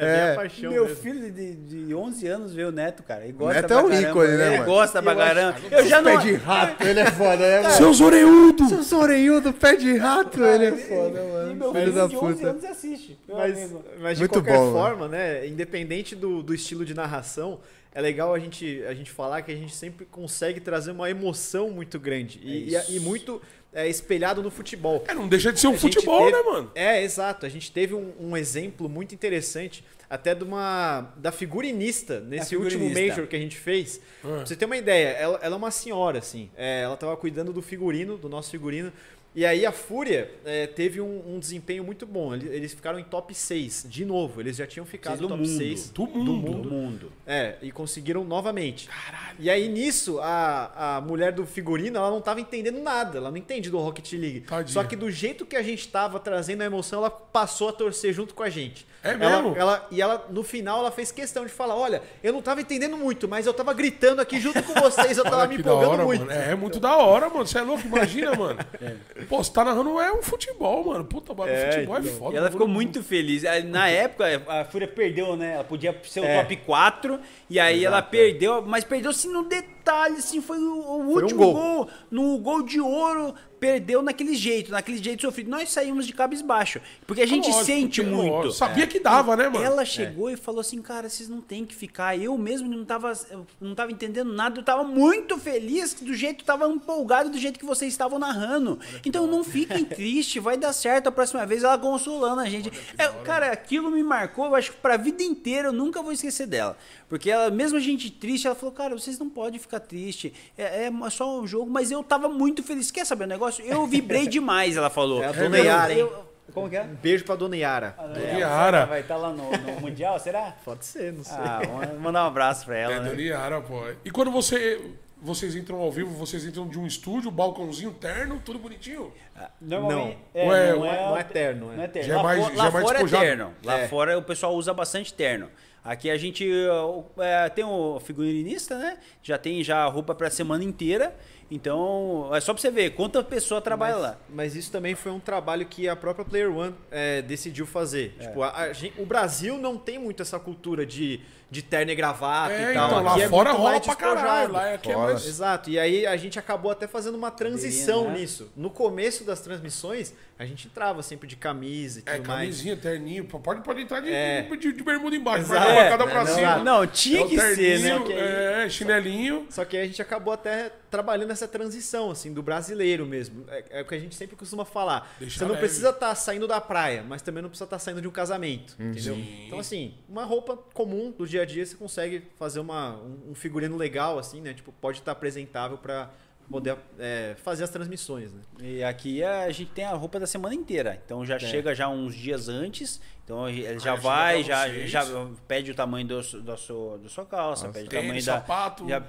mano? né? É, É. paixão Meu mesmo. filho de, de 11 anos vê o Neto, cara. Ele gosta Neto é um ícone, né, Ele mano? gosta pra Eu caramba. Eu já Pé não... de rato, ele é foda, né, mano? Seus oreudos! Seu Soreiudo, pé de rato, ele é foda, E mano. meu Filho da de 11 puta. anos assiste. Meu Mas, amigo. mas de Muito qualquer bom, forma, né? Independente do, do estilo de narração, é legal a gente, a gente falar que a gente sempre consegue trazer uma emoção muito grande. E, e- e muito é, espelhado no futebol. É, não deixa de ser um A futebol, teve- né, mano? É, exato. A gente teve um, um exemplo muito interessante, até de uma da figurinista nesse último figurinista. Major que a gente fez. Ah. Pra você ter uma ideia, ela, ela é uma senhora, assim. É, ela tava cuidando do figurino, do nosso figurino. E aí a Fúria é, teve um, um desempenho muito bom. Eles, ficaram em top 6, de novo. Eles já tinham ficado do top mundo. 6 Do mundo. Do mundo. é, e conseguiram novamente. Caralho. E aí nisso, a, a mulher do figurino, ela não tava entendendo nada. Ela não entende do Rocket League. Tadinha. Só que do jeito que a gente tava trazendo a emoção, ela passou a torcer junto com a gente. É Ela- mesmo? Ela, e ela, no final, ela fez questão de falar: olha, eu não tava entendendo muito, mas eu tava gritando aqui junto com vocês, eu tava Olha me empolgando hora, muito. mano. É, é muito da hora, mano. Você é louco, imagina, mano. Pô, você tá narrando é um futebol, mano. Puta, o É, futebol é então. foda. E ela ficou mano. muito feliz. Na época, a Fúria perdeu, né? Ela podia ser o É. top 4. E aí ela perdeu, mas perdeu assim no detalhe, assim, foi o, o Foi um último gol. gol. No gol de ouro, perdeu naquele jeito, naquele jeito sofrido. Nós saímos de cabisbaixo. Porque a gente Lógico, sente muito. lógico, Sabia que dava, né, mano? Ela chegou e falou assim, cara, vocês não tem que ficar. Eu mesmo não tava, eu não tava entendendo nada. Eu tava muito feliz do jeito, tava empolgado do jeito que vocês estavam narrando. Então não fiquem tristes, vai dar certo a próxima vez. Ela consolando a gente. É, cara, aquilo me marcou, eu acho que pra vida inteira eu nunca vou esquecer dela. Porque ela, mesmo a gente triste, ela falou, cara, vocês não podem ficar triste. É, é só um jogo, mas eu tava muito feliz. Quer saber o negócio? Eu vibrei demais, ela falou. É a dona Yara, hein? eu- Como que é? Um beijo pra dona Yara. É, Yara. Vai estar lá no, no Mundial, será? Pode ser, não sei. Ah, vamos mandar um abraço pra ela, É, né? Daniara, pô. E quando você, vocês entram ao vivo, vocês entram de um estúdio, balcãozinho terno, tudo bonitinho? Normalmente, Não. Ué, não é- não é terno, é. Não é terno. Já é lá mais- já lá é mais fora despojado. é terno. Lá É. fora o pessoal usa bastante terno. Aqui a gente é, tem o figurinista, né? Já tem já roupa pra semana inteira. Então, é só pra você ver quanta pessoa trabalha mas, lá. Mas isso também foi um trabalho que a própria Player One é, decidiu fazer. É. Tipo, a- a o Brasil não tem muito essa cultura de, de terno e gravata É, e tal. então, lá Aqui é fora rola pra caralho. Lá é aqui é Fora. mais... Exato, e aí a gente acabou até fazendo uma transição né? nisso. No começo das transmissões, a gente entrava sempre de camisa e tudo É, mais. camisinha, terninho. Pode, pode entrar de, É. de, de bermuda embaixo. Exato. Mas É, pra não, cima. Não, tinha É que ser, né? terninho, Só que aí- É, chinelinho. Só que aí a gente acabou até trabalhando essa transição, assim, do brasileiro mesmo. É, é o que a gente sempre costuma falar. Deixa Você não leve. precisa estar saindo da praia, mas também não precisa estar saindo de um casamento, entendeu? Sim. Então, assim, uma roupa comum do dia a dia, você consegue fazer uma, um, um figurino legal, assim, né? Tipo, pode estar apresentável para poder é, fazer as transmissões, né? E aqui a gente tem a roupa da semana inteira. Então já chega já uns dias antes. Então ele já já vai, chega pra já, já pede o tamanho do, do, seu, da sua calça, pede o Tênis, tamanho da. sapato. já-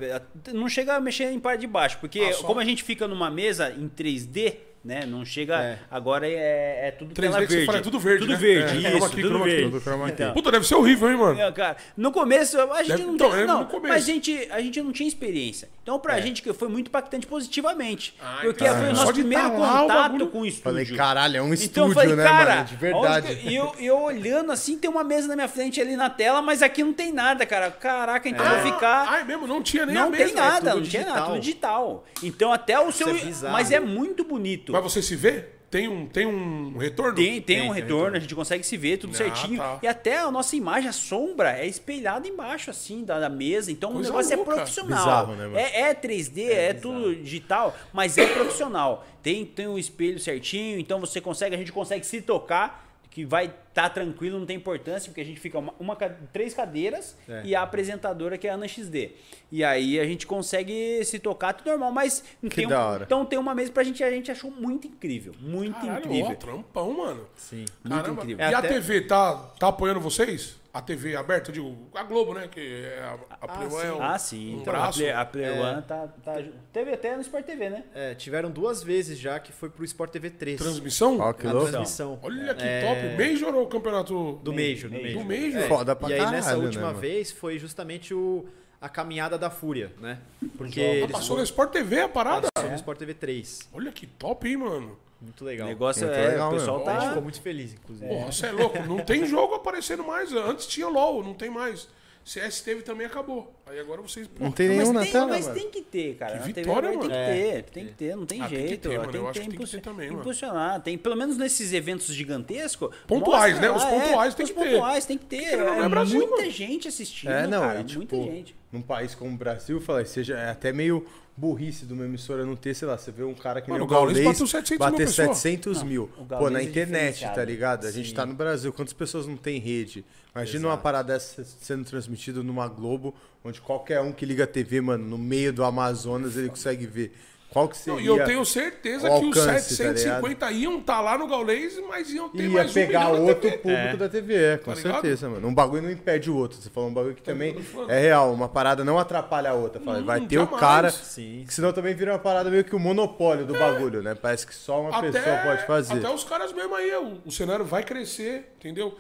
não chega a mexer em parte de baixo, porque Ah, só. como a gente fica numa mesa em 3D, né? Não chega. É. Agora é, é tudo 3D tela verde. fala, é tudo verde, Tudo né? verde, É, isso, key, tudo verde. Então, Puta, deve ser horrível, hein, mano? é, cara, no começo a gente Deve- não então, tinha, é, não, mas a gente, a gente não tinha experiência. Então pra gente que foi muito impactante positivamente, Ah, porque então, foi o nosso primeiro tá o contato bagulho- com o estúdio. Falei, caralho, é um Então estúdio, eu falei, né, cara, mano? De verdade. E eu, eu olhando assim, tem uma mesa na minha frente ali na tela, mas aqui não tem nada, cara. Caraca, então vou ficar. Ai, mesmo, não tinha nem a não mesa. tem nada, é não tinha nada, tudo digital. Então até o seu. é mas é muito bonito. Mas você se vê? Tem um, tem um retorno? Tem, tem, um tem retorno, retorno. a gente consegue se ver tudo Ah, certinho. tá. E até a nossa imagem, a sombra, é espelhada embaixo, assim, da, da mesa. Então Coisa o negócio louca. é profissional. Bizarro, né, é, é 3D, é, tudo digital, mas é profissional. Tem, tem um espelho certinho, então você consegue, a gente consegue se tocar, que vai estar tranquilo, não tem importância, porque a gente fica uma, uma três cadeiras É. e a apresentadora que é a Ana XD. E aí a gente consegue se tocar, tudo normal, mas tem um- então tem uma mesa pra gente, a gente achou muito incrível, muito Caralho, incrível. ó, trampão, mano. Sim. Muito incrível. E É a até- TV tá, tá apoiando vocês? A TV aberta, eu digo, a Globo, né? Que é a, a Play One é um, Ah, sim. um então, a braço. Play, a Play É. One tá, tá. Teve até no Sport TV, né? É, tiveram duas vezes já que foi pro Sport TV 3. Transmissão? Ó, que a louco. transmissão. Olha que É, top. Major ou campeonato? Do Major, do Major. Major. Do Major? É, Foda pra E aí caralho, nessa né, última mano? vez foi justamente o, a caminhada da Fúria, né? Porque Ah, eles passou no Sport TV a parada? passou no Sport TV 3. Olha que top, hein, mano? Muito O legal. negócio Muito é. legal o pessoal mesmo. A gente tá. ficou muito feliz, inclusive. Porra, você é louco. Não tem jogo aparecendo mais. Antes tinha LOL, não tem mais. CS teve também acabou. Aí agora vocês. Não porra, tem nenhum Mas, na tem, tela, mas mano. tem que ter, cara. Que TV vitória, agora mano. Tem que É. ter, tem que ter, não tem Ah, tem que jeito. ter, mano. Tem Eu que acho ter, que tem que ter também, mano. impulsionar. Tem, pelo menos nesses eventos gigantescos. Pontuais, mostra né? Os pontuais é, tem os que ter. pontuais tem que ter. Porque não é É Brasil, muita mano. gente assistindo. É, não, cara, e, tipo, muita gente. num país como o Brasil, fala, seja é até meio burrice de uma emissora não ter, sei lá, você vê um cara que Mano, nem o Gaules bateu 700 mil bater pessoas. 700 mil. o Pô, Gaules na é internet, diferenciado. tá ligado? A gente Sim. tá no Brasil, quantas pessoas não tem rede? Imagina uma parada dessa sendo transmitida numa Globo, onde qualquer um que liga a TV, mano, no meio do Amazonas, ele consegue ver. Qual que Não, seria? e eu tenho certeza o que os alcance, tá 750 iam estar lá no Gaulês, mas iam ter Ia mais um pegar na outro TV. público da TV, é, com Tá ligado? certeza, mano. Um bagulho não impede o outro. Você falou um bagulho que também tô falando. é real. Uma parada não atrapalha a outra. Fala, Hum, vai ter o jamais. cara. Sim. Que senão também vira uma parada meio que o monopólio do bagulho, né? Parece que só uma pessoa pode fazer. Até os caras mesmo aí, o, o cenário vai crescer, entendeu?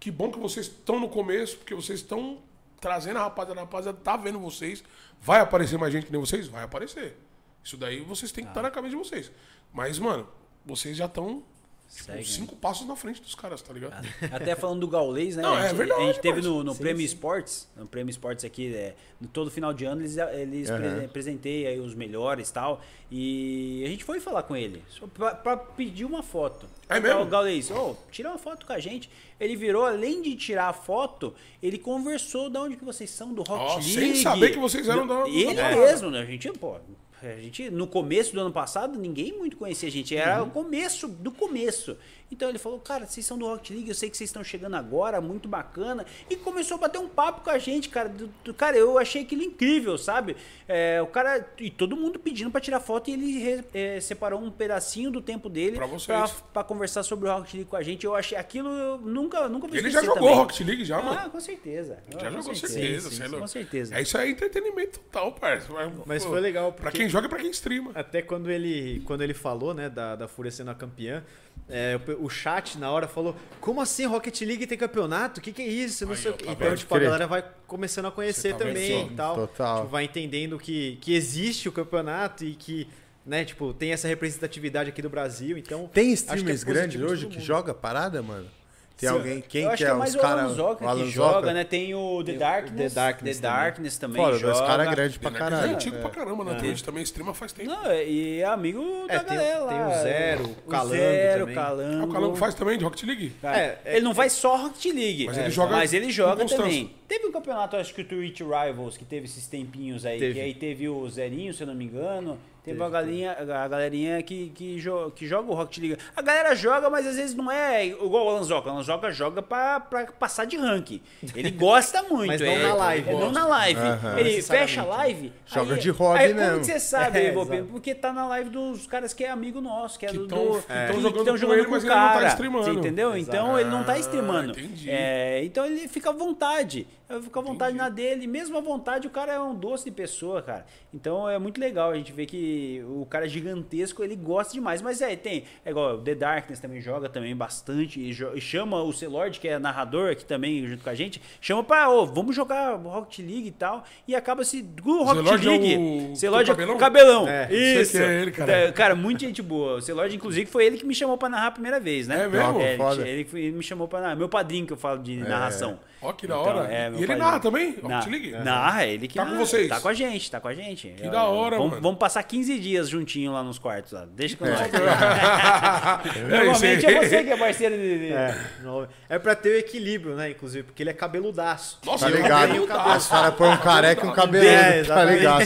Que bom que vocês estão no começo, porque vocês estão trazendo a rapaziada, a rapaziada tá vendo vocês. Vai aparecer mais gente que nem vocês? Vai aparecer. Isso daí vocês têm que estar na cabeça de vocês. Mas, mano, vocês já estão tipo, Segue, né? cinco passos na frente dos caras, tá ligado? Até falando do Gaulês, né? Não, a, é gente, verdade, a gente teve mas- no, no sim, Prêmio sim. Esportes, no Prêmio Esportes aqui, é, no todo final de ano eles, eles pre- apresentei aí os melhores e tal. E a gente foi falar com ele, pra, pra pedir uma foto. É mesmo? O Gaulês, ô, tira uma foto com a gente. Ele virou, além de tirar a foto, ele conversou de onde que vocês são, do Rocket Ó, League. sem saber que vocês eram da- Ele da- mesmo, né? A gente, pô, a gente, no começo do ano passado, ninguém muito conhecia a gente. Era Uhum. o começo do começo. Então ele falou, cara, vocês são do Rocket League, eu sei que vocês estão chegando agora, muito bacana. E começou a bater um papo com a gente, cara. Do, do- cara, eu achei aquilo incrível, sabe? É, o cara, e todo mundo pedindo pra tirar foto, e ele re- é, separou um pedacinho do tempo dele pra conversar sobre o Rocket League com a gente. Eu achei aquilo, eu nunca, nunca vou Ele já jogou também. Rocket League já, mano. Ah, com certeza. Já com jogou certeza. certeza, Sim, é sim. Com certeza. É isso aí, entretenimento total, parça. Mas pô, foi legal, Pra porque- quem joga pra quem streama. Até quando ele, quando ele falou, né, da, da Fúria sendo a campeã, é, o, o chat na hora falou: Como assim Rocket League tem campeonato? O que, que é isso? Não Aí, sei tá Então, tipo, a galera vai começando a conhecer Você tá também e tal. Total. Tipo, vai entendendo que, que existe o campeonato e que, né, tipo, tem essa representatividade aqui do Brasil. Então, Tem é streamers positivo grandes de hoje que joga parada, mano? Tem Sim, alguém? Quem eu acho que que é? é mais Os o cara- Alan Zoca o Alan que joga, né? Tem o The Darkness. The Darkness The também. Darkness também Foda, joga. dois caras grandes pra é caralho. antigo pra caramba, na Twitch também streama faz tempo. Não, e é amigo É, da tem- galera tem o Zero, o Calango Zero, também. Calango. Ah, o Calango faz também de Rocket League? Cara, É, é- ele não faz só Rocket League. Mas ele É, joga Mas ele joga também. Teve um campeonato, acho que o Twitch Rivals, que teve esses tempinhos aí. Teve. Que aí teve o Zerinho, se eu não me engano. Teve uma galinha, a galerinha que, que, jo- que joga o Rocket League. A galera joga, mas às vezes não é igual o Alanzoca. O Alanzoca joga pra, pra passar de ranking. Ele gosta muito. Mas não é- na live. é, não na live. Aham. Ele fecha a live. Joga aí- de hobby aí, mesmo. Como que você sabe, É, exato. Porque tá na live dos caras que é amigo nosso, que é Que do. tão- do- que tão que- que jogando com ele, com o ele não tá cara. streamando. Você entendeu? Então ele não tá Ah, streamando. entendi. É, então ele fica à vontade. Fica à vontade na dele. Mesmo à vontade, o cara é um doce de pessoa, cara. Então é muito legal a gente ver que o cara é gigantesco, ele gosta demais. Mas é, tem. É igual o The Darkness também joga também bastante. E, e chama o Celord, que é narrador aqui também, junto com a gente. Chama pra, ô, vamos jogar Rocket League e tal. E acaba se. O Rocket Celord é League. o- Celord é cabelão? o cabelão. É, Isso. é ele, cara. É, Cara, muita gente boa. O Celord, inclusive, foi ele que me chamou pra narrar a primeira vez, né? É mesmo? ele, Foda. ele, ele me chamou pra narrar. Meu padrinho que eu falo de narração. Ó, que da Então, hora. é, meu e ele narra também? Na- Rocket League? Narra, ele que Tá com narra. vocês? Tá com a gente, tá com a gente. Que da hora, vamos, mano. Vamos passar 15 dias juntinho lá nos quartos. Lá. Deixa com nós. É, Normalmente é você que é parceiro de... de- É, é pra ter o equilíbrio, né? Inclusive, porque ele é cabeludaço. Nossa, Tá ele é ligado? Os caras põem um careca e um cabelo. É, tá ligado?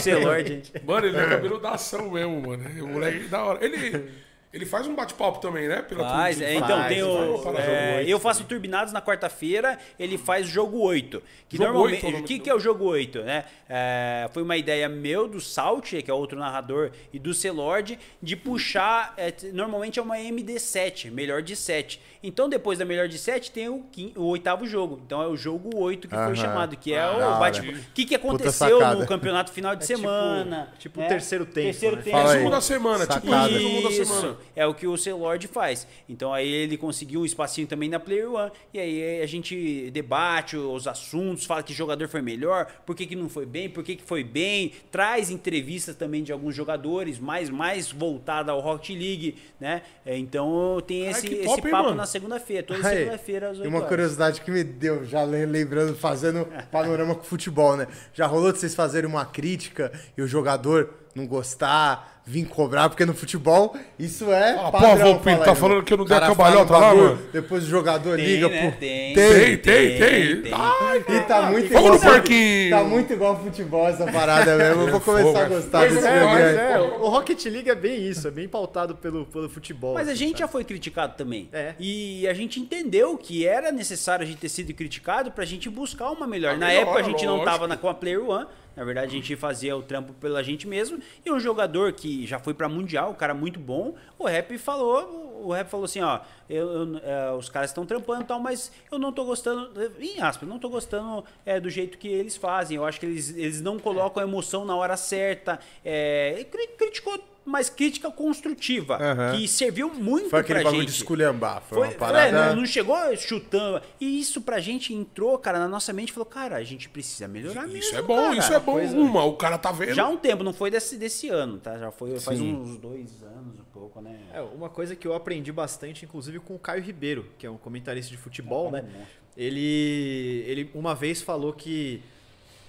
Mano, ele é cabelo da ação mesmo, mano. O moleque da hora. Ele, ele faz um bate-papo também, né? Pela Faz, é, então faz, tem o. faz, é, eu faço Turbinados na quarta-feira, ele faz jogo 8. Que Jogo normalmente. oito é o O que, do- que é o jogo 8, né? É, foi uma ideia meu, do Salt, que é outro narrador, e do Celord, de puxar. é, normalmente é uma MD7, melhor de 7. Então, depois da melhor de 7, tem o, quin- o oitavo jogo. Então é o jogo 8 que Aham. foi chamado, que é Ah, o da hora. bate. O que, que aconteceu no campeonato final de É tipo- semana? tipo né? terceiro tempo, Terceiro né? tempo. Resumo da semana, tipo Sacada. resumo da Isso, semana. É o que o Celord faz. Então aí ele conseguiu um espacinho também na Player One. E aí a gente debate os assuntos, fala que jogador foi melhor, por que, que não foi bem, por que, que foi bem, traz entrevistas também de alguns jogadores, mais, mais voltada ao Rocket League, né? É, Então tem Ai, esse, esse top, hein, papo mano? na segunda-feira, toda segunda-feira às e 8 uma horas. curiosidade que me deu, já le- lembrando, fazendo panorama com futebol, né? Já rolou de vocês fazerem uma crítica e o jogador não gostar, vir cobrar, porque no futebol isso é. Fala, padrão, pô, Volpinho, fala tá falando que eu não dei a cambalhota lá, mano? Depois o jogador Tem, liga, né? pô. Tem, Tem, tem, tem. tem. Ai, E tá muito Vamos no igual. parquinho. Tá muito igual futebol essa parada mesmo. Eu vou começar a é gostar Mas desse é, aí. é, o Rocket League é bem isso, é bem pautado pelo, pelo futebol. Mas a assim, gente sabe? já foi criticado também. É. E a gente entendeu que era necessário a gente ter sido criticado pra gente buscar uma melhor. A Na melhor, época a gente não lógico. tava na, com a Player One. Na verdade, a gente fazia o trampo pela gente mesmo. E um jogador que já foi pra Mundial, um cara muito bom, o Rap falou. O Rap falou assim: ó, eu, eu, é, os caras estão trampando e tal, mas eu não tô gostando, em aspas, não tô gostando é, do jeito que eles fazem. Eu acho que eles, eles não colocam a emoção na hora certa. É, e cri- criticou, mas crítica construtiva, Aham. que serviu muito Foi aquele pra bagulho gente. de esculhambar. Foi, Foi, uma é, parada. não, não chegou chutando. E isso pra gente entrou, cara, na nossa mente e falou, cara, a gente precisa melhorar mesmo. Isso é bom, cara. isso é bom. Coisa- Uma, o cara tá vendo. Já há um tempo, não foi desse, desse ano, tá? Já foi faz Sim. uns dois anos, um pouco, né? É, uma coisa que eu aprendi bastante, inclusive com o Caio Ribeiro, que é um comentarista de futebol, Ah, né? Ele, ele uma vez falou que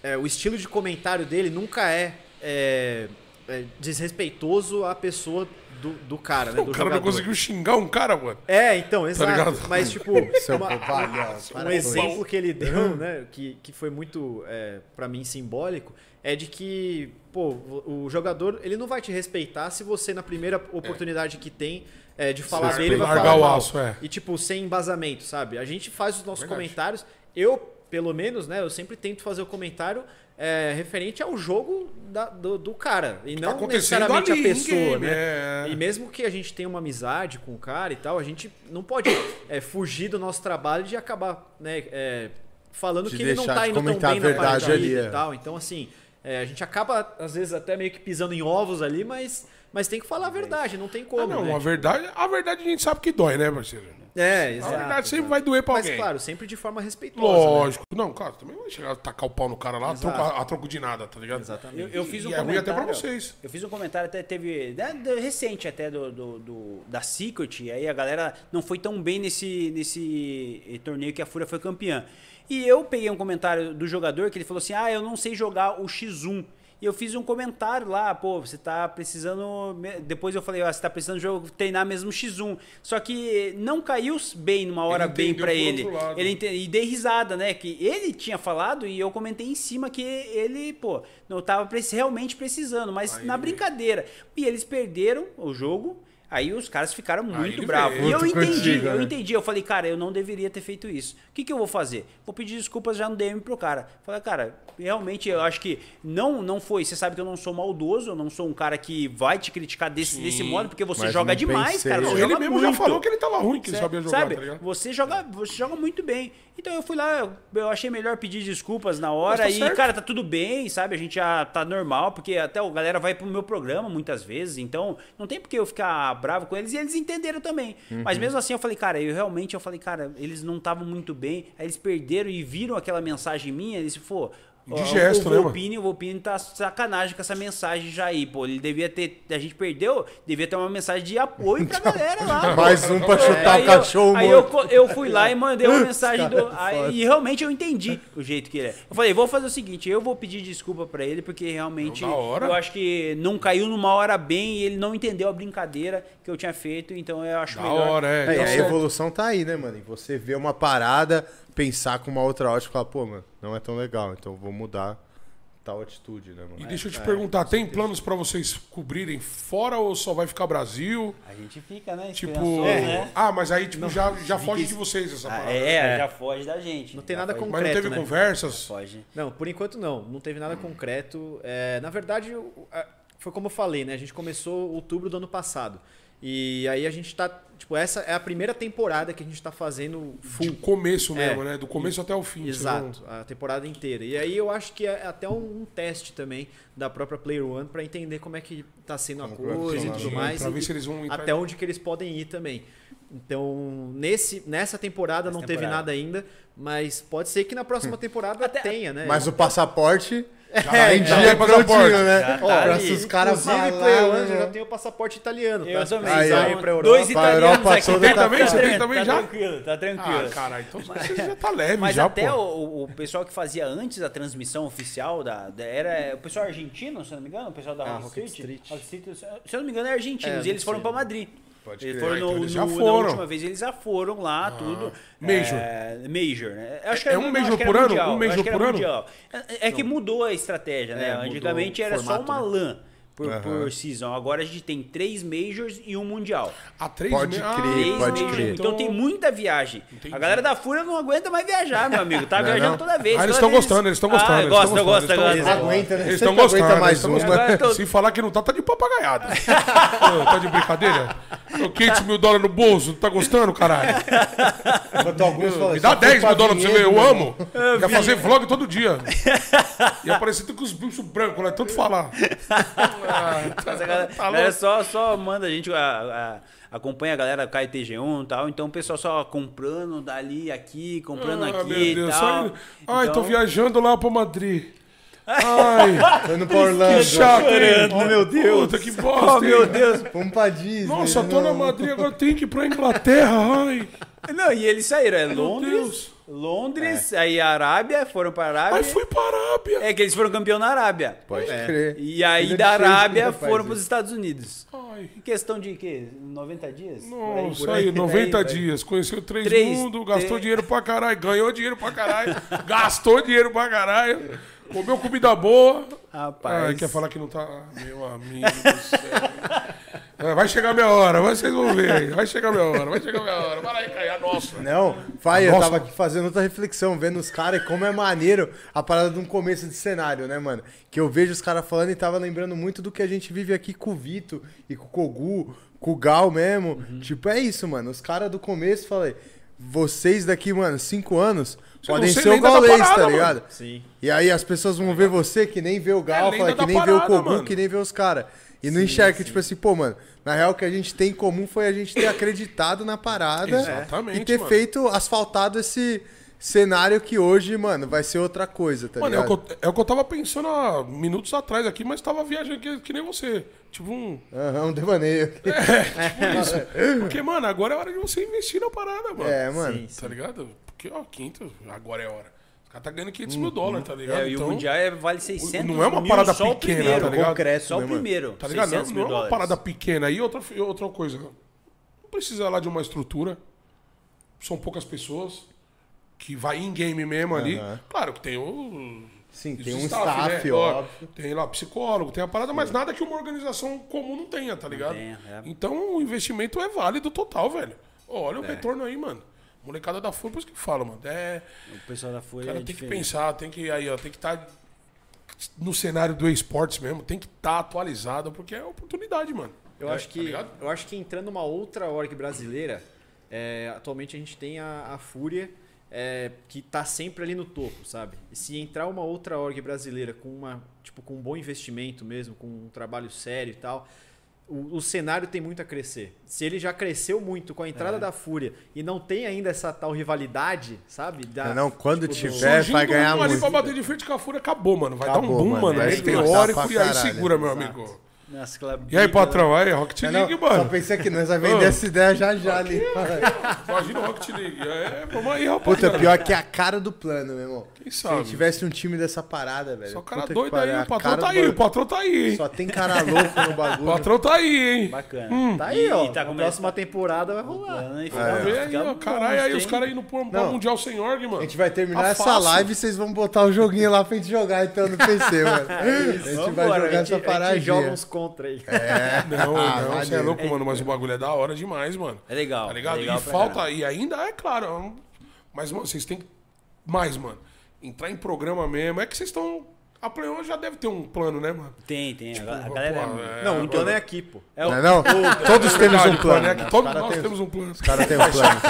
é, o estilo de comentário dele nunca é, é, é desrespeitoso à pessoa do, do cara, né? O Do cara não jogador. conseguiu xingar um cara, mano. É, então, exato. ligado? Mas, tipo, Seu uma- para um exemplo que ele deu, né, que, que foi muito, é, para mim, simbólico, é de que, pô, o jogador, ele não vai te respeitar se você, na primeira oportunidade que tem é, de falar dele, vai largar falar o aço, é. E, tipo, sem embasamento, sabe? A gente faz os nossos Verdade. comentários, eu, pelo menos, né, eu sempre tento fazer o comentário é, referente ao jogo da- do, do cara, e Tá não acontecendo necessariamente ali, a pessoa, game, né? é. E mesmo que a gente tenha uma amizade com o cara e tal, a gente não pode é, fugir do nosso trabalho de acabar, né, é, falando De que ele não tá indo tão bem na partida ali, é. e tal. Então, assim, É, a gente acaba, às vezes, até meio que pisando em ovos ali, mas, mas tem que falar a verdade, não tem como. Ah, não, né? a verdade, a verdade a gente sabe que dói, né, parceiro? É, A exato. verdade sempre exato. vai doer pra Mas, alguém. claro, sempre de forma respeitosa. né? Lógico. Não, cara, também vai chegar a tacar o pau no cara lá a troco, a troco de nada, tá ligado? Exatamente. Eu, eu fiz um E é comentário. até pra vocês. Eu fiz um comentário até teve né, recente até do, do, do- da Secret, e aí a galera não foi tão bem nesse nesse eh, torneio que a Fúria foi campeã. E eu peguei um comentário do jogador que ele falou assim: "Ah, eu não sei jogar o X1". E eu fiz um comentário lá, pô, você tá precisando. Depois eu falei, ó, você tá precisando jogo, treinar mesmo X1. Só que não caiu bem numa hora Ele bem por ele. Ele ente- e dei risada, né? Que ele tinha falado e eu comentei em cima que ele, pô, não tava realmente precisando, mas Aí na veio. brincadeira. E eles perderam o jogo. Aí os caras ficaram muito ele bravos. veio. E eu entendi, contigo, eu né? entendi. Eu falei, cara, eu não deveria ter feito isso. O que, que eu vou fazer? Vou pedir desculpas já no DM pro cara. Falei, cara, realmente eu acho que não não foi. Você sabe que eu não sou maldoso, eu não sou um cara que vai te criticar desse, Sim. desse modo, porque você joga demais, pensei. cara. Não, Ele joga mesmo já muito. falou que ele tava ruim, que ele Cê- sabia jogar, sabe, tá você joga, você joga muito bem. Então eu fui lá, eu- eu achei melhor pedir desculpas na hora Mas tá e, certo. cara, tá tudo bem, sabe? A gente já tá normal, porque até o galera vai pro meu programa muitas vezes, então não tem porque eu ficar bravo com eles e eles entenderam também. Mas Uhum. mesmo assim eu falei, cara, eu realmente eu falei, cara, eles não estavam muito bem, aí eles perderam e viram aquela mensagem minha, eles, pô, De ó, gesto, o né, mano? O Volpini tá sacanagem com essa mensagem já aí, pô. Ele devia ter. A gente perdeu, devia ter uma mensagem de apoio pra galera lá. Mais um pra chutar É, Aí o cachorro eu, aí eu, morto. co- eu fui lá e mandei uma mensagem do. é aí- e realmente eu entendi o jeito que ele é. Eu falei, vou fazer o seguinte, eu vou pedir desculpa pra ele, porque realmente Não, da hora. eu acho que não caiu numa hora bem e ele não entendeu a brincadeira que eu tinha feito, então eu acho Da melhor. hora, é. É, a evolução tá aí, né, mano? E você vê uma parada, pensar com uma outra ótica e falar, pô, mano, não é tão legal, então eu vou mudar tal atitude, né, E mano? deixa eu te perguntar, tem planos pra vocês cobrirem fora ou só vai ficar Brasil? A gente fica, né? Tipo, esperançoso, né? ah, mas aí tipo, já, já foge de vocês essa Ah, parada. é, já foge da gente. Não tem nada foge- Mas não concreto, teve né? conversas? Foge. Não, por enquanto não. Não teve nada concreto. É, na verdade, foi como eu falei, né? A gente começou outubro do ano passado. E aí a gente tá. Tipo, essa é a primeira temporada que a gente tá fazendo full. De começo É. mesmo, né? Do começo até o fim. Exato, a temporada inteira. E aí eu acho que é até um, um teste também da própria Player One pra entender como é que tá sendo a Como vai coisa e tudo mais. Pra e- ver se eles vão entrar até onde que eles podem ir também. Então, nesse, nessa temporada não teve temporada. nada ainda, mas pode ser que na próxima temporada Até- tenha, né? Mas o passaporte Já, é, já dia tem passaporte. né? Tá Ó, ali. se os caras Inclusive, falar, Player One né, já tem o passaporte italiano. Eu tá? Também. Aí, aí, pra Europa. dois italianos Europa aqui. Tem também? Você tem Tá também já? tranquilo, tá tranquilo. Ah, caralho, então você já tá leve Mas já, até pô. o, o pessoal que fazia antes da transmissão oficial da, da- era o pessoal argentino, se não me engano, o pessoal da Ah, Rocket Rocket Street. Street. Street, Se eu não me engano, é argentino. É, e eles foram pra Madrid. Pode crer. foram Ah, então no, eles já no- foram. Na última vez eles já foram lá, tudo. Major. É, major, né? Acho que É era- um não, major por ano? mundial, Um major por ano? mundial. É, é que mudou a estratégia, né? É, Antigamente era só formato, uma né? LAN por, Aham. por season. Agora a gente tem três majors e um mundial. A três Pode Ah, crer, Três pode majors. crer. Então tem muita viagem. Entendi. A galera da Fúria não aguenta mais viajar, meu amigo. Tá Não é viajando não? toda vez. Ah, eles estão vez- gostando, eles estão gostando. Ah, eles gosta, gostando, eles gosta. estão Aguenta, né? Eles estão gostando. aguenta mais eles um, gostando. Eu tô- Se falar que não tá, tá de papagaiada. Ô, tá de brincadeira? Ô, 500 mil dólares no bolso, tá gostando, caralho? Falam, Me dá só foi 10 pra mil dólares pra você ver, eu amo. Ia fazer vlog todo dia. Ia aparecer com os bichos brancos lá, tanto falar. Ah, Mas a galera, tá a galera louco. só, só manda a gente, a- a- acompanha a galera KTG1 e tal, então o pessoal só comprando dali, aqui, comprando Ah, aqui meu e Deus, tal. só Ai, tô Então- viajando lá pra Madrid. Ai, Tô indo pra Orlando. que chato, hein? Oh, meu Deus. Puta, que bosta, Oh, meu hein? Deus. Vamos pra Disney. Nossa, tô na. Madrid, agora tem que ir pra Inglaterra, ai. Não, e eles saíram, é Deus. Londres, Londres, aí Arábia, foram pra Arábia. Ai, fui pra Arábia. É que eles foram campeão na Arábia. Pode É. crer. E aí da Arábia foram isso. pros Estados Unidos. Ai. Em questão de quê? 90 dias? Por aí, Nossa, por aí, 90 por aí. dias. Conheceu três, Três, mundos, gastou três. dinheiro pra caralho, ganhou dinheiro pra caralho, gastou dinheiro pra caralho, comeu comida boa. Rapaz. Ai, quer falar que não tá. Meu amigo do céu. É, vai chegar minha hora, vocês vão ver aí. Vai chegar minha hora, vai chegar minha hora. Vai lá e cair a nossa. Não, vai, eu Nossa. tava aqui fazendo outra reflexão, vendo os caras e como é maneiro a parada de um começo de cenário, né, mano? Que eu vejo os caras falando e tava lembrando muito do que a gente vive aqui com o Vito e com o Kogu, com o Gal mesmo. Tipo, é isso, mano. Os caras do começo, falei, vocês daqui, mano, cinco anos, podem ser o gaulês, tá parada, ligado? Sim. E aí as pessoas vão ver você que nem vê o Gal, fala que nem vê o parada, Kogu, mano. que nem vê os caras. E não enxerga que, tipo assim, pô, mano, na real o que a gente tem em comum foi a gente ter acreditado na parada Exatamente, e ter mano. feito, asfaltado esse cenário que hoje, mano, vai ser outra coisa, tá Mano, é ligado? que eu, é o que eu tava pensando há minutos atrás aqui, mas tava viajando que, que nem você. Tipo um. Aham, um devaneio. Tipo isso. Porque, mano, agora é hora de você investir na parada, mano. É, mano. Sim, sim. Tá ligado? Porque, ó, quinto, agora é hora. Os caras tá ganhando 500 mil dólares, tá ligado? É, e o Mundial é, vale 600 não é uma mil parada só o pequena, primeiro. tá ligado? Só o mano? primeiro. Tá ligado? Não, 600 não é uma parada pequena. E outra, e outra coisa, não precisa lá de uma estrutura. São poucas pessoas que vai em game mesmo ali. Aham. Claro que tem o. Sim, tem um staff, staff, né? Óbvio. Tem lá psicólogo, tem a parada, mas nada que uma organização comum não tenha, tá ligado? tenha, é. Então o investimento é válido total, velho. Olha o retorno aí, mano. Molecada da FURA, por isso que fala, mano. É, O pessoal da o Folha cara é tem que diferente. pensar, tem que aí, ó, tem que estar no cenário do esportes mesmo, tem que estar atualizado, porque é oportunidade, mano. Eu É, acho tá que ligado? eu acho que entrando numa outra org brasileira, é, atualmente a gente tem a, a Fúria é, que tá sempre ali no topo, sabe? E se entrar uma outra org brasileira com uma tipo com um bom investimento mesmo, com um trabalho sério e tal, o, o cenário tem muito a crescer. Se ele já cresceu muito com a entrada É. da Fúria e não tem ainda essa tal rivalidade, sabe? Da, Não, quando tipo, tiver, vai ganhar um ali muito. pra bater de frente com a Fúria, acabou, mano. Vai dar Acabou, um boom, mano. mano. Meteórico explodir e aí segura, meu Exato. amigo. Aquela E aí, patrão? Aí, Rocket Não, League, não, só mano. pensei que nós vai vender essa ideia já já ali. Imagina o Rocket League. É, vamos aí, rapaz. Puta, pior que é a cara do plano, meu irmão. Quem Se sabe? tivesse um time dessa parada, velho. Só cara Puta doido pariu, aí, a o patrão tá aí, o patrão tá aí, hein? Só tem cara louco no O bagulho. patrão tá aí, hein? Bacana. Tá aí, ó. e tá na come- próxima temporada vai rolar. Tá fica- vendo aí, ó, caralho, aí os caras indo pro, Não. Mundial sem org, mano. A gente vai terminar Tá essa fácil. live e vocês vão botar o joguinho lá pra gente jogar então no PC, mano. A gente vai jogar a essa a gente joga uns contra aí. É. Não, Ah, não, você é louco, mano, mas o bagulho é da hora demais, mano. É legal. Tá ligado? é legal e falta, e ainda é claro, é mas mano, vocês têm que mais, mano. Entrar em programa mesmo. É que vocês estão. A Playon já deve ter um plano, né, mano? Tem, tem. A, a galera pô, é- é- Não, o plano é aqui, pô. é o- Não, é não? Todos temos Verdade, um plano. é né? Os todos nós tem- temos um plano. Os caras têm um plano.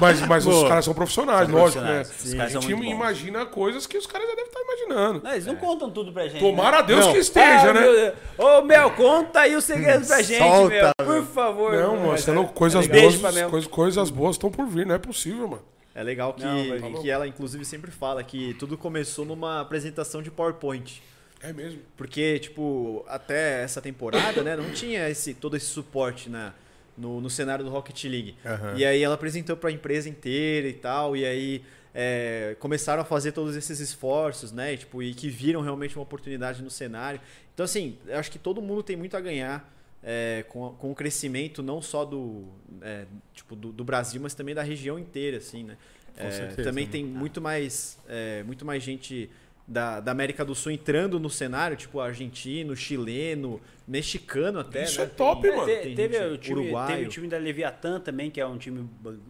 Mas, mas os caras são profissionais, São lógico, né? profissionais. Os caras a são gente imagina coisas que os caras já devem estar imaginando. Não, eles não contam tudo pra gente. Tomara a né? Deus Não. que esteja, Ah, né? meu. Ô, Mel, conta aí o segredo pra gente, Solta, Mel. meu. Por favor. Não, mano, é- coisas, é boas, coisas boas estão por vir, não é possível, mano. É legal que, Não, vir. que ela, inclusive, sempre fala que tudo começou numa apresentação de PowerPoint. É mesmo. Porque, tipo, até essa temporada, né, não tinha esse, todo esse suporte na, no, no cenário do Rocket League. Aham. E aí ela apresentou pra empresa inteira e tal, e aí é, começaram a fazer todos esses esforços, né, e, tipo, e que viram realmente uma oportunidade no cenário. Então, assim, eu acho que todo mundo tem muito a ganhar é, com, com o crescimento não só do, é, tipo, do, do Brasil, mas também da região inteira, assim, né. Com É, certeza, também né? tem muito mais, é, muito mais gente da, da América do Sul entrando no cenário, tipo argentino, chileno, mexicano até, Isso né? é top, É, mano. te- Tem teve, gente o time, teve o time da Leviatã também, que é um time.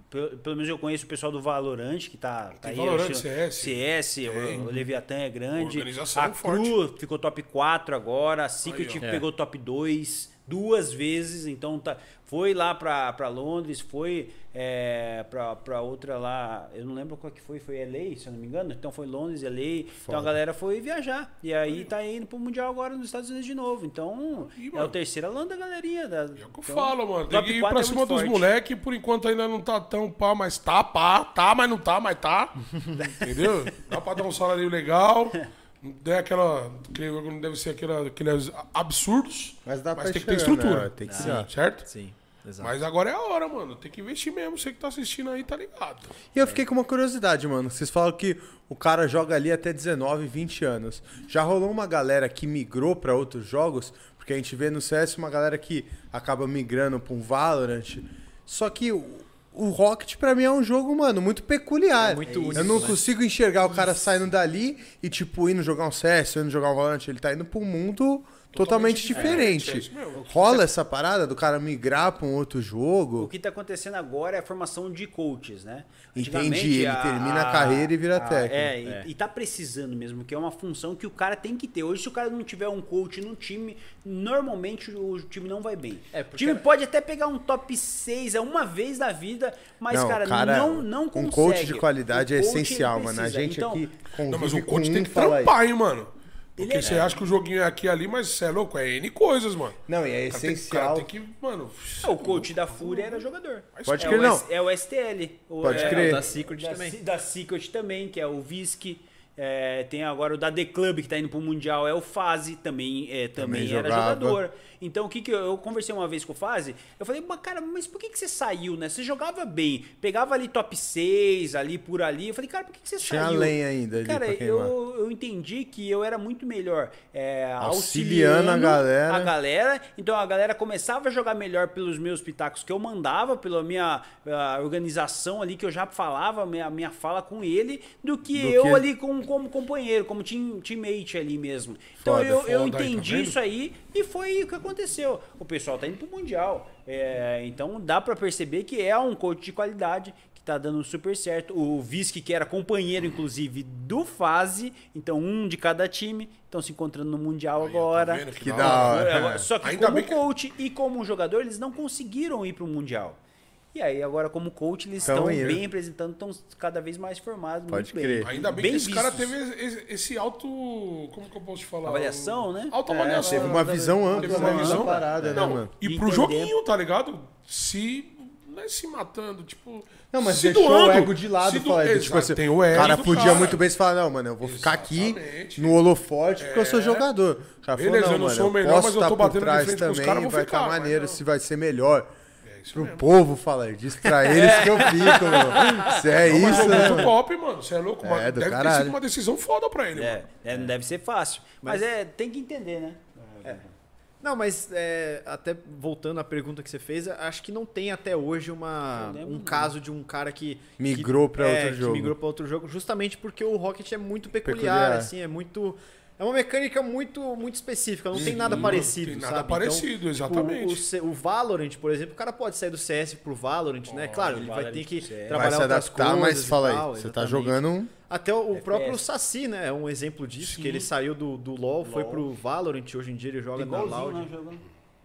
Pelo, pelo menos eu conheço o pessoal do Valorant, que tá, tá Tem aí. Valorant, o CS. CS, Tem. o, o Leviatã é grande. Organização a forte. Cru ficou top 4 agora. A Secret Aí, pegou top 2 duas vezes. Então tá, foi lá pra, pra Londres, foi é, pra, pra outra lá. Eu não lembro qual que foi, foi LA, se eu não me engano. Então foi Londres, LA. Então a galera foi viajar. E aí tá indo pro Mundial agora nos Estados Unidos de novo. Então Aí, é o terceiro lã da galerinha. Da, É o que eu então, falo, mano. Tem que ir pra é cima dos moleques. Por enquanto ainda não tá tão pá, mas tá pá. Tá, mas não tá, mas tá. Entendeu? Dá pra dar um salário legal. Não é aquela. creio que Não deve ser aquela, aqueles absurdos. Mas dá pra tem que ter chegar, estrutura. né? Tem que Sim, ser. Certo? Sim, exato. Mas agora é a hora, mano. Tem que investir mesmo. Você que tá assistindo aí, tá ligado. E eu fiquei com uma curiosidade, mano. Vocês falam que o cara joga ali até 19, 20 anos. Já rolou uma galera que migrou pra outros jogos? Porque a gente vê no CS uma galera que acaba migrando pra um Valorant. Só que o, Rocket pra mim é um jogo, mano, muito peculiar. É muito eu único, não né? consigo enxergar o cara saindo dali e, tipo, indo jogar um CS, indo jogar um Valorant. Ele tá indo pra um mundo totalmente Totalmente diferente. diferente, é. Rola essa parada do cara migrar pra um outro O jogo. que está acontecendo agora é a formação de coaches, né? Entendi, ele termina a carreira e vira técnico. É, e, e tá precisando mesmo, que é uma função que o cara tem que ter. Hoje, se o cara não tiver um coach no time, normalmente o time não vai bem. É, o time pode até pegar um top 6 é uma vez na vida, mas, Não, cara, cara, não, não um consegue. coach de qualidade O é essencial, mano. A gente Então, aqui Não, mas o coach com tem um, que trampar, hein, mano. Porque é- você acha que o joguinho é aqui ali, mas você é louco, é N coisas, mano. Não, e é tem- essencial. O cara tem que, mano... É, o coach da Fúria era jogador. Pode é crer, o não. É o STL. O- Pode é, crer. o Da Secret da, também. Da Secret também, que é o Visky. É, tem agora o da The Club, que tá indo pro Mundial, é o Fazi, também, é, também, Também era jogador. Então, o que que eu, eu conversei uma vez com o Fazi, eu falei, "Mas, cara, mas por que, que você saiu, né? Você jogava bem, pegava ali top 6, ali por ali. Eu falei, cara, por que, que você Tinha saiu? lenha ainda Cara, eu, eu entendi que eu era muito melhor é, Auxiliando a galera. a galera. Então a galera começava a jogar melhor pelos meus pitacos que eu mandava, pela minha ah, organização ali que eu já falava, minha, minha fala com ele, do que Do eu que- ali com, como companheiro, como team, teammate ali mesmo. Então Foda, eu, eu foda aí, tá entendi isso aí e foi o que aconteceu. O pessoal tá indo pro Mundial. É, então dá pra perceber que é um coach de qualidade que tá dando super certo. O Visky, que era companheiro, inclusive, do Fase, então um de cada time, estão se encontrando no Mundial Aí, tá agora. vendo Que da hora. Agora, Só que Ainda como que- coach e como jogador, eles não conseguiram ir pro Mundial. E aí, agora, como coach, eles Tão estão bem representando, estão cada vez mais formados. Pode muito crer. Bem. Ainda bem, bem que esse cara teve esse, esse alto... Como que eu posso te falar? Avaliação, né? Alta É, avaliação. Teve uma visão ampla Teve uma né, visão. da parada, né, Não, mano? E pro entender. joguinho, tá ligado? Se... Não é se matando, tipo... Não, mas se deixou o doando. ego de lado, do- fala, tipo assim, tem o o ego cara podia cara. muito bem se falar, não, mano, eu vou ficar aqui Exatamente. no holofote porque eu sou É. jogador. O cara falou, Beleza, não, eu não mano, sou o melhor, posso mas eu estar tô batendo de trás frente com os também, caras, vai ficar, mas maneiro, não. se vai ser melhor. É isso Pro mesmo. povo, fala, diz pra eles que eu fico, meu. Se é Não, mas isso, é né? muito top, mano. Você é louco, mano. É, do Deve ter caralho. sido uma decisão foda pra ele, É, mano. é, não deve ser fácil. Mas, é, tem que entender, né? Não, mas é, até voltando à pergunta que você fez, acho que não tem até hoje uma, um caso de um cara que Migrou que- pra é, outro que jogo. migrou para outro jogo, justamente porque o Rocket é muito peculiar, Peculiar. assim, é muito é uma mecânica muito muito específica, não tem nada parecido, tem nada sabe? parecido, tipo, exatamente. o, C- o Valorant, por exemplo, o cara pode sair do CS pro Valorant, né? Claro, ele vai ter que pro CS. Vai trabalhar se outras adaptar, mas coisas e fala tal, aí, você tá jogando um... Até o FPS. próprio Saci, né? É um exemplo disso, Sim. que ele saiu do, do LoL, foi LoL. pro Valorant, hoje em dia ele joga na Igualzinho, Loud. né? Jogando.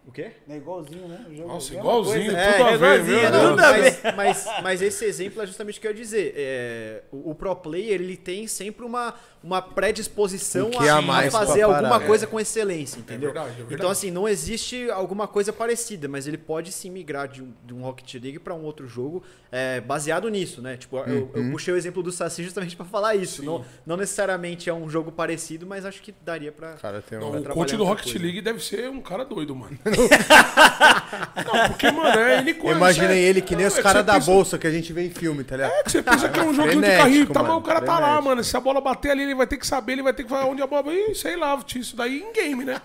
O quê? É igualzinho, né? Jogo- Nossa, mesma igualzinho, coisa. tudo É, a ver, igualzinho, meu tudo a ver. mas, mas, mas esse exemplo é justamente o que eu ia dizer. É, o, o pro player ele tem sempre uma, uma predisposição que a a, fazer alguma parada. coisa com excelência, entendeu? verdade, é verdade. Então, assim, não existe alguma coisa parecida, mas ele pode sim migrar de um, de um Rocket League para um outro jogo é, baseado nisso, né? Tipo, eu, Uhum. eu puxei o exemplo do Saci justamente para falar isso. Não, não necessariamente é um jogo parecido, mas acho que daria para. Cara, tem um... o coach do Rocket coisa. League deve ser um cara doido, mano. não, porque, mano, é coisa. Imaginei é- ele que nem é os que caras da pensa- bolsa que a gente vê em filme, tá ligado? É que você pensa que é um joguinho de carrinho, tá, mas o cara tá lá, mano. Se a bola bater ali, ele vai ter que saber, ele vai ter que falar onde a bola. Ih, sei lá, isso daí em game, né?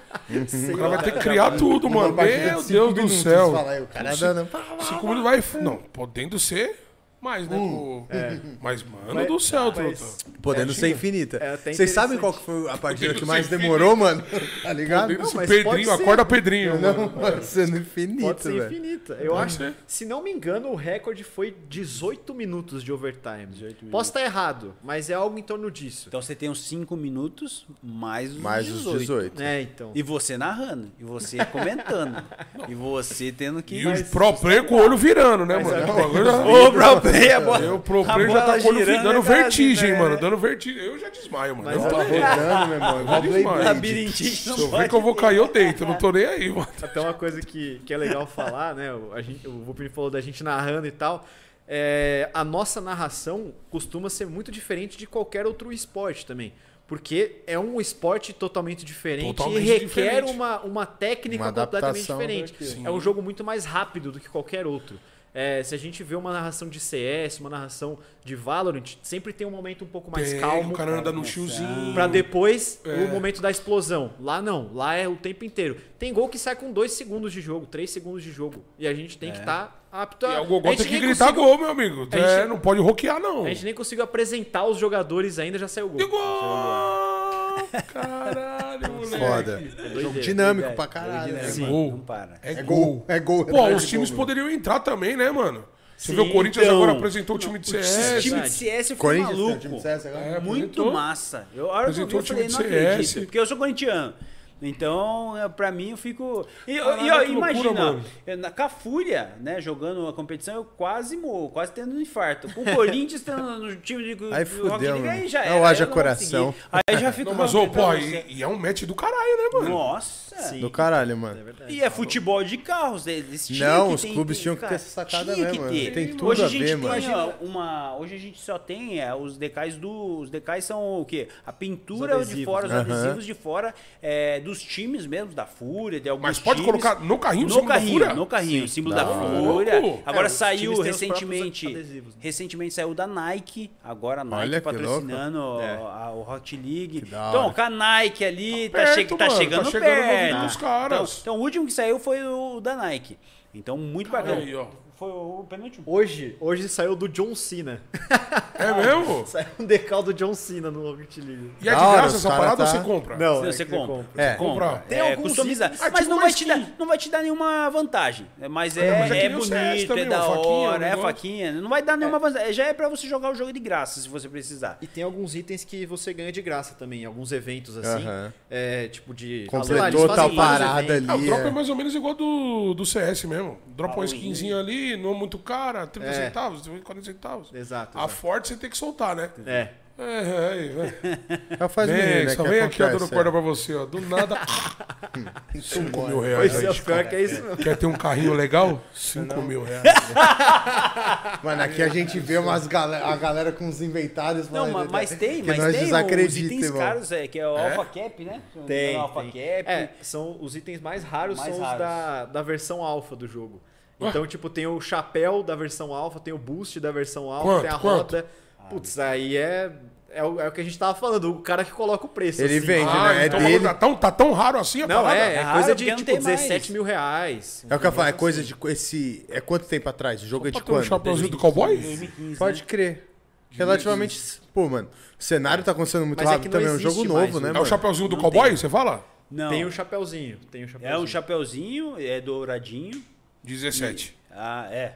o cara vai ter que criar tudo, mano. Meu Deus do céu. fala aí, o cara dando... Cinco minutos vai. Não, podendo ser mais, né? o- Mas, mano Mas- do céu, mas- truta. Podendo ser infinita. É Vocês sabem qual foi a partida que mais demorou, mano? Tá ligado? Não, Pedrinho, ser. acorda Pedrinho. Não, mano. pode ser no infinito, Pode ser velho. infinita. Eu Pode acho. ser. Se não me engano, o recorde foi 18 minutos de overtime. Posso estar errado, mas é algo em torno disso. Então você tem uns 5 minutos mais os Mais 18. os 18. É, então. E você narrando, e você comentando, e você tendo que... E os pro player com o olho virando, né, mano? O Ô, pro player, a bola- Eu, pro a player já tá girando, dando né, vertigem, assim, mano. né? Dando vertigem. Eu já desmaio, mano. Mas eu tô Tá rodando, meu irmão. Desmaio. Blade. Labirintite não Se eu ver que eu vou cair, eu deito. Eu não tô nem aí, mano. Até uma coisa que, que é legal falar, né? O, a gente, o Vupini falou da gente narrando e tal. É, a nossa narração costuma ser muito diferente de qualquer outro esporte também. Porque é um esporte totalmente diferente Totalmente e requer diferente. Uma, uma técnica Uma completamente diferente. É um jogo muito mais rápido do que qualquer outro. É, se a gente vê uma narração de CS, uma narração de Valorant, sempre tem um momento um pouco mais Tem, calmo. O cara anda no showzinho. Pra depois É. o momento da explosão. Lá não, lá é o tempo inteiro. Tem gol que sai com 2 segundos de jogo, 3 segundos de jogo. E a gente tem que estar apto a. E o Gogol gente tem que gritar conseguiu- gol, meu amigo. A É, gente- não pode roquear, não. A gente nem conseguiu apresentar os jogadores ainda, já saiu o gol. E gol! Caralho, moleque. Foda. Jogo dinâmico pra caralho, né? É mano? Gol. Não para. É, É gol. É gol. Pô, é os times gol, poderiam entrar também, né, mano? Você Sim, vê o Corinthians então. agora apresentou o time de O CS. time de. CS foi Corinthians, o maluco. time de CS agora? É, Muito massa. Eu, a hora que eu vi, Apresentou eu o time falei, de não CS. acredito. Porque eu sou corintiano. Então, é, pra mim, eu fico. E, Caralho, e, loucura, imagina, eu, na, com a Fúria, né, jogando a competição, eu quase morro, quase tendo um infarto. Com o Corinthians tendo no time de, Aí do Rock fudeu, League, mano. aí já Não era. haja não coração. consegui. Aí já fico. Não, mas, ô, pô, e, e é um match do caralho, né, mano? Nossa. Sim. Do caralho, mano. É verdade. E é futebol de carros, eles tinham Não, que os ter- clubes tinham que ter essa sacada tinha mesmo, ter. Tem tudo hoje a a gente ver, tem mano. ó, uma, hoje a gente só tem é, os decais do, os decais são o quê? A pintura Os de fora, os né? adesivos de fora é, dos times mesmo, da Fúria, de alguns Mas pode times. colocar no carrinho o no símbolo da carrinho, Fúria? no carrinho, símbolo Da da. Fúria. Agora É, saiu recentemente, adesivos, né? recentemente saiu da Nike, agora a Nike Olha patrocinando É. a- o Hot League. da Então, com a Nike ali, tá, perto, che- tá mano, tá chegando chegando no perto. dos caras. Então, então, o último que saiu foi o da Nike. Então, muito bacana. Aí, ó. Foi o penúltimo. Hoje, hoje saiu do John Cena. É mesmo? Saiu um decal do John Cena no Rocket League. E é de graça os essa cara parada ou tá- você compra? Não, Se é você que compra. É. compra. Tem É, customizado. Ah, Mas tipo não uma vai, te skin. dar, não vai te dar nenhuma vantagem. Mas É, é, mas é que é nem o CS bonito, também, é da uma faquinha, hora, é negócio. faquinha. Não vai dar nenhuma vantagem. Já é pra você jogar o jogo de graça, se você precisar. E tem alguns itens que você ganha de graça também, alguns eventos assim. Aham. É, tipo de. Completou sei lá, eles fazem tal vários parada eventos. Ah, o ali. drop é é. mais ou menos igual do, do CS mesmo. Drop uma Ah, skinzinha ali, não muito cara, 30 É. centavos, 40 centavos. Exato. A exato. forte você tem que soltar, né? É. É, é, é. Já faz Vem, menino, né? só vem aqui, ó, acontece, dando corda pra você, ó. Do nada. 5 mil reais. Pois é, o pior que é isso mesmo. Quer ter um carrinho legal? 5 mil reais. Mano, aqui a gente vê umas galera, a galera com os inventários. Não, mano, ma- mas tem, mas nós tem os itens irmão. caros, é, que é o Alpha Cap, né? Tem, O Alpha tem. Cap. É, são os itens mais raros Mais são os raros. da, da versão alfa do jogo. Então, tipo, tem o chapéu da versão alfa, tem o boost da versão alfa, Quanto? tem a Quanto? roda. Putz, aí é, é, o, é o que a gente tava falando, o cara que coloca o preço. Ele assim. vende, Ah, né? É então dele. tá tão, tá tão raro assim a Não, parada? é, é É raro, coisa de tipo tem mais. 17 mil reais. É o que eu falo, é Um coisa de. Esse, é quanto tempo atrás? O jogo é de um quando? chapéuzinho do cowboy? 2015, Pode né? crer. Relativamente. Pô, mano, o cenário tá acontecendo muito Mas é rápido que não também. É um jogo novo, mais, né, né? É o mano? chapeuzinho do Não cowboy, tem. você fala? Não, Tem o chapéuzinho, tem o é chapéuzinho. um chapeuzinho, é douradinho. 17. Ah, é.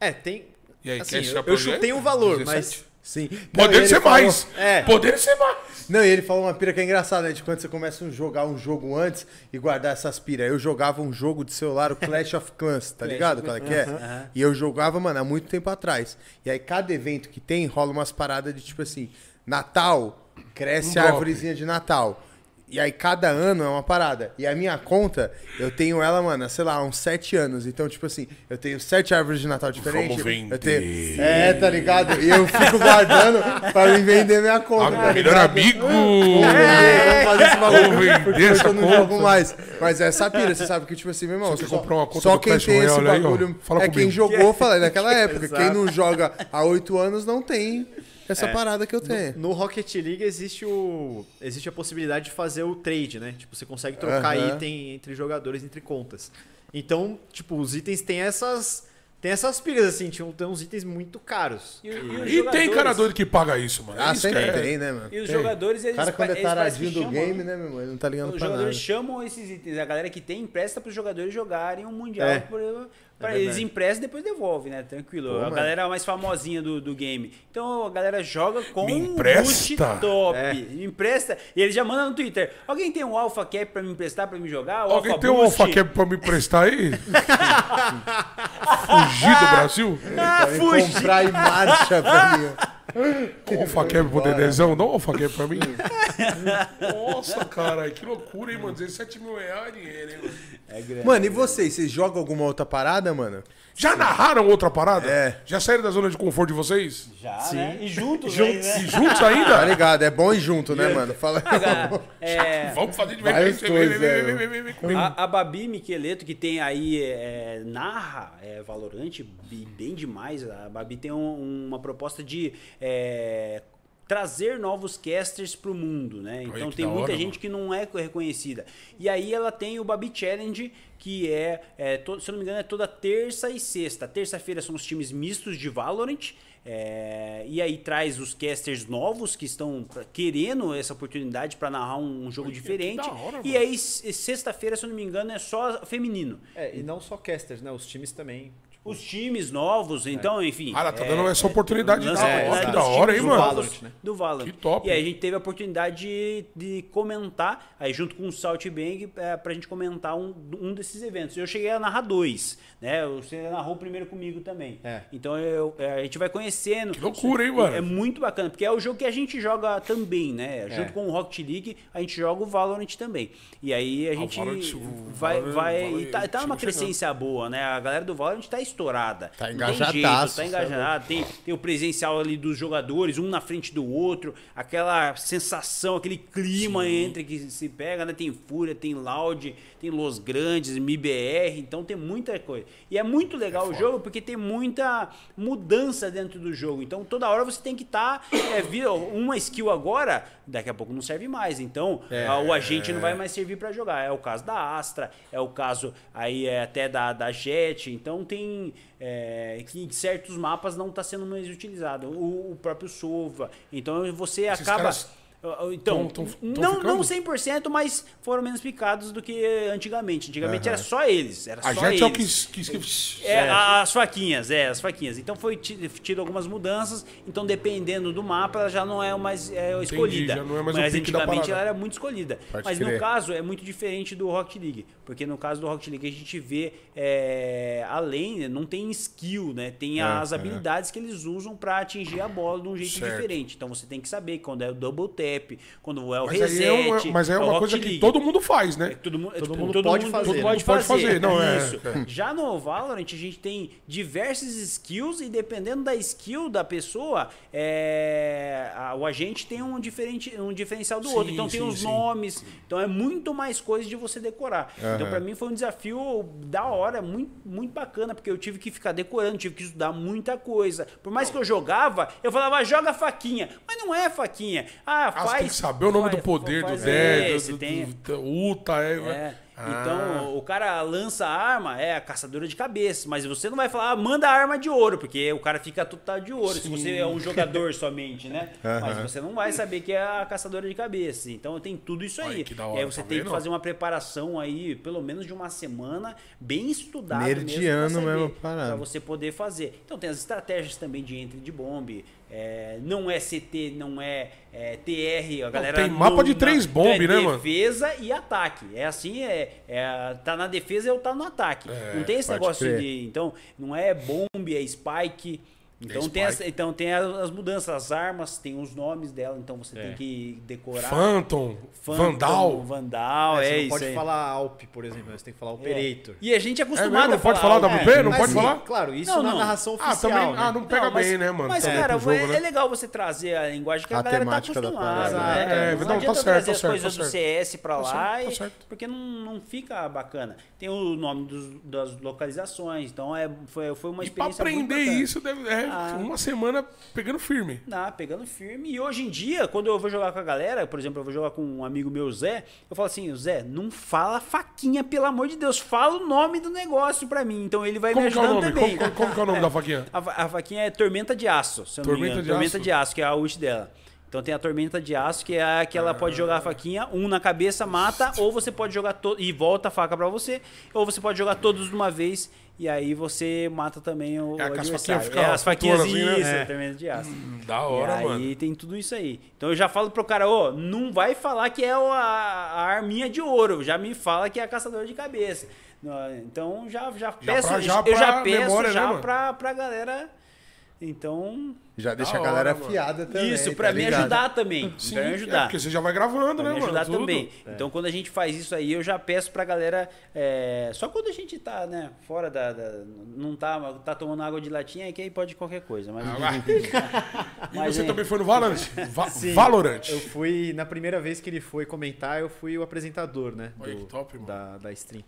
É, tem... E aí, assim, quer eu, eu chutei um valor, 17? mas... Sim. E Poderia ele ser falou- mais. É. Poderia ser mais. Não, e ele falou uma pira que é engraçada, né? De quando você começa a jogar um jogo antes e guardar essas piras. Eu jogava um jogo de celular, o Clash of Clans, tá ligado? Qual é que é? E eu jogava, mano, há muito tempo atrás. E aí, cada evento que tem, rola umas paradas de tipo assim: Natal, cresce Um a árvorezinha de Natal. E aí, cada ano é uma parada. E a minha conta, eu tenho ela, mano, sei lá, há uns sete anos. Então, tipo assim, eu tenho sete árvores de Natal diferentes. Vamos vender. Eu tenho... É, tá ligado? E eu fico guardando pra me vender minha conta. Ah, tá melhor amigo. Vamos vender, vamos fazer esse vender essa eu não conta. jogo mais. Mas é essa pira, você sabe que, tipo assim, meu irmão, Você comprar uma conta só quem Clash tem esse Royale aí, ó? bagulho Fala é quem comigo. jogou, falei, naquela época. Quem não joga há oito anos não tem essa parada que eu tenho. No Rocket League existe o existe a possibilidade de fazer o trade, né? Tipo, você consegue trocar Aham. item entre jogadores, entre contas. Então, tipo, os itens têm essas tem essas pilhas assim, tinham tem uns itens muito caros. E, e os E tem jogadores- cara doido que paga isso, mano. Ah, Isso sempre é- tem, né, mano? E os Tem. jogadores, O eles cara, quando é taradinho do chamam, game, né? né, meu irmão? Ele não tá ligando Os pra nada. jogadores chamam esses itens. A galera que tem empresta para os jogadores jogarem um mundial. É. Por, pra É eles verdade. emprestam e depois devolve, né? Tranquilo. Pô, a mano. galera mais famosinha do, do game. Então a galera joga com Me um empresta. boost top. É. Me empresta. E ele já manda no Twitter. Alguém tem um Alpha Cap pra me emprestar pra me jogar? O Alguém Alpha tem um Boost? alfa cap pra me emprestar aí? Fugir do Brasil? Ah, Pra me fugi. comprar em marcha, velho. Um pro Dedezão? Dá um alfa cap pra mim. Nossa, cara, que loucura, hein, mano? 17 mil reais é dinheiro, hein, mano? É grande. Mano, e vocês? Vocês jogam alguma outra parada, mano? Já narraram outra parada? É. Já saíram da zona de conforto de vocês? Já, Sim. né? E juntos, Juntos. aí, E né? juntos Tá ainda? ligado? É bom ir junto, né, mano? Fala. Cara, é, Vamos fazer de vem, é. vem, vem, vem, vem comigo. A, a Babi Miqueleto, que tem aí, é, narra é, Valorante bem demais. A Babi tem um- uma proposta de é, trazer novos casters pro mundo, né? Então que tem muita hora, gente mano. que não é reconhecida. E aí ela tem o Babi Challenge, que é, é to- se eu não me engano, é toda terça e sexta. Terça-feira são os times mistos de Valorant. é, e aí traz os casters novos que estão querendo essa oportunidade para narrar um, um jogo que diferente. da hora, e mano. aí, sexta-feira, se eu não me engano, é só feminino. É, e não só casters, né? Os times também. Os times novos, então, enfim. Cara, tá é, dando essa oportunidade lança da hora, da hora, hein, do mano? Valorant, né? Do Valorant. Que top. E aí a gente teve a oportunidade de, de comentar, aí junto com o Salt Bang, é, pra gente comentar um, um desses eventos. Eu cheguei a narrar dois, né? Você narrou primeiro comigo também. É. Então eu, é, a gente vai conhecendo. Que loucura, hein, mano? É muito bacana, porque é o jogo que a gente joga também, né? É. Junto com o Rocket League, a gente joga o Valorant também. E aí a Ah, gente Valorant, o vai, Valorant, vai Valorant, e tá, tá chegando. crescência boa, né? A galera do Valorant tá estourada. Tá Não tem jeito, engajadaço, tá engajado. Tem, tem o presencial ali dos jogadores, um na frente do outro, aquela sensação, aquele clima entre que se pega, né? Tem Fúria, tem Loud, tem Los Grandes, MIBR, então tem muita coisa. E é muito legal o jogo porque tem muita mudança dentro do jogo. Então toda hora você tem que estar. é, vir uma skill agora, daqui a pouco não serve mais. Então a- o agente não vai mais servir para jogar. É o caso da Astra, é o caso aí é, até da, da Jet. Então tem. É, que em certos mapas não está sendo mais utilizado. O, o próprio Sova. Então você Esses acaba. caras Então, tão- tão- tão não, ficando? não 100%, mas foram menos picados do que antigamente. Antigamente era só eles. Era A só gente eles. é o que... que, É, as faquinhas, é, as faquinhas. Então foi ti- tido algumas mudanças. Então, dependendo do mapa, ela já não é mais é, escolhida. já não é mais Mas antigamente ela era muito escolhida. Pode Mas no crer. caso, é muito diferente do Rocket League. Porque no caso do Rocket League, a gente vê é, além, não tem skill, né? Tem as habilidades que eles usam pra atingir a bola de um jeito Certo. diferente. Então você tem que saber quando é o double tap, quando é o Mas aí reset. é uma, mas é o uma coisa que todo mundo faz, né? Todo, mundo, Todo tipo, mundo pode fazer, Todo né? pode Pode fazer. fazer, não, é, Isso. é. Já no Valorant, a gente tem diversas skills e dependendo da skill da pessoa, é, a- o agente tem um, diferente, um diferencial do Sim, outro. Então tem sim, os sim. nomes. Então é muito mais coisa de você decorar. Então pra mim foi um desafio da hora, muito, muito bacana, porque eu tive que ficar decorando, tive que estudar muita coisa. Por mais que eu jogava, eu falava, "Ah, joga faquinha. Mas não é faquinha. Ah, Ah, faz. tem que saber o nome faz- do poder, do faz- é, do, você do, tem- do- do Uta, é... é. Ah. Então, o cara lança a arma, é a caçadora de cabeça, mas você não vai falar, ah, manda a arma de ouro, porque o cara fica total de ouro, se você é um jogador somente, né? Mas você não vai saber que é a caçadora de cabeça. Então tem tudo isso aí. Olha que da e hora, aí você tá tem que vendo? fazer uma preparação aí, pelo menos de uma semana, bem estudada Nerdiano mesmo, pra mesmo, saber, parada. pra você poder fazer. Então tem as estratégias também de entre de bombe, é, não é CT, não é, é, TR, a galera... tem mapa não- de três não- bombe, é né, mano? defesa e ataque. É assim, é, é tá na defesa ou tá no ataque. não tem esse negócio crer. de. Então, não é bombe, é spike. Então tem, spike. as, então tem as, as mudanças, as armas, tem os nomes dela, então você tem que decorar. Phantom, Phantom, Vandal. Vandal, É, é, você não isso pode aí. falar Alp, por exemplo, você tem que falar É. Operator. E a gente é É acostumado mesmo? Não a pode falar falar. WP? Não Mas pode falar? Claro, isso Não, na não. narração Ah, oficial, também. né? Ah, não pega Não, mas- bem, né, mano? Mas, Também cara, pro jogo, é, né? é legal você trazer a linguagem que a, A galera tá acostumada. parada. né? É, não, não, tá adianta certo, trazer tá as coisas tá do. CS pra Tá lá, tá e- porque não, não fica bacana. Tem o nome das localizações, então é, foi, foi uma E pra experiência muito aprender isso, deve, é Ah. uma semana pegando firme. Ah, pegando firme. E hoje em dia, quando eu vou jogar com a galera, por exemplo, eu vou jogar com um amigo meu, Zé, eu falo assim, Zé, não fala faquinha, pelo amor de Deus, fala o nome do negócio pra mim. Então ele vai Como me é ajudando nome? também. Como, como que é o nome da faquinha? A, a faquinha é Tormenta de Aço, se eu não me Tormenta engano. de Tormenta Aço. de Aço, que é a ult dela. Então tem a Tormenta de Aço, que é a que ela pode jogar a faquinha, um na cabeça, mata, ou você pode jogar e volta a faca pra você, ou você pode jogar todos de uma vez e aí você mata também o, É, adversário. é, as faquinhas assim, né? isso, É. Tormenta de Aço. Da hora, e aí mano. tem tudo isso aí. Então eu já falo pro cara, ô, não vai falar que é a, a arminha de ouro, já me fala que é a caçadora de cabeça. Então já, já peço, pra- já eu já peço memória, né, já mano? pra, pra galera. Então, Já deixa a galera hora, mano. afiada também. isso, tá pra me ligado? ajudar também. Sim, pra me é, ajudar. porque você já vai gravando, Pra né, me mano? ajudar Tudo. também. Então, quando a gente faz isso aí, eu já peço pra galera. é, só quando a gente tá, né, fora da. da- não tá, tá tomando água de latinha, é que aí pode qualquer coisa. Mas, E Mas, você é. também foi no Valorant? Va Sim. Valorant. Eu fui, na primeira vez que ele foi comentar, eu fui o apresentador, né? Olha que top, mano. da, da stream.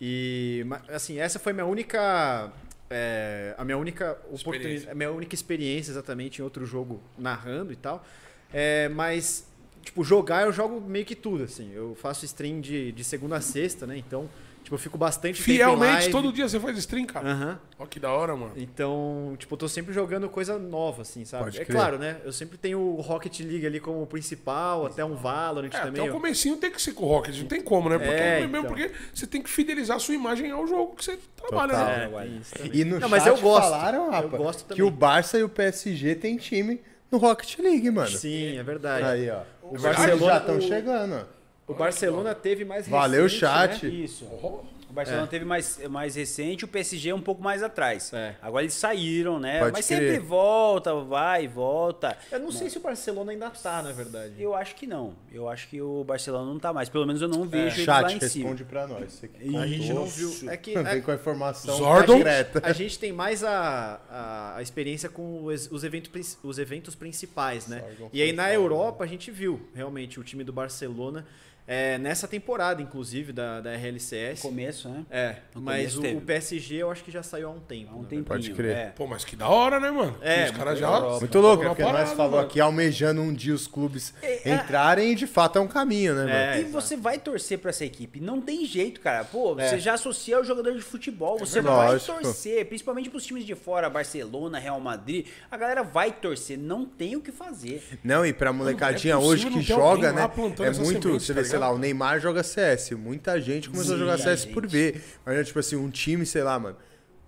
E, assim, essa foi minha única. É, a minha única oportunidade, Experiência. a minha única experiência exatamente em outro jogo narrando e tal. É, mas, tipo, jogar eu jogo meio que tudo, assim. Eu faço stream de, de segunda a sexta, né? Então, tipo, eu fico bastante tempo em Fielmente, live. todo dia você faz stream, cara. Aham. Ó, que da hora, mano. Então, tipo, eu tô sempre jogando coisa nova, assim, sabe? Pode é crer. claro, né? Eu sempre tenho o Rocket League ali como principal, até um Valorant É, também. até o eu- comecinho tem que ser com o Rocket, não tem como, né? Porque, É, mesmo então. porque você tem que fidelizar a sua imagem ao jogo que você trabalha, Total. né? É, isso também. E no Não, chat mas eu gosto. falaram, Eu rapaz, gosto que também. o Barça e o PSG tem time no Rocket League, mano. Sim, é verdade. Aí, ó. O Os Barcelona- já estão o- chegando, ó. O Barcelona teve mais Valeu, recente, chat. né? Isso. O Barcelona teve mais, mais recente, o PSG um pouco mais atrás. É. Agora eles saíram, né? Pode Mas crer. sempre volta, vai, volta. Eu não sei se o Barcelona ainda tá, na verdade. Eu acho que não. Eu acho que o Barcelona não tá mais. Pelo menos eu não vejo eles É, Chat, lá em cima. responde pra nós. Você que A gente não viu. É que Vem é- com a informação Zordon. direta. a gente tem mais a, a, a experiência com os, os, eventos, os eventos principais, né? Zordon E aí na Europa a gente viu realmente o time do Barcelona é, nessa temporada, inclusive, da, da RLCS. Começo, né? É, No mas o, o PSG eu acho que já saiu há um tempo. Há um tempinho. Pode crer. é. Pô, mas que da hora, né, mano? É, Os caras já. Europa. Muito louco, porque nós parada, falou mano. aqui almejando um dia os clubes É, entrarem e de fato é um caminho, né, mano? É, e exato. você vai torcer pra essa equipe. Não tem jeito, cara. Pô, É. você já associa o jogador de futebol. Você vai torcer, principalmente pros times de fora, Barcelona, Real Madrid. A galera vai torcer. Não tem o que fazer. Não, e pra molecadinha é possível hoje que não joga, né? É muito. semente, Você tá vê, sei lá, o Neymar joga CS. Muita gente começou a jogar Sim, CS por ver. Mas, tipo assim, um time, sei lá, mano.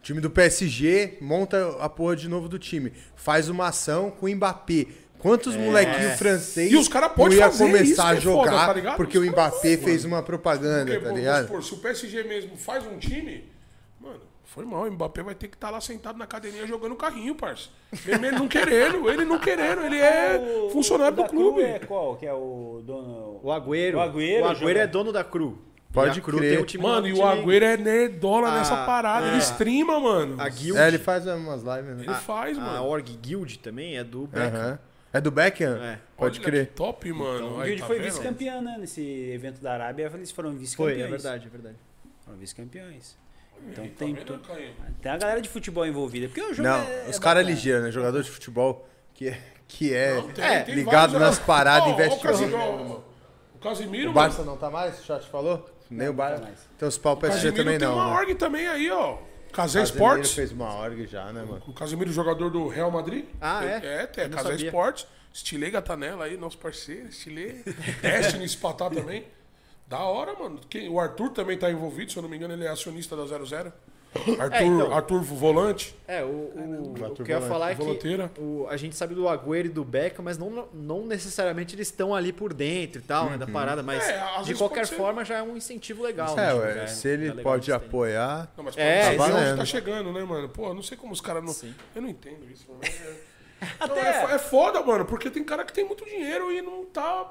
Time do PSG monta a porra de novo do time. Faz uma ação com o Mbappé. Quantos molequinhos francês É. E os cara pode ia começar a que é foda, jogar tá porque Os o Mbappé fez uma propaganda, Porque, tá ligado? supor, se o PSG mesmo faz um time, foi mal. O Mbappé vai ter que estar lá sentado na cadeirinha jogando carrinho, parça. Mesmo ele não querendo, ele não querendo, ele é O- funcionário o do clube. Cru É qual? Que é o dono. O Agüero. O Agüero o Agüero é dono da Cru. Pode a Cru crer. tem um time Mano, e o Agüero é nerdola Ah, nessa parada. Ele é. streama, mano. A Guild. É, ele faz umas lives, né? Ele faz, a mano. Org Guild também é do Beckham. Aham. É do Beckham? É. Pode Olha crer. top, mano. O Aí, Guild tá foi vendo? vice-campeão, né? Nesse evento da Arábia, eles foram Foi, vice-campeões. é verdade, é verdade. Foram vice-campeões. Então Tá tem, to- tem a galera de futebol envolvida. Porque o jogo Não, é, os é caras ligeiros, né? Jogador de futebol que é, que é, Não, tem- é, tem ligado nas paradas, investe o Casimiro, ó, O Casimiro, O mano. Barça não tá mais? O chat falou? Nem o não tá Barça. mais. Então os pau O PSG também tem não. uma né? org também aí, ó. Casé Sports. fez uma org já, né, mano? O Casimiro, jogador do Real Madrid. Ah, é? É, tem não Casé. Sports. Estilei Gatanella aí, nosso parceiro. Estilei. Destiny Spatá também. Da hora, mano. Quem- o Arthur também tá envolvido, se eu não me engano, ele é acionista da 00. Arthur, então. Arthur Volante. É, o, o, o que eu ia falar é que o, a gente sabe do Agüero e do Beckham, mas não, não necessariamente eles estão ali por dentro e tal, né, da parada, mas É, de qualquer pode ser. forma já é um incentivo legal. É, né, ué, tipo, já é- se é ele legal pode apoiar. Não, mas É, tá valendo. tá chegando, né, mano? Pô, não sei como os caras não. Sim. Eu não entendo isso. É... Até- Não, é, é foda, mano, porque tem cara que tem muito dinheiro e não tá.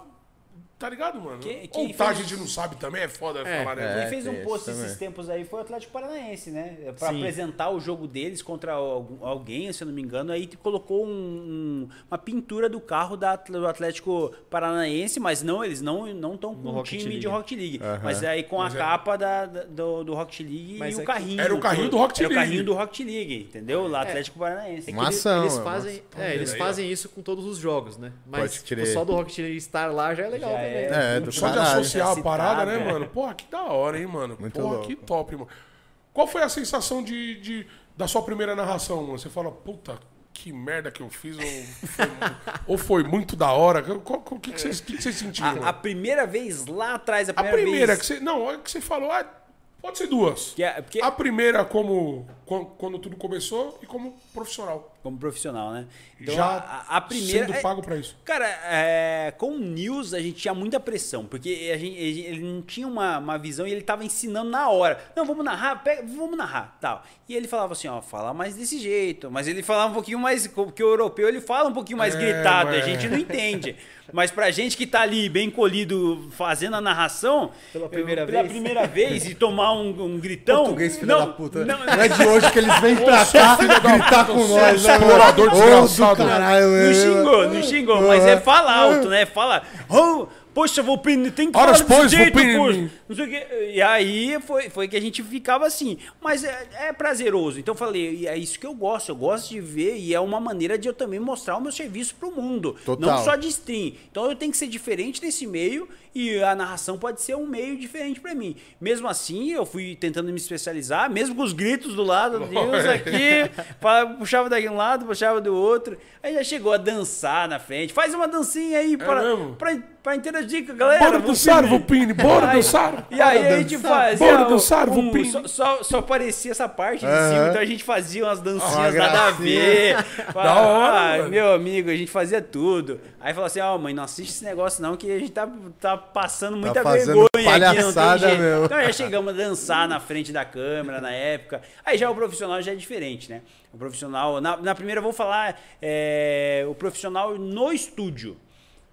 Tá ligado, mano? Quem- quem Ou tá, a gente não sabe também, é foda É, falar, né? é. Quem fez um post esses também. tempos aí foi o Atlético Paranaense, né? Pra Sim. apresentar o jogo deles contra alguém, se eu não me engano. Aí colocou um- um- uma pintura do carro da, do Atlético Paranaense, mas não, eles não não estão com um time League. de Rocket League. Aham. Mas aí com Mas a é- capa da, da- do, do Rocket League Mas e é o que- carrinho. Era o carrinho do Rocket Era o League. carrinho do Rocket League, entendeu? Lá Atlético Paranaense. Uma Eles, ação, eles é uma fazem, ação. é, eles Aí, ó. fazem isso com todos os jogos, né? Mas tipo, só do Rocket League estar lá já é legal Já também. é. É, do Só de caralho. associar a Citado, parada, né, é. mano? Porra, que da hora, hein, mano? Muito Porra, louco. que top, mano. Qual foi a sensação de, de- da sua primeira narração, mano? Você fala, puta, que merda que eu fiz, ou foi, ou foi muito da hora? O que, que, vocês, que, que vocês sentiram? A, a primeira vez lá atrás, a A primeira, primeira vez. que você. Não, é que você falou, ah, pode ser duas. Que é- porque- A primeira como quando tudo começou e como profissional. Como profissional, né? Então, Já a, a primeira. sendo é- pago pra isso. Cara, é, com o News a gente tinha muita pressão, porque a gente, ele não tinha uma, uma visão e ele tava ensinando na hora. Não, vamos narrar, pega, vamos narrar, tal. E ele falava assim, ó, fala mais desse jeito. Mas ele falava um pouquinho mais, porque o europeu ele fala um pouquinho mais É, gritado, a mas- gente não entende. Mas pra gente que tá ali bem colhido fazendo a narração, Pela primeira eu- pela vez. primeira vez e tomar um, um gritão. Português, filho não, da puta. não, Não, é de hoje que eles vêm pra cá gritar com nós, né, explorador do desgraçado. caralho, Não xingou, não xingou, mas é falar alto, né? Fala. "Oh, Poxa, Volpini, tem que Horas falar pois, desse jeito, Volpini. Não sei o quê. E aí foi, foi que a gente ficava assim. Mas é, é prazeroso. Então eu falei, e é isso que eu gosto. Eu gosto de ver e é uma maneira de eu também mostrar o meu serviço pro mundo. Total. Não só de stream. Então eu tenho que ser diferente nesse meio e a narração pode ser um meio diferente pra mim. Mesmo assim, eu fui tentando me especializar, mesmo com os gritos do lado, Deus aqui, puxava daqui um lado, puxava do outro. Aí já chegou a dançar na frente. Faz uma dancinha aí pra, pra interagir com a galera. Bora dançar. Volpini, bora dançar. E aí a gente fazia. Bora um- dançar, um- Vupini. só, só, só aparecia essa parte de Aham. cima, então a gente fazia umas Uma dancinhas nada a ver. Da hora, Ah, meu amigo, a gente fazia tudo. Aí falou assim: ó, mãe, não assiste esse negócio não, que a gente tá, tá passando muita fazendo vergonha aqui, não tem palhaçada, jeito. meu. Então já chegamos a dançar na frente da câmera na época. Aí já o profissional já é diferente, né? O profissional. Na, na primeira eu vou falar é, o profissional no estúdio.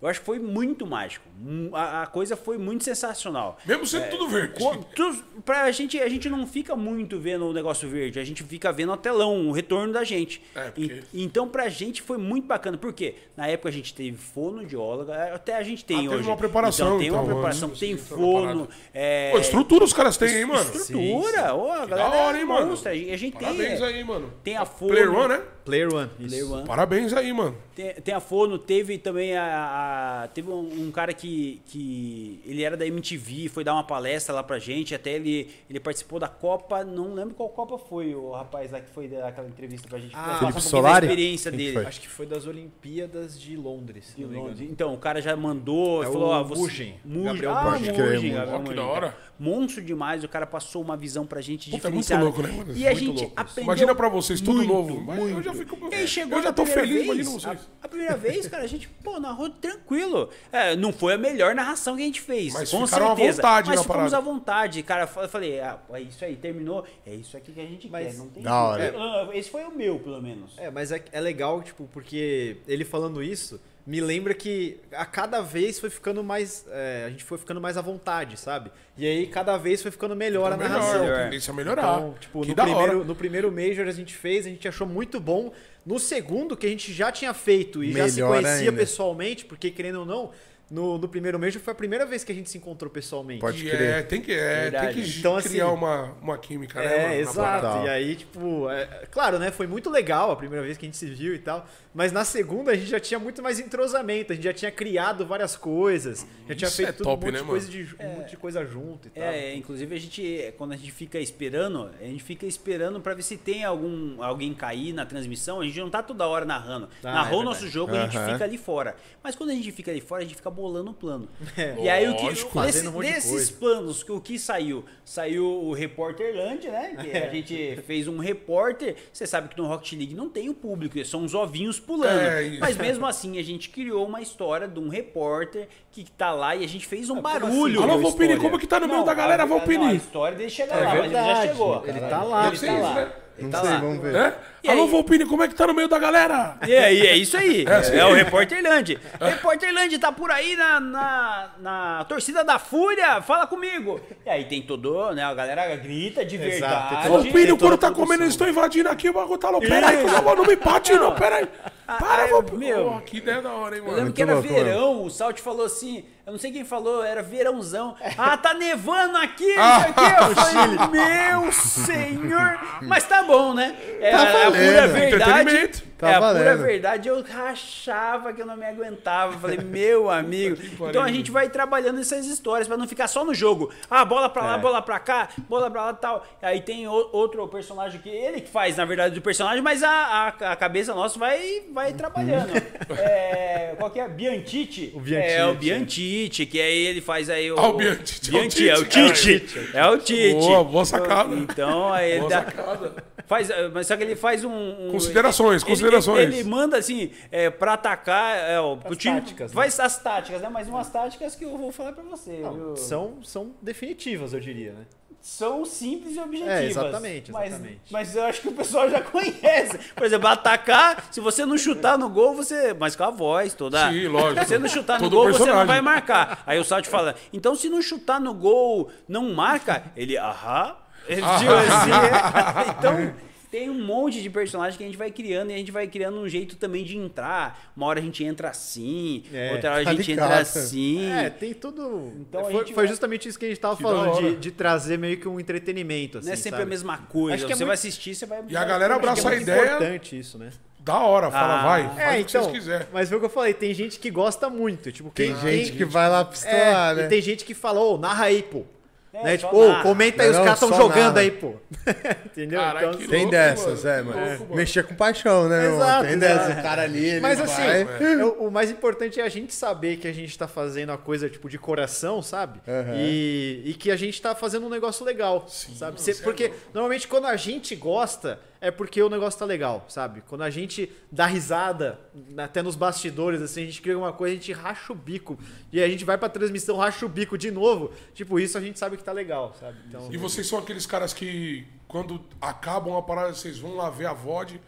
Eu acho que foi muito mágico. Hum, A, a coisa foi muito sensacional. Mesmo sendo tudo verde. Co- tu- Pra gente, a gente não fica muito vendo o negócio verde, a gente fica vendo o telão, o retorno da gente. É, E- porque- então, pra gente foi muito bacana. Por quê? Na época a gente teve fonoaudióloga, até a gente tem Ah, teve hoje. uma preparação, Então, tem uma então, preparação, antes tem fono. É, Pô, estrutura os caras têm, hein, mano? estrutura. Ô, a da galera hora, é hein, mano? monstra. A gente a tem. Parabéns é, aí, mano. Tem a fono. Player One, né? Player One. Player One. Parabéns aí, mano. Tem, tem a Fono, teve também a. a- teve um, um cara que, que. Ele era da MTV, foi dar uma palestra lá pra gente. Até ele, ele participou da Copa, não lembro qual Copa foi o rapaz lá que foi dar aquela entrevista pra gente. Ah, Falar um Felipe pouquinho Solari? Da experiência Quem que dele. foi? Acho que foi das Olimpíadas de Londres. de. Londres. Então, o cara já mandou, É falou, o ah, você... Mugen, Mugen. Gabriel ah, Mugen, Ó, que da hora. Monstro demais, o cara passou uma visão pra gente Puta, é muito diferenciada. louco, né, mano? E a Muito gente louco aprendeu Imagina pra vocês, tudo muito, novo. Mas eu muito. já fico- E aí chegou eu já na tô feliz, vez, imagina vocês. A, a primeira vez, cara, a gente, pô, narrou tranquilo. É, não foi a melhor narração que a gente fez, Mas com ficaram à certeza. vontade mas ficamos parada. à vontade, cara. Eu falei, ah, é isso aí, terminou. É isso aqui que a gente Mas- quer, não tem Da hora. Ah, Esse foi o meu, pelo menos. É, mas é, é legal, tipo, porque ele falando isso me lembra que a cada vez foi ficando mais. é, a gente foi ficando mais à vontade, sabe? E aí cada vez foi ficando melhor a Melhor, narração. Melhor. a tendência é melhorar. Então, tipo, que no da hora. primeiro, no primeiro Major a gente fez, a gente achou muito bom. No segundo, que a gente já tinha feito e já se Melhor conhecia ainda. pessoalmente, porque querendo ou não, no, no primeiro Major foi a primeira vez que a gente se encontrou pessoalmente. Pode E crer. é, tem que, é, tem que Então, criar assim, uma, uma química, né? É, exato. E aí, tipo, é, é, claro, né? Foi muito legal a primeira vez que a gente se viu e tal. Mas na segunda a gente já tinha muito mais entrosamento, a gente já tinha criado várias coisas, já tinha Isso feito é tudo, top, um monte, né, de, coisa de, um monte de coisa junto e tal. É, inclusive a gente, quando a gente fica esperando, a gente fica esperando pra ver se tem algum alguém cair na transmissão. A gente não tá toda hora narrando. Ah, Narrou é o nosso jogo, a gente fica ali fora. Mas quando a gente fica ali fora, a gente fica bolando o plano. É. E aí o que Lógico. nesse- um monte de nesses coisa. planos, que o que saiu? Saiu o Repórter Land, né? Que a gente fez um repórter. Você sabe que no Rocket League não tem o público, são os ovinhos pulando. É. Mas mesmo assim, a gente criou uma história de um repórter que tá lá e a gente fez um como barulho. assim? Alô, história. como que tá no meio Não, da galera, não, A história dele chega É lá, mas ele já verdade. chegou. Ele tá lá. Ele tá isso, lá. Não tá sei, lá. vamos ver. É? Alô, aí? Volpini, como é que tá no meio da galera? E aí, é isso aí. É, assim. o Repórter Land. Repórter Land tá por aí na, na, na torcida da Fúria. Fala comigo. E aí tem todo, né? A galera grita de verdade. Volpini, o couro tá comendo, eles estão invadindo aqui, o bagulho tá louco. Peraí, não me bate, não, peraí. Ah, Para, ah, Volpini. meu. Pô, que ideia da hora, hein, Eu mano. lembro que era louco, verão, o Salt falou assim, eu não sei quem falou, era verãozão. Ah, tá nevando aqui, Ah, aqui. Eu falei, meu senhor. Mas tá bom, né? É, Tá é a pura valendo. verdade. Tá é a pura verdade. Eu rachava que eu não me aguentava. Falei, meu amigo. Então a gente vai trabalhando essas histórias pra não ficar só no jogo. Ah, bola pra lá, bola pra cá, bola pra lá e tal. Aí tem outro personagem que ele que faz, na verdade, do personagem, mas a, a, a cabeça nossa vai, vai trabalhando. é, qual que é? Biantite? O Biantite, É, o é. Biantite, que aí ele faz aí o... Ah, o Biantite, é o Biantite, é o Tite, Tite. É o Tite. Boa, boa sacada. Então, aí ele Boa dá... sacada. Faz, mas só que ele faz um. um- Considerações, ele- considerações. Ele, ele manda assim, é, pra atacar. É, o, o time táticas, né? faz as táticas, né? Mas umas táticas que eu vou falar pra você. Não, são, são definitivas, eu diria, né? São simples e objetivas. É, exatamente, Mas- exatamente. Mas, eu acho que o pessoal já conhece. Por exemplo, atacar, se você não chutar no gol, você. Mas com a voz toda. Sim, lógico. Se você não chutar no gol, você não personagem. vai marcar. Aí o Salt fala: então se não chutar no gol, não marca? Ele, aham. Ele assim, é. Então. Tem um monte de personagem que a gente vai criando e a gente vai criando um jeito também de entrar. Uma hora a gente entra assim, É, outra hora a tá gente entra assim. É, tem tudo. Então foi, foi vai- justamente isso que a gente tava Que da falando, de, de trazer meio que um entretenimento. Assim, Não é sempre sabe? a mesma coisa. Acho que é você muito- vai assistir, você vai. E a galera vai- abraça Acho que a é muito ideia. importante isso, né? Da hora, fala, Ah. vai, É, faz É, o que então. vocês quiserem. Mas foi o que eu falei, tem gente que gosta muito. Tipo, Tem quem, gente que vai lá É, pistolar, né? e tem gente que fala, ô, narra aí, pô. É, né? Tipo, ô, narra. comenta aí, Não, os caras estão jogando narra. aí, pô. Entendeu? Então, que Tem louco, dessas, mano. é, mano. louco, mano. Mexer com paixão, né? Exato, Tem exato. dessa, o cara ali, ele Mas vai. assim, eu- o mais importante é a gente saber que a gente tá fazendo a coisa, tipo, de coração, sabe? Aham. E, e que a gente tá fazendo um negócio legal, sabe? Cê- você é porque louco. normalmente quando a gente gosta, é porque o negócio tá legal, sabe? Quando a gente dá risada, até nos bastidores, assim, a gente cria alguma coisa, a gente racha o bico. E a gente vai pra transmissão, racha o bico de novo. Tipo, isso a gente sabe que tá legal, sabe? Então, E vocês são aqueles caras que, quando acabam a parada, vocês vão lá ver a VOD,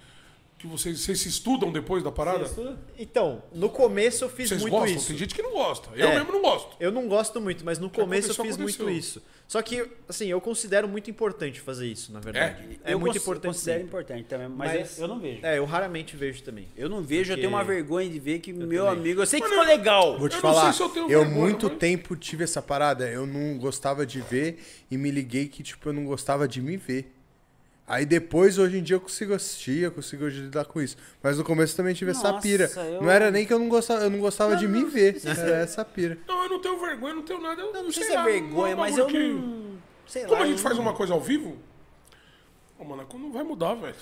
que vocês, vocês se estudam depois da parada? então, no começo eu fiz Vocês muito gostam? isso. Tem gente que não gosta. Eu É. mesmo não gosto. Eu não gosto muito, mas no começo eu fiz aconteceu. muito isso. Só que, assim, eu considero muito importante fazer isso, na verdade. É, eu muito cons- importante. considero sim. importante também, mas, Mas- eu, eu não vejo. É, eu raramente vejo também. Eu não vejo, eu Porque- tenho uma vergonha de ver que meu também. amigo. Eu sei que Mano, ficou legal. Vou te Eu não falar, sei se eu tenho eu vergonha, muito mas- tempo tive essa parada, eu não gostava de ver e me liguei que, tipo, eu não gostava de me ver. Aí depois, hoje em dia, eu consigo assistir, eu consigo lidar com isso. Mas no começo também tive essa Nossa, pira. eu- Não era nem que eu não gostava, eu não gostava de me ver. Era essa pira. Não, eu não tenho vergonha, não tenho nada. Eu Não, não sei se lá, é vergonha, um mas eu que- não. Sei Como lá. a gente faz não- uma coisa ao vivo, Ô, mano, não vai mudar, velho.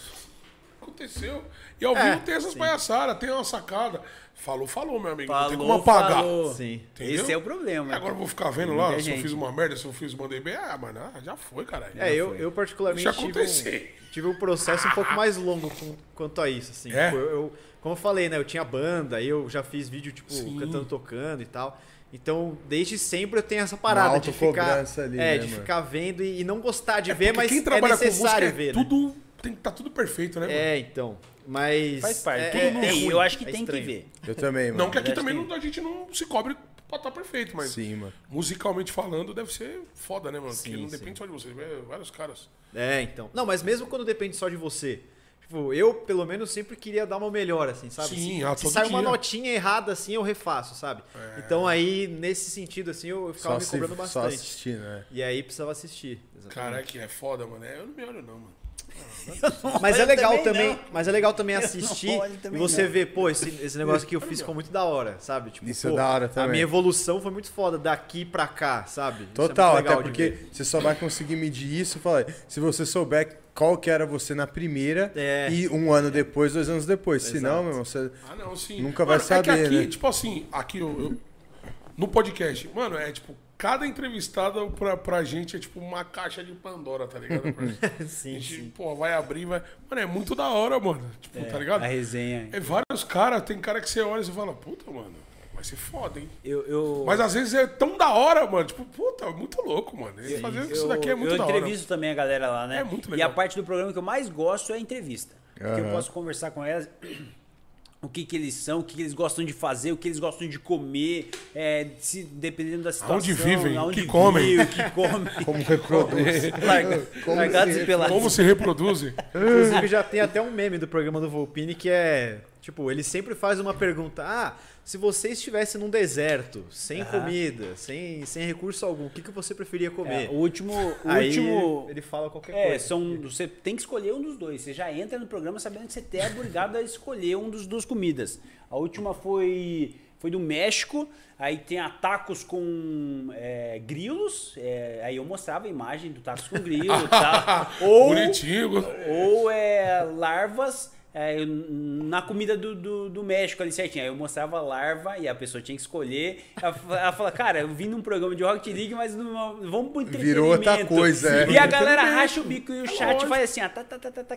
Aconteceu. E ao É, vivo tem essas sim. palhaçadas, tem uma sacada. Falou, falou, meu amigo. não tem como Falou, apagar. falou. Sim. Entendeu? Esse é o problema. E agora eu vou ficar vendo lá se eu fiz uma merda, se eu fiz mandei bem. Ah, mano, ah, já foi, caralho. É, eu, eu particularmente Deixa tive acontecer. um, tive um processo um pouco mais longo com- quanto a isso, assim. É? Tipo, eu, eu- como eu falei, né, eu tinha banda, aí eu já fiz vídeo, tipo, Sim. cantando, tocando e tal. Então, desde sempre eu tenho essa parada de ficar, ali, é, né, de mano? ficar vendo e, e não gostar de É ver, mas quem é trabalha com música necessário é ver, né? Tudo, tem que estar tudo perfeito, né, mano? É, então. Mas. Faz parte. É, Tudo é- não é tem, ruim, eu acho que é tem estranho. que ver. Eu também, mano. Não que aqui também que- não- a gente não se cobre pra estar perfeito, mas Sim, mano. musicalmente falando deve ser foda, né, mano? Porque Sim, não sim. depende só de você, é vários caras. É, então. Não, mas mesmo quando depende só de você. Tipo, eu, pelo menos, sempre queria dar uma melhor, assim, sabe? Sim, se ah, se sai uma dia. notinha errada, assim, eu refaço, sabe? Então aí, nesse sentido, assim, eu ficava Só, me se, cobrando só bastante. assistir, né? E aí precisava assistir. exatamente. Cara, que é foda, mano. É, eu não me olho, não, mano. Mas é legal também também, mas é legal também Eu assistir olho e também você não. ver, pô, esse, esse negócio que eu fiz ficou muito da hora, sabe? Tipo, Isso é pô, da hora A também. minha evolução foi muito foda daqui pra cá, sabe? Isso é muito Total, legal até porque você só vai conseguir medir isso, fala, se você souber qual que era você na primeira É. e um ano depois, dois anos depois. Se não, Exato. meu irmão, você... Ah, não, sim. Nunca vai É que saber, aqui, né? tipo assim, aqui eu, eu- no podcast, mano, é tipo, cada entrevistado pra, pra gente é tipo uma caixa de Pandora, tá ligado? Sim, a gente, sim. pô, vai abrir, vai. Mano, é muito da hora, mano. Tipo, tá ligado? A resenha. É vários caras, tem cara que você olha e você fala, puta, mano, vai ser foda, hein? Eu, eu, Mas às vezes é tão da hora, mano. Tipo, puta, é muito louco, mano. Isso daqui é muito eu da hora. entrevisto também a galera lá, né? É muito E legal. a parte do programa que eu mais gosto é a entrevista. Porque eu posso conversar com elas. O que, que eles são, o que, que eles gostam de fazer, o que eles gostam de comer, é, se, dependendo da situação. Aonde vivem, o que comem. vivem, o que comem. Como reproduz. Larga- Como largados se- e pelados. Como se reproduzem? Inclusive já tem até um meme do programa do Volpini que é, tipo, ele sempre faz uma pergunta: "Ah, se você estivesse num deserto, sem Aham. comida, sem, sem recurso algum, o que, que você preferia comer?" É, o último. O Aí último ele fala qualquer É, coisa. são, você tem que escolher um dos dois. Você já entra no programa sabendo que você é obrigado a escolher um dos duas comidas. A última foi foi do México. Aí tem a tacos com é, grilos. é, aí eu mostrava a imagem do tacos com grilo e tal. Ou, Bonitinho. ou é, larvas é, na comida do, do, do México ali certinho. Aí eu mostrava larva e a pessoa tinha que escolher. Ela, ela fala, cara, eu vim num programa de Rocket League, mas não, vamos pro Virou outra entretenimento." coisa, é. E a galera racha o bico e o chat faz assim, ó. tá, tá, tá, tá, tá.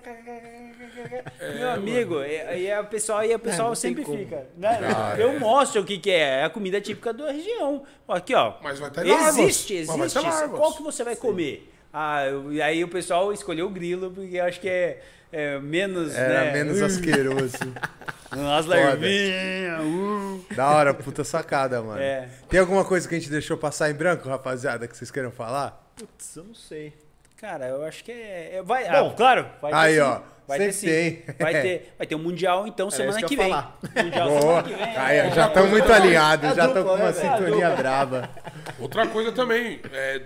Meu amigo, e, e a pessoa, e a sempre fica. né? Ah, Eu mostro o que, que é. É a comida típica da região. Aqui, ó. Mas vai ter. Existe, existe. Qual que você vai comer? Ah, eu- e aí o pessoal escolheu o grilo, porque eu acho que é, é menos. Era né? menos asqueroso. As larvinhas. uh. da hora, puta sacada, mano. É. Tem alguma coisa que a gente deixou passar em branco, rapaziada, que vocês queiram falar? Putz, eu não sei. Cara, eu acho que é. é- vai, ah, claro, vai ter Aí, ó, Vai ter tem. Vai ter, vai ter um Mundial, então, semana isso que, vem. Mundial semana que vem. Aí, é. já estão muito alinhados, É já estão com uma né, sintonia brava. Outra coisa também, é,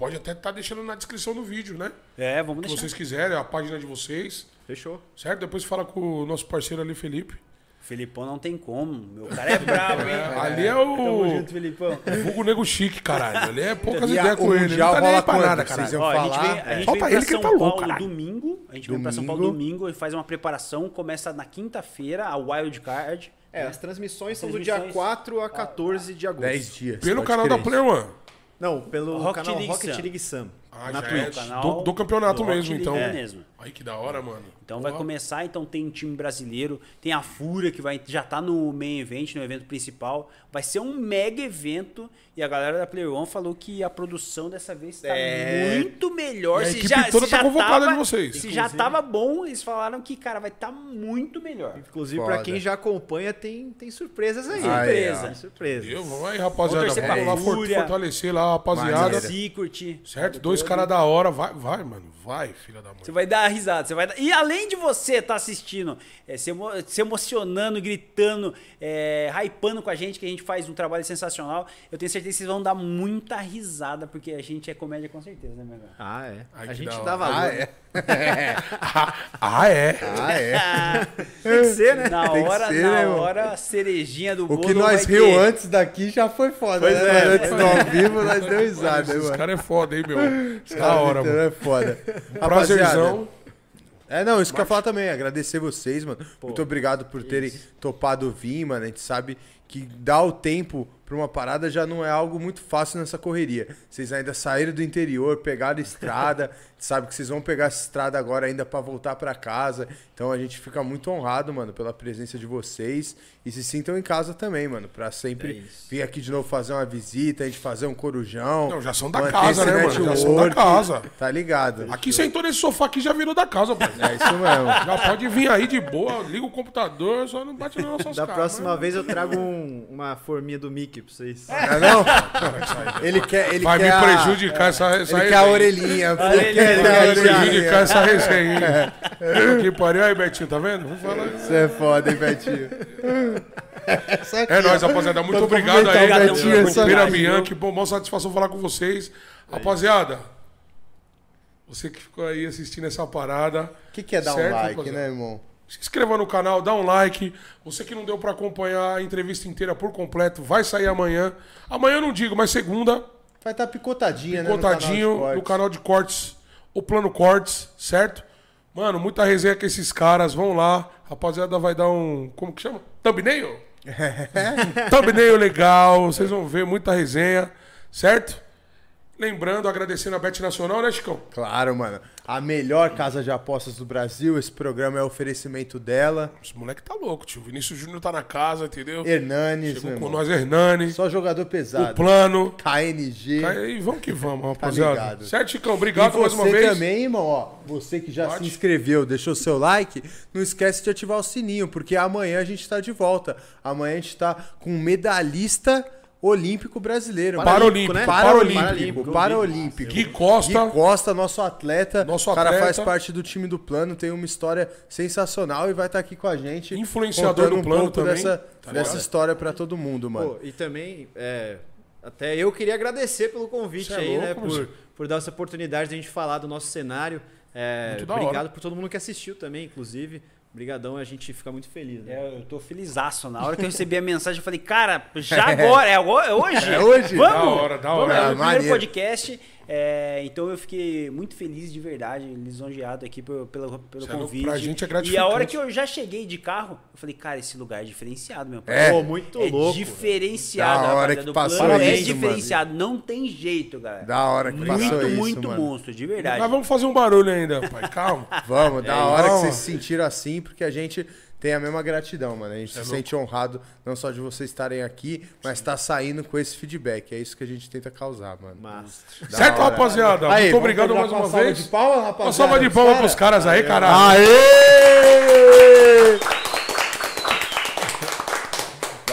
pode até estar deixando na descrição do vídeo, né? É, vamos Se deixar. vocês quiserem, a página de vocês, Fechou. certo? Depois fala com o nosso parceiro ali, Felipe. Felipão não tem como. Meu cara é brabo, hein? É, ali é Tamo o junto, Felipão. vulgo nego chique, caralho. Ali é poucas ideias com ele. Ele não tá nem pra nada, Vocês caralho. iam Ó, a gente falar, vem, a é. gente Falta vem ele pra que São tá louco, Paulo domingo. A gente vem pra São Paulo Domingo. domingo e faz uma preparação. Começa na quinta-feira, a Wild Card. É, as transmissões são do Transmissões- dia 4 a 14 de agosto. 10 dias. Pelo canal da crer. Player One. Não, pelo Rocket canal League Rocket Sam. League Sam. Ah, na já Twitch. é canal do, do campeonato do mesmo, então. é mesmo. Aí que da hora, mano. Então vai Porra. começar, então tem um time brasileiro, tem a Fúria que vai já tá no main event, no evento principal. Vai ser um mega evento e a galera da Player One falou que a produção dessa vez está É. muito melhor. E a Se equipe já, toda se tá já convocada tava, de vocês. Se já tava bom, eles falaram que, cara, vai estar muito melhor. Inclusive, pra quem já acompanha, tem, tem surpresas aí. Aí, Surpresa. Tem surpresas. Eu, vamos aí, rapaziada. Vamos lá Fúria. fortalecer lá rapaziada. Secret. Certo? Dois caras da hora. Vai, vai, mano. Vai, filha da mãe. Você vai dar risada, você vai dar... E além de você estar assistindo, é, se, emo- se emocionando, gritando, é, hypando com a gente, que a gente faz um trabalho sensacional, eu tenho certeza que vocês vão dar muita risada, porque a gente é comédia com certeza, né, meu irmão? Ah, é. Ai, a gente dá valor. Ah, é. ah, é? Ah, é. Tem que ser, né? Na Tem que hora, ser, na né, hora, a cerejinha do O bolo que nós riu ter. antes daqui já foi foda, Pois né? é, Mas antes do ao vivo, nós deu risada, mano. caras é foda, hein, meu? Da Cara, hora, mano. É foda. Prazerzão. É, não, isso que eu ia falar também. Agradecer vocês, mano. Muito obrigado por terem topado vir, mano. A gente sabe que dar o tempo pra uma parada já não é algo muito fácil nessa correria. Vocês ainda saíram do interior, pegaram estrada. sabe que vocês vão pegar essa estrada agora ainda pra voltar pra casa. Então a gente fica muito honrado, mano, pela presença de vocês. E se sintam em casa também, mano. Pra sempre É vir aqui de novo fazer uma visita, a gente fazer um corujão. Não, já são da casa, né, mano? Já são da casa. Tá ligado? Aqui sentou nesse sofá aqui já virou da casa, pai. É isso mesmo. Já pode vir aí de boa, liga o computador, só não bate nas nossas Da caras. próxima vez eu trago um- uma forminha do Mickey pra vocês. É não? Ele quer, ele Vai quer me a- prejudicar essa, essa Ele quer a resenha. orelhinha. A Ele quer orelhinha, a Vai orelhinha. prejudicar essa resenha. aí. Que pariu aí, Betinho, tá vendo? Vou falar. Você é foda, hein, Betinho? Aqui, É nóis, rapaziada. Muito obrigado aí. Betinho, aqui. Bianchi, bom, mó satisfação falar com vocês. Rapaziada, você que ficou aí assistindo essa parada. O que, que é dar Certo, um like, rapaziada? né, irmão? Se inscreva no canal, dá um like. Você que não deu pra acompanhar a entrevista inteira por completo, vai sair amanhã. Amanhã eu não digo, mas segunda, Vai estar picotadinha, contadinho né? no canal de cortes, o Plano Cortes, certo? Mano, muita resenha com esses caras, vão lá. Rapaziada, vai dar um. Como que chama? Thumbnail? Thumbnail legal, vocês vão ver muita resenha, certo? Lembrando, agradecendo a Bet Nacional, né, Chicão? Claro, mano. A melhor casa de apostas do Brasil. Esse programa é oferecimento dela. Esse moleque tá louco, tio. Vinícius Júnior tá na casa, entendeu? Hernanes, Chegou meu com irmão. nós, Hernani, Só jogador o pesado. plano. KNG. Aí, vamos que vamos, rapaziada. ligado. certo, Chicão? E Obrigado mais uma você vez. também, irmão, ó. Você que já Pode. se inscreveu, deixou seu like, não esquece de ativar o sininho, porque amanhã a gente tá de volta. Amanhã a gente tá com um medalhista olímpico brasileiro. Paralímpico, né? Paralímpico. Paralímpico. Paralímpico. Gui Costa. Gui Costa, nosso atleta. Nosso o cara atleta. faz parte do time do plano, tem uma história sensacional e vai estar aqui com a gente. Influenciador do Plano um pouco também, dessa, tá dessa história pra todo mundo, mano. Pô, e também, é, até eu queria agradecer pelo convite é aí, louco, né? Por, por dar essa oportunidade de a gente falar do nosso cenário. É, Muito da obrigado hora. por todo mundo que assistiu também, inclusive. Obrigadão, a gente fica muito feliz. Né? É, eu tô felizaço. Na hora que eu recebi a mensagem, eu falei, cara, já agora, é, agora, é hoje. É hoje? Vamos! Da hora, da Vamos, hora. é o primeiro podcast. É, então eu fiquei muito feliz de verdade, lisonjeado aqui pelo, pelo, pelo é louco, convite. pra gente é E a gratificante. hora que eu já cheguei de carro, eu falei, cara, esse lugar é diferenciado, meu pai. É. Pô, muito É louco. diferenciado. Da hora que do passou plano é isso, diferenciado. Não tem jeito, galera. Da hora que muito, passou isso, muito mano. monstro, de verdade. Nós vamos fazer um barulho ainda, pai. Calma. Vamos, da É, hora que vamos. vocês se sentiram assim, porque a gente tem a mesma gratidão, mano. A gente É se sente honrado não só de vocês estarem aqui, mas tá saindo com esse feedback. É isso que a gente tenta causar, mano. Mas, certo, hora. rapaziada? Aí, Muito obrigado mais uma salva vez. De palmas, rapaziada, Uma salva de palmas pros caras aí, caralho. Aê!